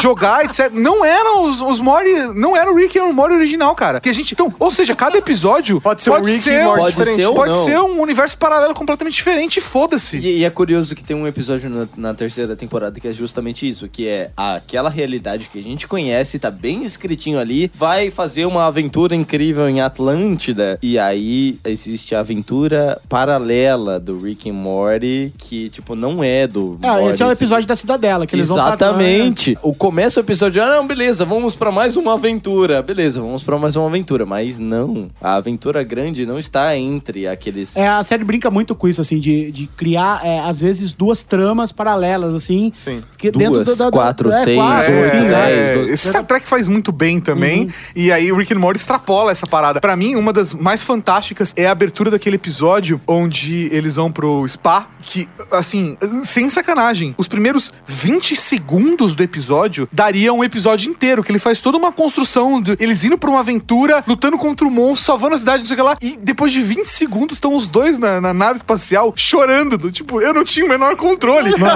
[SPEAKER 3] jogar, etc. Não eram os, os Morty, não era o Rick e o Morty original, cara. Que a gente, então, ou seja, cada episódio
[SPEAKER 7] Pode ser um Rick e Morty
[SPEAKER 6] Pode
[SPEAKER 7] diferente.
[SPEAKER 6] ser ou
[SPEAKER 3] pode
[SPEAKER 6] não.
[SPEAKER 3] ser um universo paralelo completamente diferente foda-se.
[SPEAKER 6] E, e é curioso que tem um episódio na, na terceira temporada que é justamente isso, que é aquela realidade que a gente conhece, tá bem escritinho ali, vai fazer uma aventura incrível em Atlântida, e aí existe a aventura paralela do Rick and Morty, que, tipo, não é do
[SPEAKER 5] Ah,
[SPEAKER 6] Morty,
[SPEAKER 5] esse é o
[SPEAKER 6] assim.
[SPEAKER 5] episódio da Cidadela, que eles vão pra-
[SPEAKER 6] Exatamente. O começo do episódio, ah, não, beleza, vamos pra mais uma aventura. Beleza, vamos pra mais uma aventura. Mas não, a aventura grande não está entre aqueles...
[SPEAKER 5] É, a série brinca muito com isso, assim, de, de criar, é, às vezes, duas tramas paralelas, assim.
[SPEAKER 7] Sim.
[SPEAKER 5] Que
[SPEAKER 6] Duas, quatro, seis,
[SPEAKER 5] quatro,
[SPEAKER 6] oito,
[SPEAKER 5] enfim, né?
[SPEAKER 6] dez,
[SPEAKER 3] É,
[SPEAKER 6] doze.
[SPEAKER 3] esse Star Trek faz muito bem também. E aí o Rick and Morty extrapola essa parada. Pra mim, uma das mais fantásticas é a abertura daquele episódio onde eles vão pro spa. Que, assim, sem sacanagem, os primeiros 20 segundos do episódio dariam um episódio inteiro. Que ele faz toda uma construção. De, eles indo pra uma aventura, lutando contra o monstro, salvando a cidade, não sei o que lá. E depois de 20 segundos estão os dois na, na nave espacial chorando. Do, tipo, eu não tinha o menor controle.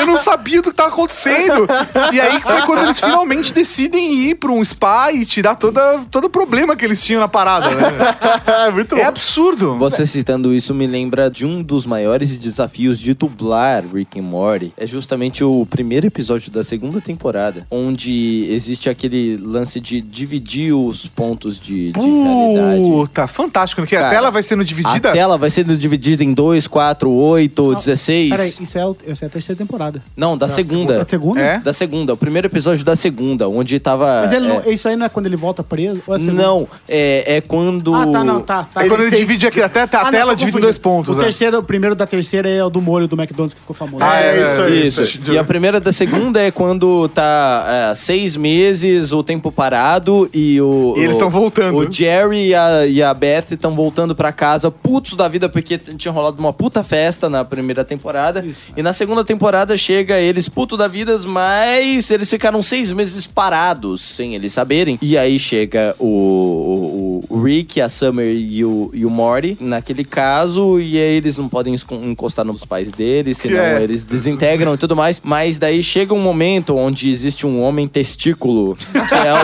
[SPEAKER 3] Eu não, sabia do que tava acontecendo. E aí foi quando eles finalmente decidem ir pra um spa e tirar toda, todo o problema que eles tinham na parada, né?
[SPEAKER 7] Muito
[SPEAKER 3] É
[SPEAKER 7] bom.
[SPEAKER 3] absurdo.
[SPEAKER 6] Você citando isso me lembra de um dos maiores desafios de dublar Rick and Morty. É justamente o primeiro episódio da segunda temporada, onde existe aquele lance de dividir os pontos de, de realidade.
[SPEAKER 3] Puta, fantástico. né? Que a
[SPEAKER 6] Cara,
[SPEAKER 3] tela vai sendo dividida.
[SPEAKER 6] A tela vai sendo dividida em 2, 4, 8, 16.
[SPEAKER 5] Peraí, isso é, o- essa é a terceira temporada.
[SPEAKER 6] Não, da segunda.
[SPEAKER 5] A segunda?
[SPEAKER 3] É?
[SPEAKER 6] Da segunda, o primeiro episódio da segunda, onde tava.
[SPEAKER 5] Mas ele
[SPEAKER 6] é,
[SPEAKER 5] não- isso aí não é quando ele volta preso? Ou é?
[SPEAKER 6] Não, é, é quando.
[SPEAKER 5] Ah, tá, não, tá. tá.
[SPEAKER 3] É quando ele divide aqui, até a
[SPEAKER 5] Ah, não,
[SPEAKER 3] tela
[SPEAKER 5] tô
[SPEAKER 3] divide em dois pontos.
[SPEAKER 5] O
[SPEAKER 3] né?
[SPEAKER 5] terceiro, o primeiro da terceira é o do molho do McDonald's que ficou famoso.
[SPEAKER 3] Ah, é,
[SPEAKER 7] isso aí,
[SPEAKER 6] Isso.
[SPEAKER 3] isso.
[SPEAKER 6] E a primeira da segunda é quando tá é, seis meses, o tempo parado e o.
[SPEAKER 3] E eles
[SPEAKER 6] o-
[SPEAKER 3] tão voltando.
[SPEAKER 6] O Jerry e a, e a Beth estão voltando pra casa, putos da vida, porque tinha rolado uma puta festa na primeira temporada. E na segunda temporada chega eles puto da vida, mas eles ficaram seis meses parados, sem eles saberem. E aí chega o, o, o Rick, a Summer e o, e o Morty, naquele caso, e aí eles não podem encostar nos pais deles, senão
[SPEAKER 7] é.
[SPEAKER 6] eles desintegram e tudo mais. Mas daí chega um momento onde existe um homem testículo, que é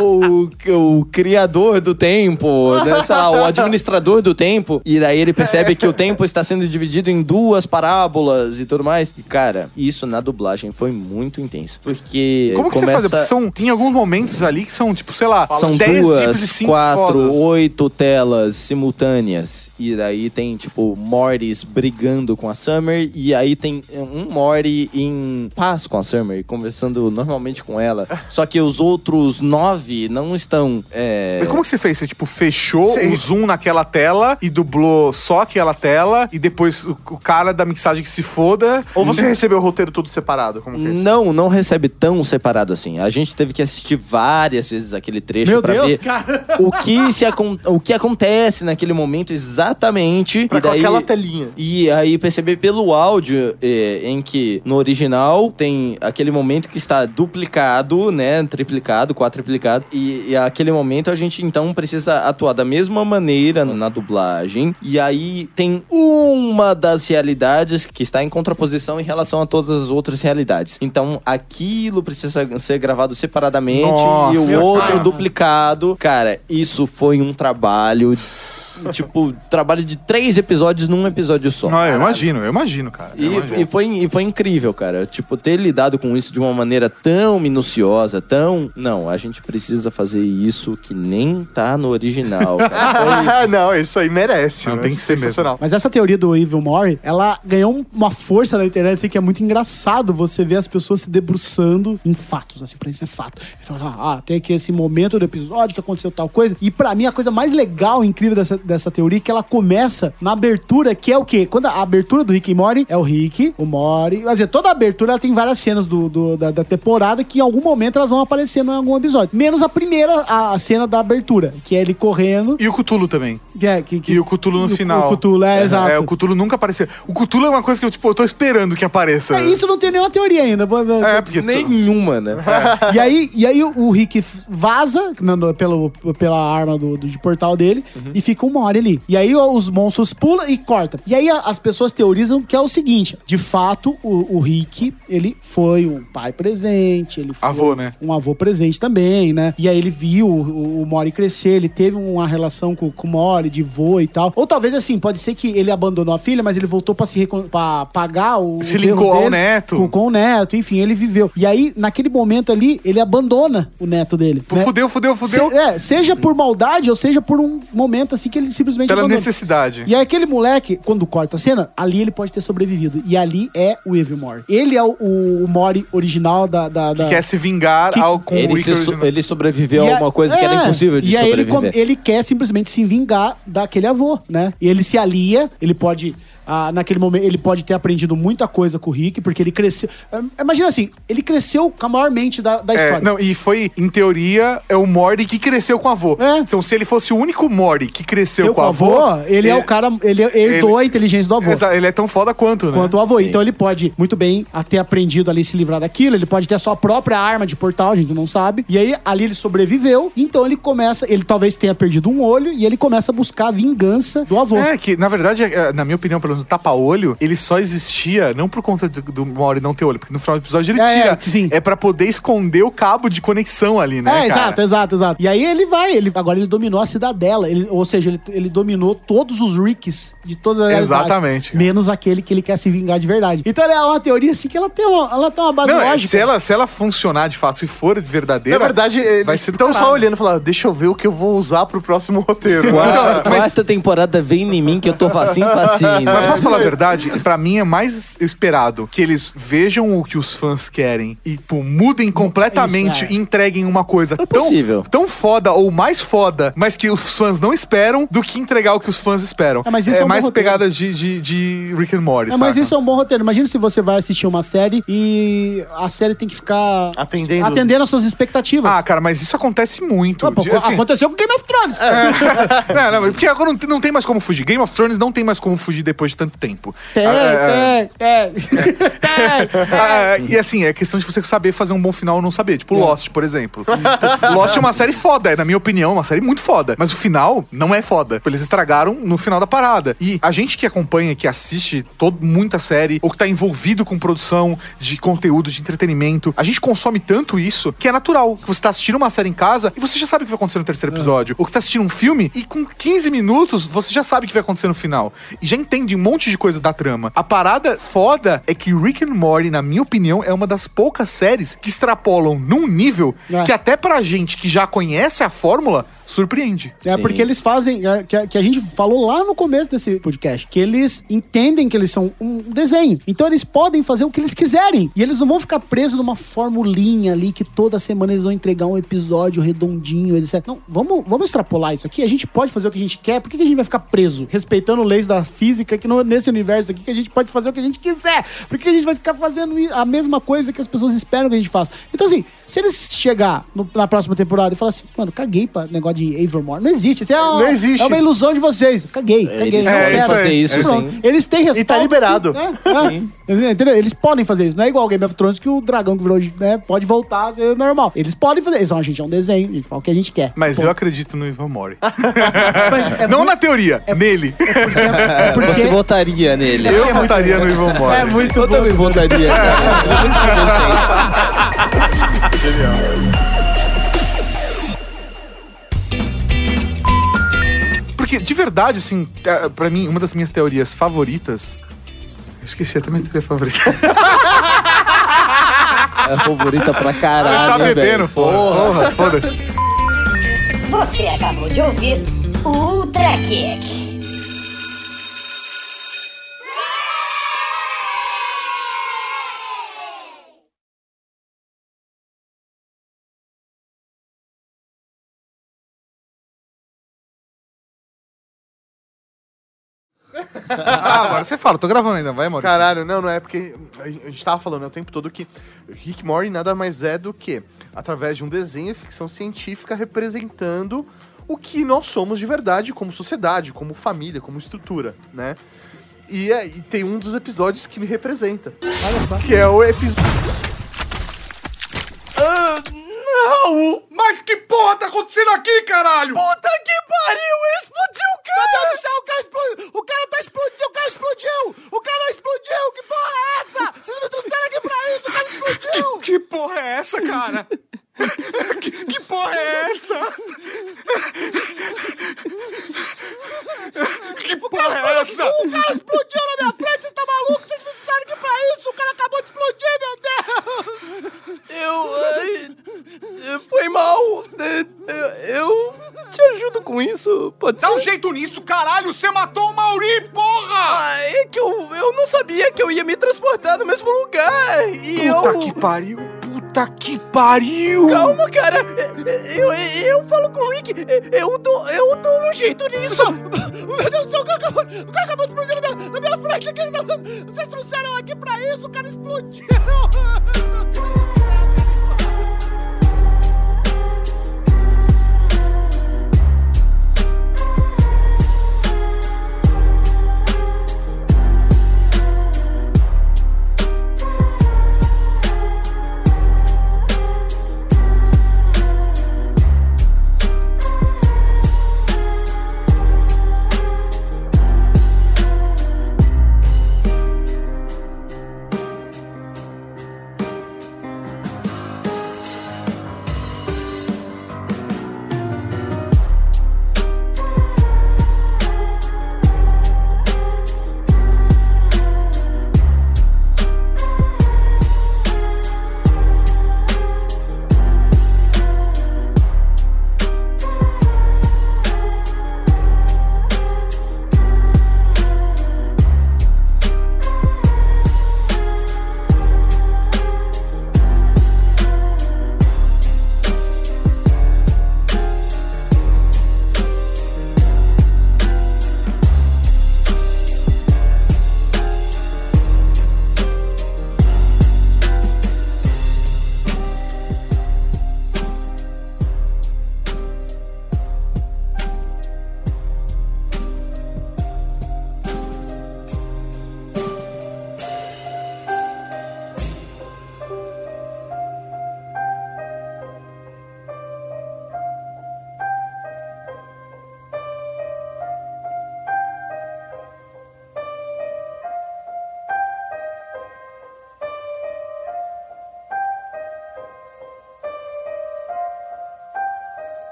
[SPEAKER 6] o, o, o, criador do tempo, né, sei lá, o administrador do tempo. E daí ele percebe que o tempo está sendo dividido em duas parábolas e tudo mais. E, cara, isso na dublagem foi muito intenso. Porque.
[SPEAKER 3] Como que você
[SPEAKER 6] começa...
[SPEAKER 3] faz? Porque são, tem alguns momentos ali que são, tipo, sei lá,
[SPEAKER 6] São
[SPEAKER 3] 10 tipos de
[SPEAKER 6] duas, quatro, oito telas simultâneas. E daí tem, tipo, Mortys brigando com a Summer. E aí tem um Morty em paz com a Summer, conversando normalmente com ela. Só que os outros nove não estão. é,
[SPEAKER 3] Mas como que você fez? Você, tipo, fechou o zoom naquela tela e dublou só aquela tela e depois o, o cara da mixagem que se foda.
[SPEAKER 7] Ou você recebeu o roteiro todo separado? Como que é isso?
[SPEAKER 6] Não, não recebe tão separado assim. A gente teve que assistir várias vezes aquele trecho
[SPEAKER 5] Meu
[SPEAKER 6] pra
[SPEAKER 5] Deus,
[SPEAKER 6] ver
[SPEAKER 5] cara.
[SPEAKER 6] o que, se acon- o que acontece naquele momento exatamente.
[SPEAKER 7] Pra
[SPEAKER 6] e
[SPEAKER 7] com
[SPEAKER 6] daí,
[SPEAKER 7] aquela telinha.
[SPEAKER 6] E aí perceber pelo áudio eh, em que no original tem aquele momento que está duplicado, né? Triplicado, quadruplicado. E, e aquele momento a gente então precisa atuar da mesma maneira na dublagem. E aí tem uma das realidades que está em contraposição em relação a todas as outras realidades. Então aquilo precisa ser gravado separadamente e
[SPEAKER 3] Nossa,
[SPEAKER 6] o outro
[SPEAKER 5] cara.
[SPEAKER 6] duplicado. Cara, isso foi um trabalho. tipo, trabalho de três episódios num episódio só.
[SPEAKER 3] Não, eu imagino, eu imagino, cara. eu
[SPEAKER 6] E,
[SPEAKER 3] imagino.
[SPEAKER 6] e foi, e foi incrível, cara. Tipo, ter lidado com isso de uma maneira tão minuciosa, tão. Não, a gente precisa fazer isso que nem tá no original, cara.
[SPEAKER 7] não, isso aí merece.
[SPEAKER 3] Não,
[SPEAKER 7] né?
[SPEAKER 3] tem que ser mesmo.
[SPEAKER 7] Sensacional.
[SPEAKER 5] Mas essa teoria do Evil Mori, ela ganhou um- uma força na internet, assim, que é muito engraçado você ver as pessoas se debruçando em fatos, assim, pra isso é fato. Então, ah, tem aqui esse momento do episódio, que aconteceu tal coisa. E pra mim, a coisa mais legal e incrível dessa, dessa teoria é que ela começa na abertura, que é o quê? Quando a abertura do Rick e Morty é o Rick, o Morty. Quer dizer, toda a abertura ela tem várias cenas do, do- da, da temporada que em algum momento elas vão aparecer em algum episódio. Menos a primeira, a, a cena da abertura, que é ele correndo.
[SPEAKER 3] E o Cthulhu também.
[SPEAKER 5] Que é, que, que-
[SPEAKER 3] E o Cthulhu no
[SPEAKER 5] o-
[SPEAKER 3] final.
[SPEAKER 5] O Cthulhu, é, exato.
[SPEAKER 3] É, o Cthulhu nunca apareceu. O Cthulhu é uma coisa que eu, tipo, eu tô esperando que apareça.
[SPEAKER 5] É, isso não tem nenhuma teoria ainda.
[SPEAKER 3] É, porque...
[SPEAKER 6] Nenhuma, né?
[SPEAKER 5] E aí, e aí o, Rick vaza no- no- pelo, pela arma do, do- de portal dele e fica uma hora ali. E aí os monstros pulam e cortam. E aí as pessoas teorizam que é o seguinte: de fato, o, o Rick, ele foi um pai presente, ele foi
[SPEAKER 3] Avô, né?
[SPEAKER 5] um avô presente também, né? E aí ele viu o, o Mori crescer, ele teve uma relação com, com o Mori de vô e tal. Ou talvez assim, pode ser que ele abandonou a filha, mas ele voltou pra se pra pagar o.
[SPEAKER 3] Se ligou ao neto.
[SPEAKER 5] Com, com o neto, enfim, ele viveu. E aí, naquele momento ali, ele abandona o neto dele. Né?
[SPEAKER 3] Fudeu, fudeu, fudeu.
[SPEAKER 5] Se- é, seja por maldade ou seja por um momento assim que ele simplesmente
[SPEAKER 3] Pela
[SPEAKER 5] abandona.
[SPEAKER 3] necessidade.
[SPEAKER 5] E aí aquele moleque, quando corta a cena, ali ele pode ter sobrevivido. E ali é o Evil Mori. Ele é o, o, o Mori original da... da, da-
[SPEAKER 3] Que quer se vingar
[SPEAKER 5] Que-
[SPEAKER 3] ao, com o
[SPEAKER 6] Ele, so- ele sobreviveu
[SPEAKER 5] E
[SPEAKER 6] a
[SPEAKER 5] a-
[SPEAKER 6] uma coisa que era
[SPEAKER 5] é,
[SPEAKER 6] impossível de
[SPEAKER 5] E aí ele,
[SPEAKER 6] sobreviver.
[SPEAKER 5] com- ele quer simplesmente se vingar daquele avô, né? E ele se alia, ele pode. Ah, naquele momento, ele pode ter aprendido muita coisa com o Rick, porque ele cresceu. ah, Imagina assim, ele cresceu com a maior mente da, da
[SPEAKER 3] É,
[SPEAKER 5] história.
[SPEAKER 3] não, e foi, em teoria, é o Morty que cresceu com o avô.
[SPEAKER 5] É.
[SPEAKER 3] Então, se ele fosse o único Morty que cresceu
[SPEAKER 5] Eu
[SPEAKER 3] com o avô...
[SPEAKER 5] ele é, o cara, ele herdou a inteligência do avô.
[SPEAKER 3] Ele é tão foda quanto, né?
[SPEAKER 5] Quanto o avô.
[SPEAKER 6] Sim.
[SPEAKER 5] Então ele pode muito bem a ter aprendido ali se livrar daquilo, ele pode ter a sua própria arma de portal, a gente não sabe. E aí ali ele sobreviveu, então ele começa, ele talvez tenha perdido um olho e ele começa a buscar a vingança do avô.
[SPEAKER 3] É, que na verdade, é, na minha opinião, pelo menos o tapa-olho, ele só existia não por conta do, do Mori não ter olho, porque no final do episódio ele
[SPEAKER 5] É,
[SPEAKER 3] tira.
[SPEAKER 5] é, sim.
[SPEAKER 3] É pra poder esconder o cabo de conexão ali, né?
[SPEAKER 5] É,
[SPEAKER 3] cara?
[SPEAKER 5] exato, exato, exato. E aí ele vai, ele, agora ele dominou a cidadela, ele, ou seja, ele, ele dominou todos os Ricks de todas as
[SPEAKER 3] Exatamente.
[SPEAKER 5] Menos aquele que ele quer se vingar de verdade. Então é uma teoria assim que ela tem uma, ela tem uma base
[SPEAKER 3] Não, é,
[SPEAKER 5] lógica.
[SPEAKER 3] se ela, se ela funcionar de fato, se for verdadeira.
[SPEAKER 7] Na verdade,
[SPEAKER 3] vai ser do
[SPEAKER 7] estão só olhando e falando, deixa eu ver o que eu vou usar pro próximo roteiro.
[SPEAKER 6] Quarta,
[SPEAKER 3] mas-
[SPEAKER 6] quarta temporada vem em mim que eu tô facinho, facinho.
[SPEAKER 3] Mas
[SPEAKER 6] né?
[SPEAKER 3] posso falar a verdade? Pra mim é mais esperado que eles vejam o que os fãs querem e pô, mudem completamente
[SPEAKER 5] Isso, é.
[SPEAKER 3] e entreguem uma coisa tão,
[SPEAKER 6] possível.
[SPEAKER 3] tão foda ou mais foda, mas que os fãs não esperam, do que entregar o que os fãs esperam.
[SPEAKER 5] É, mas isso é um bom
[SPEAKER 3] mais pegada de, de, de Rick and Morty,
[SPEAKER 5] É, mas
[SPEAKER 3] saca?
[SPEAKER 5] isso é um bom roteiro. Imagina se você vai assistir uma série e a série tem que ficar
[SPEAKER 7] Atendendo.
[SPEAKER 5] atendendo às suas expectativas.
[SPEAKER 3] Ah, cara, mas isso acontece muito.
[SPEAKER 5] Ah, pô,
[SPEAKER 3] assim,
[SPEAKER 5] Aconteceu com Game of Thrones.
[SPEAKER 3] não, não, porque agora não tem, não tem mais como fugir. Game of Thrones não tem mais como fugir depois de tanto tempo.
[SPEAKER 5] Tem,
[SPEAKER 3] Ah, é,
[SPEAKER 5] tem, tem, tem.
[SPEAKER 3] Ah, e assim, é questão de você saber fazer um bom final ou não saber. Tipo, Lost, por exemplo. Lost é uma série foda, é, na minha opinião, é uma série muito foda. Mas o final não é foda. Eles estragaram no final da parada. E a gente que acompanha, que assiste todo, muita série, ou que tá envolvido com produção de conteúdo, de entretenimento, a gente consome tanto isso que é natural. Que você tá assistindo uma série em casa e você já sabe o que vai acontecer no terceiro episódio. Ou que tá assistindo um filme e com 15 minutos você já sabe o que vai acontecer no final. E já entende monte de coisa da trama. A parada foda é que Rick and Morty, na minha opinião, é uma das poucas séries que extrapolam num nível
[SPEAKER 5] É.
[SPEAKER 3] que até pra gente que já conhece a fórmula, surpreende.
[SPEAKER 5] É
[SPEAKER 6] Sim.
[SPEAKER 5] porque eles fazem, é, que, a- que a gente falou lá no começo desse podcast, que eles entendem que eles são um desenho. Então eles podem fazer o que eles quiserem. E eles não vão ficar presos numa formulinha ali que toda semana eles vão entregar um episódio redondinho, etc. Não, vamos, vamos extrapolar isso aqui. A gente pode fazer o que a gente quer. Por que, que a gente vai ficar preso? Respeitando leis da física, que no- nesse universo aqui que a gente pode fazer o que a gente quiser. Por que a gente vai ficar fazendo a mesma coisa que as pessoas esperam que a gente faça? Então, assim, se eles chegar no- na próxima temporada e falar assim, mano, caguei pra negócio de Avermore. Não existe. Isso é, uma,
[SPEAKER 7] Não existe.
[SPEAKER 5] é uma ilusão de vocês. Caguei, caguei.
[SPEAKER 6] Eles
[SPEAKER 5] não
[SPEAKER 3] é,
[SPEAKER 6] fazer isso,
[SPEAKER 3] é
[SPEAKER 5] Pronto.
[SPEAKER 6] sim.
[SPEAKER 5] Eles têm respaldo.
[SPEAKER 7] E tá liberado.
[SPEAKER 5] É, é. Entendeu? Eles podem fazer isso. Não é igual Game of Thrones que o dragão que virou, né, pode voltar a ser normal. Eles podem fazer isso. A gente é um desenho, a gente fala o que a gente quer.
[SPEAKER 3] Mas
[SPEAKER 5] Pô,
[SPEAKER 3] eu acredito no Ivan Mori.
[SPEAKER 5] mas é
[SPEAKER 3] não
[SPEAKER 5] muito-
[SPEAKER 3] na teoria, nele.
[SPEAKER 5] é porque-
[SPEAKER 6] Você votaria nele.
[SPEAKER 3] Eu votaria no Ivan Mori.
[SPEAKER 5] É muito
[SPEAKER 6] Eu
[SPEAKER 5] bom.
[SPEAKER 6] também votaria. cara. É muito convincente.
[SPEAKER 3] Porque, de verdade, assim, é, pra mim, uma das minhas teorias favoritas. Eu esqueci até minha teoria favorita.
[SPEAKER 6] É favorita pra caralho.
[SPEAKER 3] tá bebendo,
[SPEAKER 6] velho.
[SPEAKER 3] porra. Porra, foda-se.
[SPEAKER 9] Você acabou de ouvir o Ultra Kick.
[SPEAKER 3] Ah, agora você fala, tô gravando ainda, vai, Maurício.
[SPEAKER 7] Caralho, não, não é porque a gente tava falando né, o tempo todo que Rick Morty nada mais é do que através de um desenho ficção científica representando o que nós somos de verdade como sociedade, como família, como estrutura, né? E, é- e tem um dos episódios que me representa,
[SPEAKER 5] Olha só.
[SPEAKER 7] que é o episódio
[SPEAKER 6] Ah,
[SPEAKER 3] Mas que porra tá acontecendo aqui, caralho?
[SPEAKER 6] Puta que pariu! Explodiu o cara!
[SPEAKER 5] Meu Deus do céu, o cara explodiu! O cara tá explodindo, o cara explodiu! O cara explodiu! Que porra é essa? Vocês me trouxeram aqui pra isso, o cara explodiu!
[SPEAKER 3] Que porra é essa, cara? que, que porra é essa? que porra é essa?
[SPEAKER 5] O cara explodiu na minha frente, você tá maluco? Vocês me trouxeram aqui pra isso! O cara acabou de explodir, meu Deus!
[SPEAKER 6] Eu. ai, foi mal. É, Eu, eu te ajudo com isso, pode
[SPEAKER 3] Dá um
[SPEAKER 6] ser?
[SPEAKER 3] jeito nisso, caralho! Você matou o Mauri, porra!
[SPEAKER 6] Ah, é que eu, eu não sabia que eu ia me transportar no mesmo lugar. E
[SPEAKER 3] Puta
[SPEAKER 6] eu.
[SPEAKER 3] que pariu! Puta que pariu!
[SPEAKER 6] Calma, cara. Eu, eu, eu falo com o Rick. Eu dou, eu dou um jeito nisso.
[SPEAKER 5] Meu Deus do céu, o cara acabou, o cara acabou de explodir na minha, na minha frente aqui! Vocês trouxeram aqui pra isso, o cara explodiu!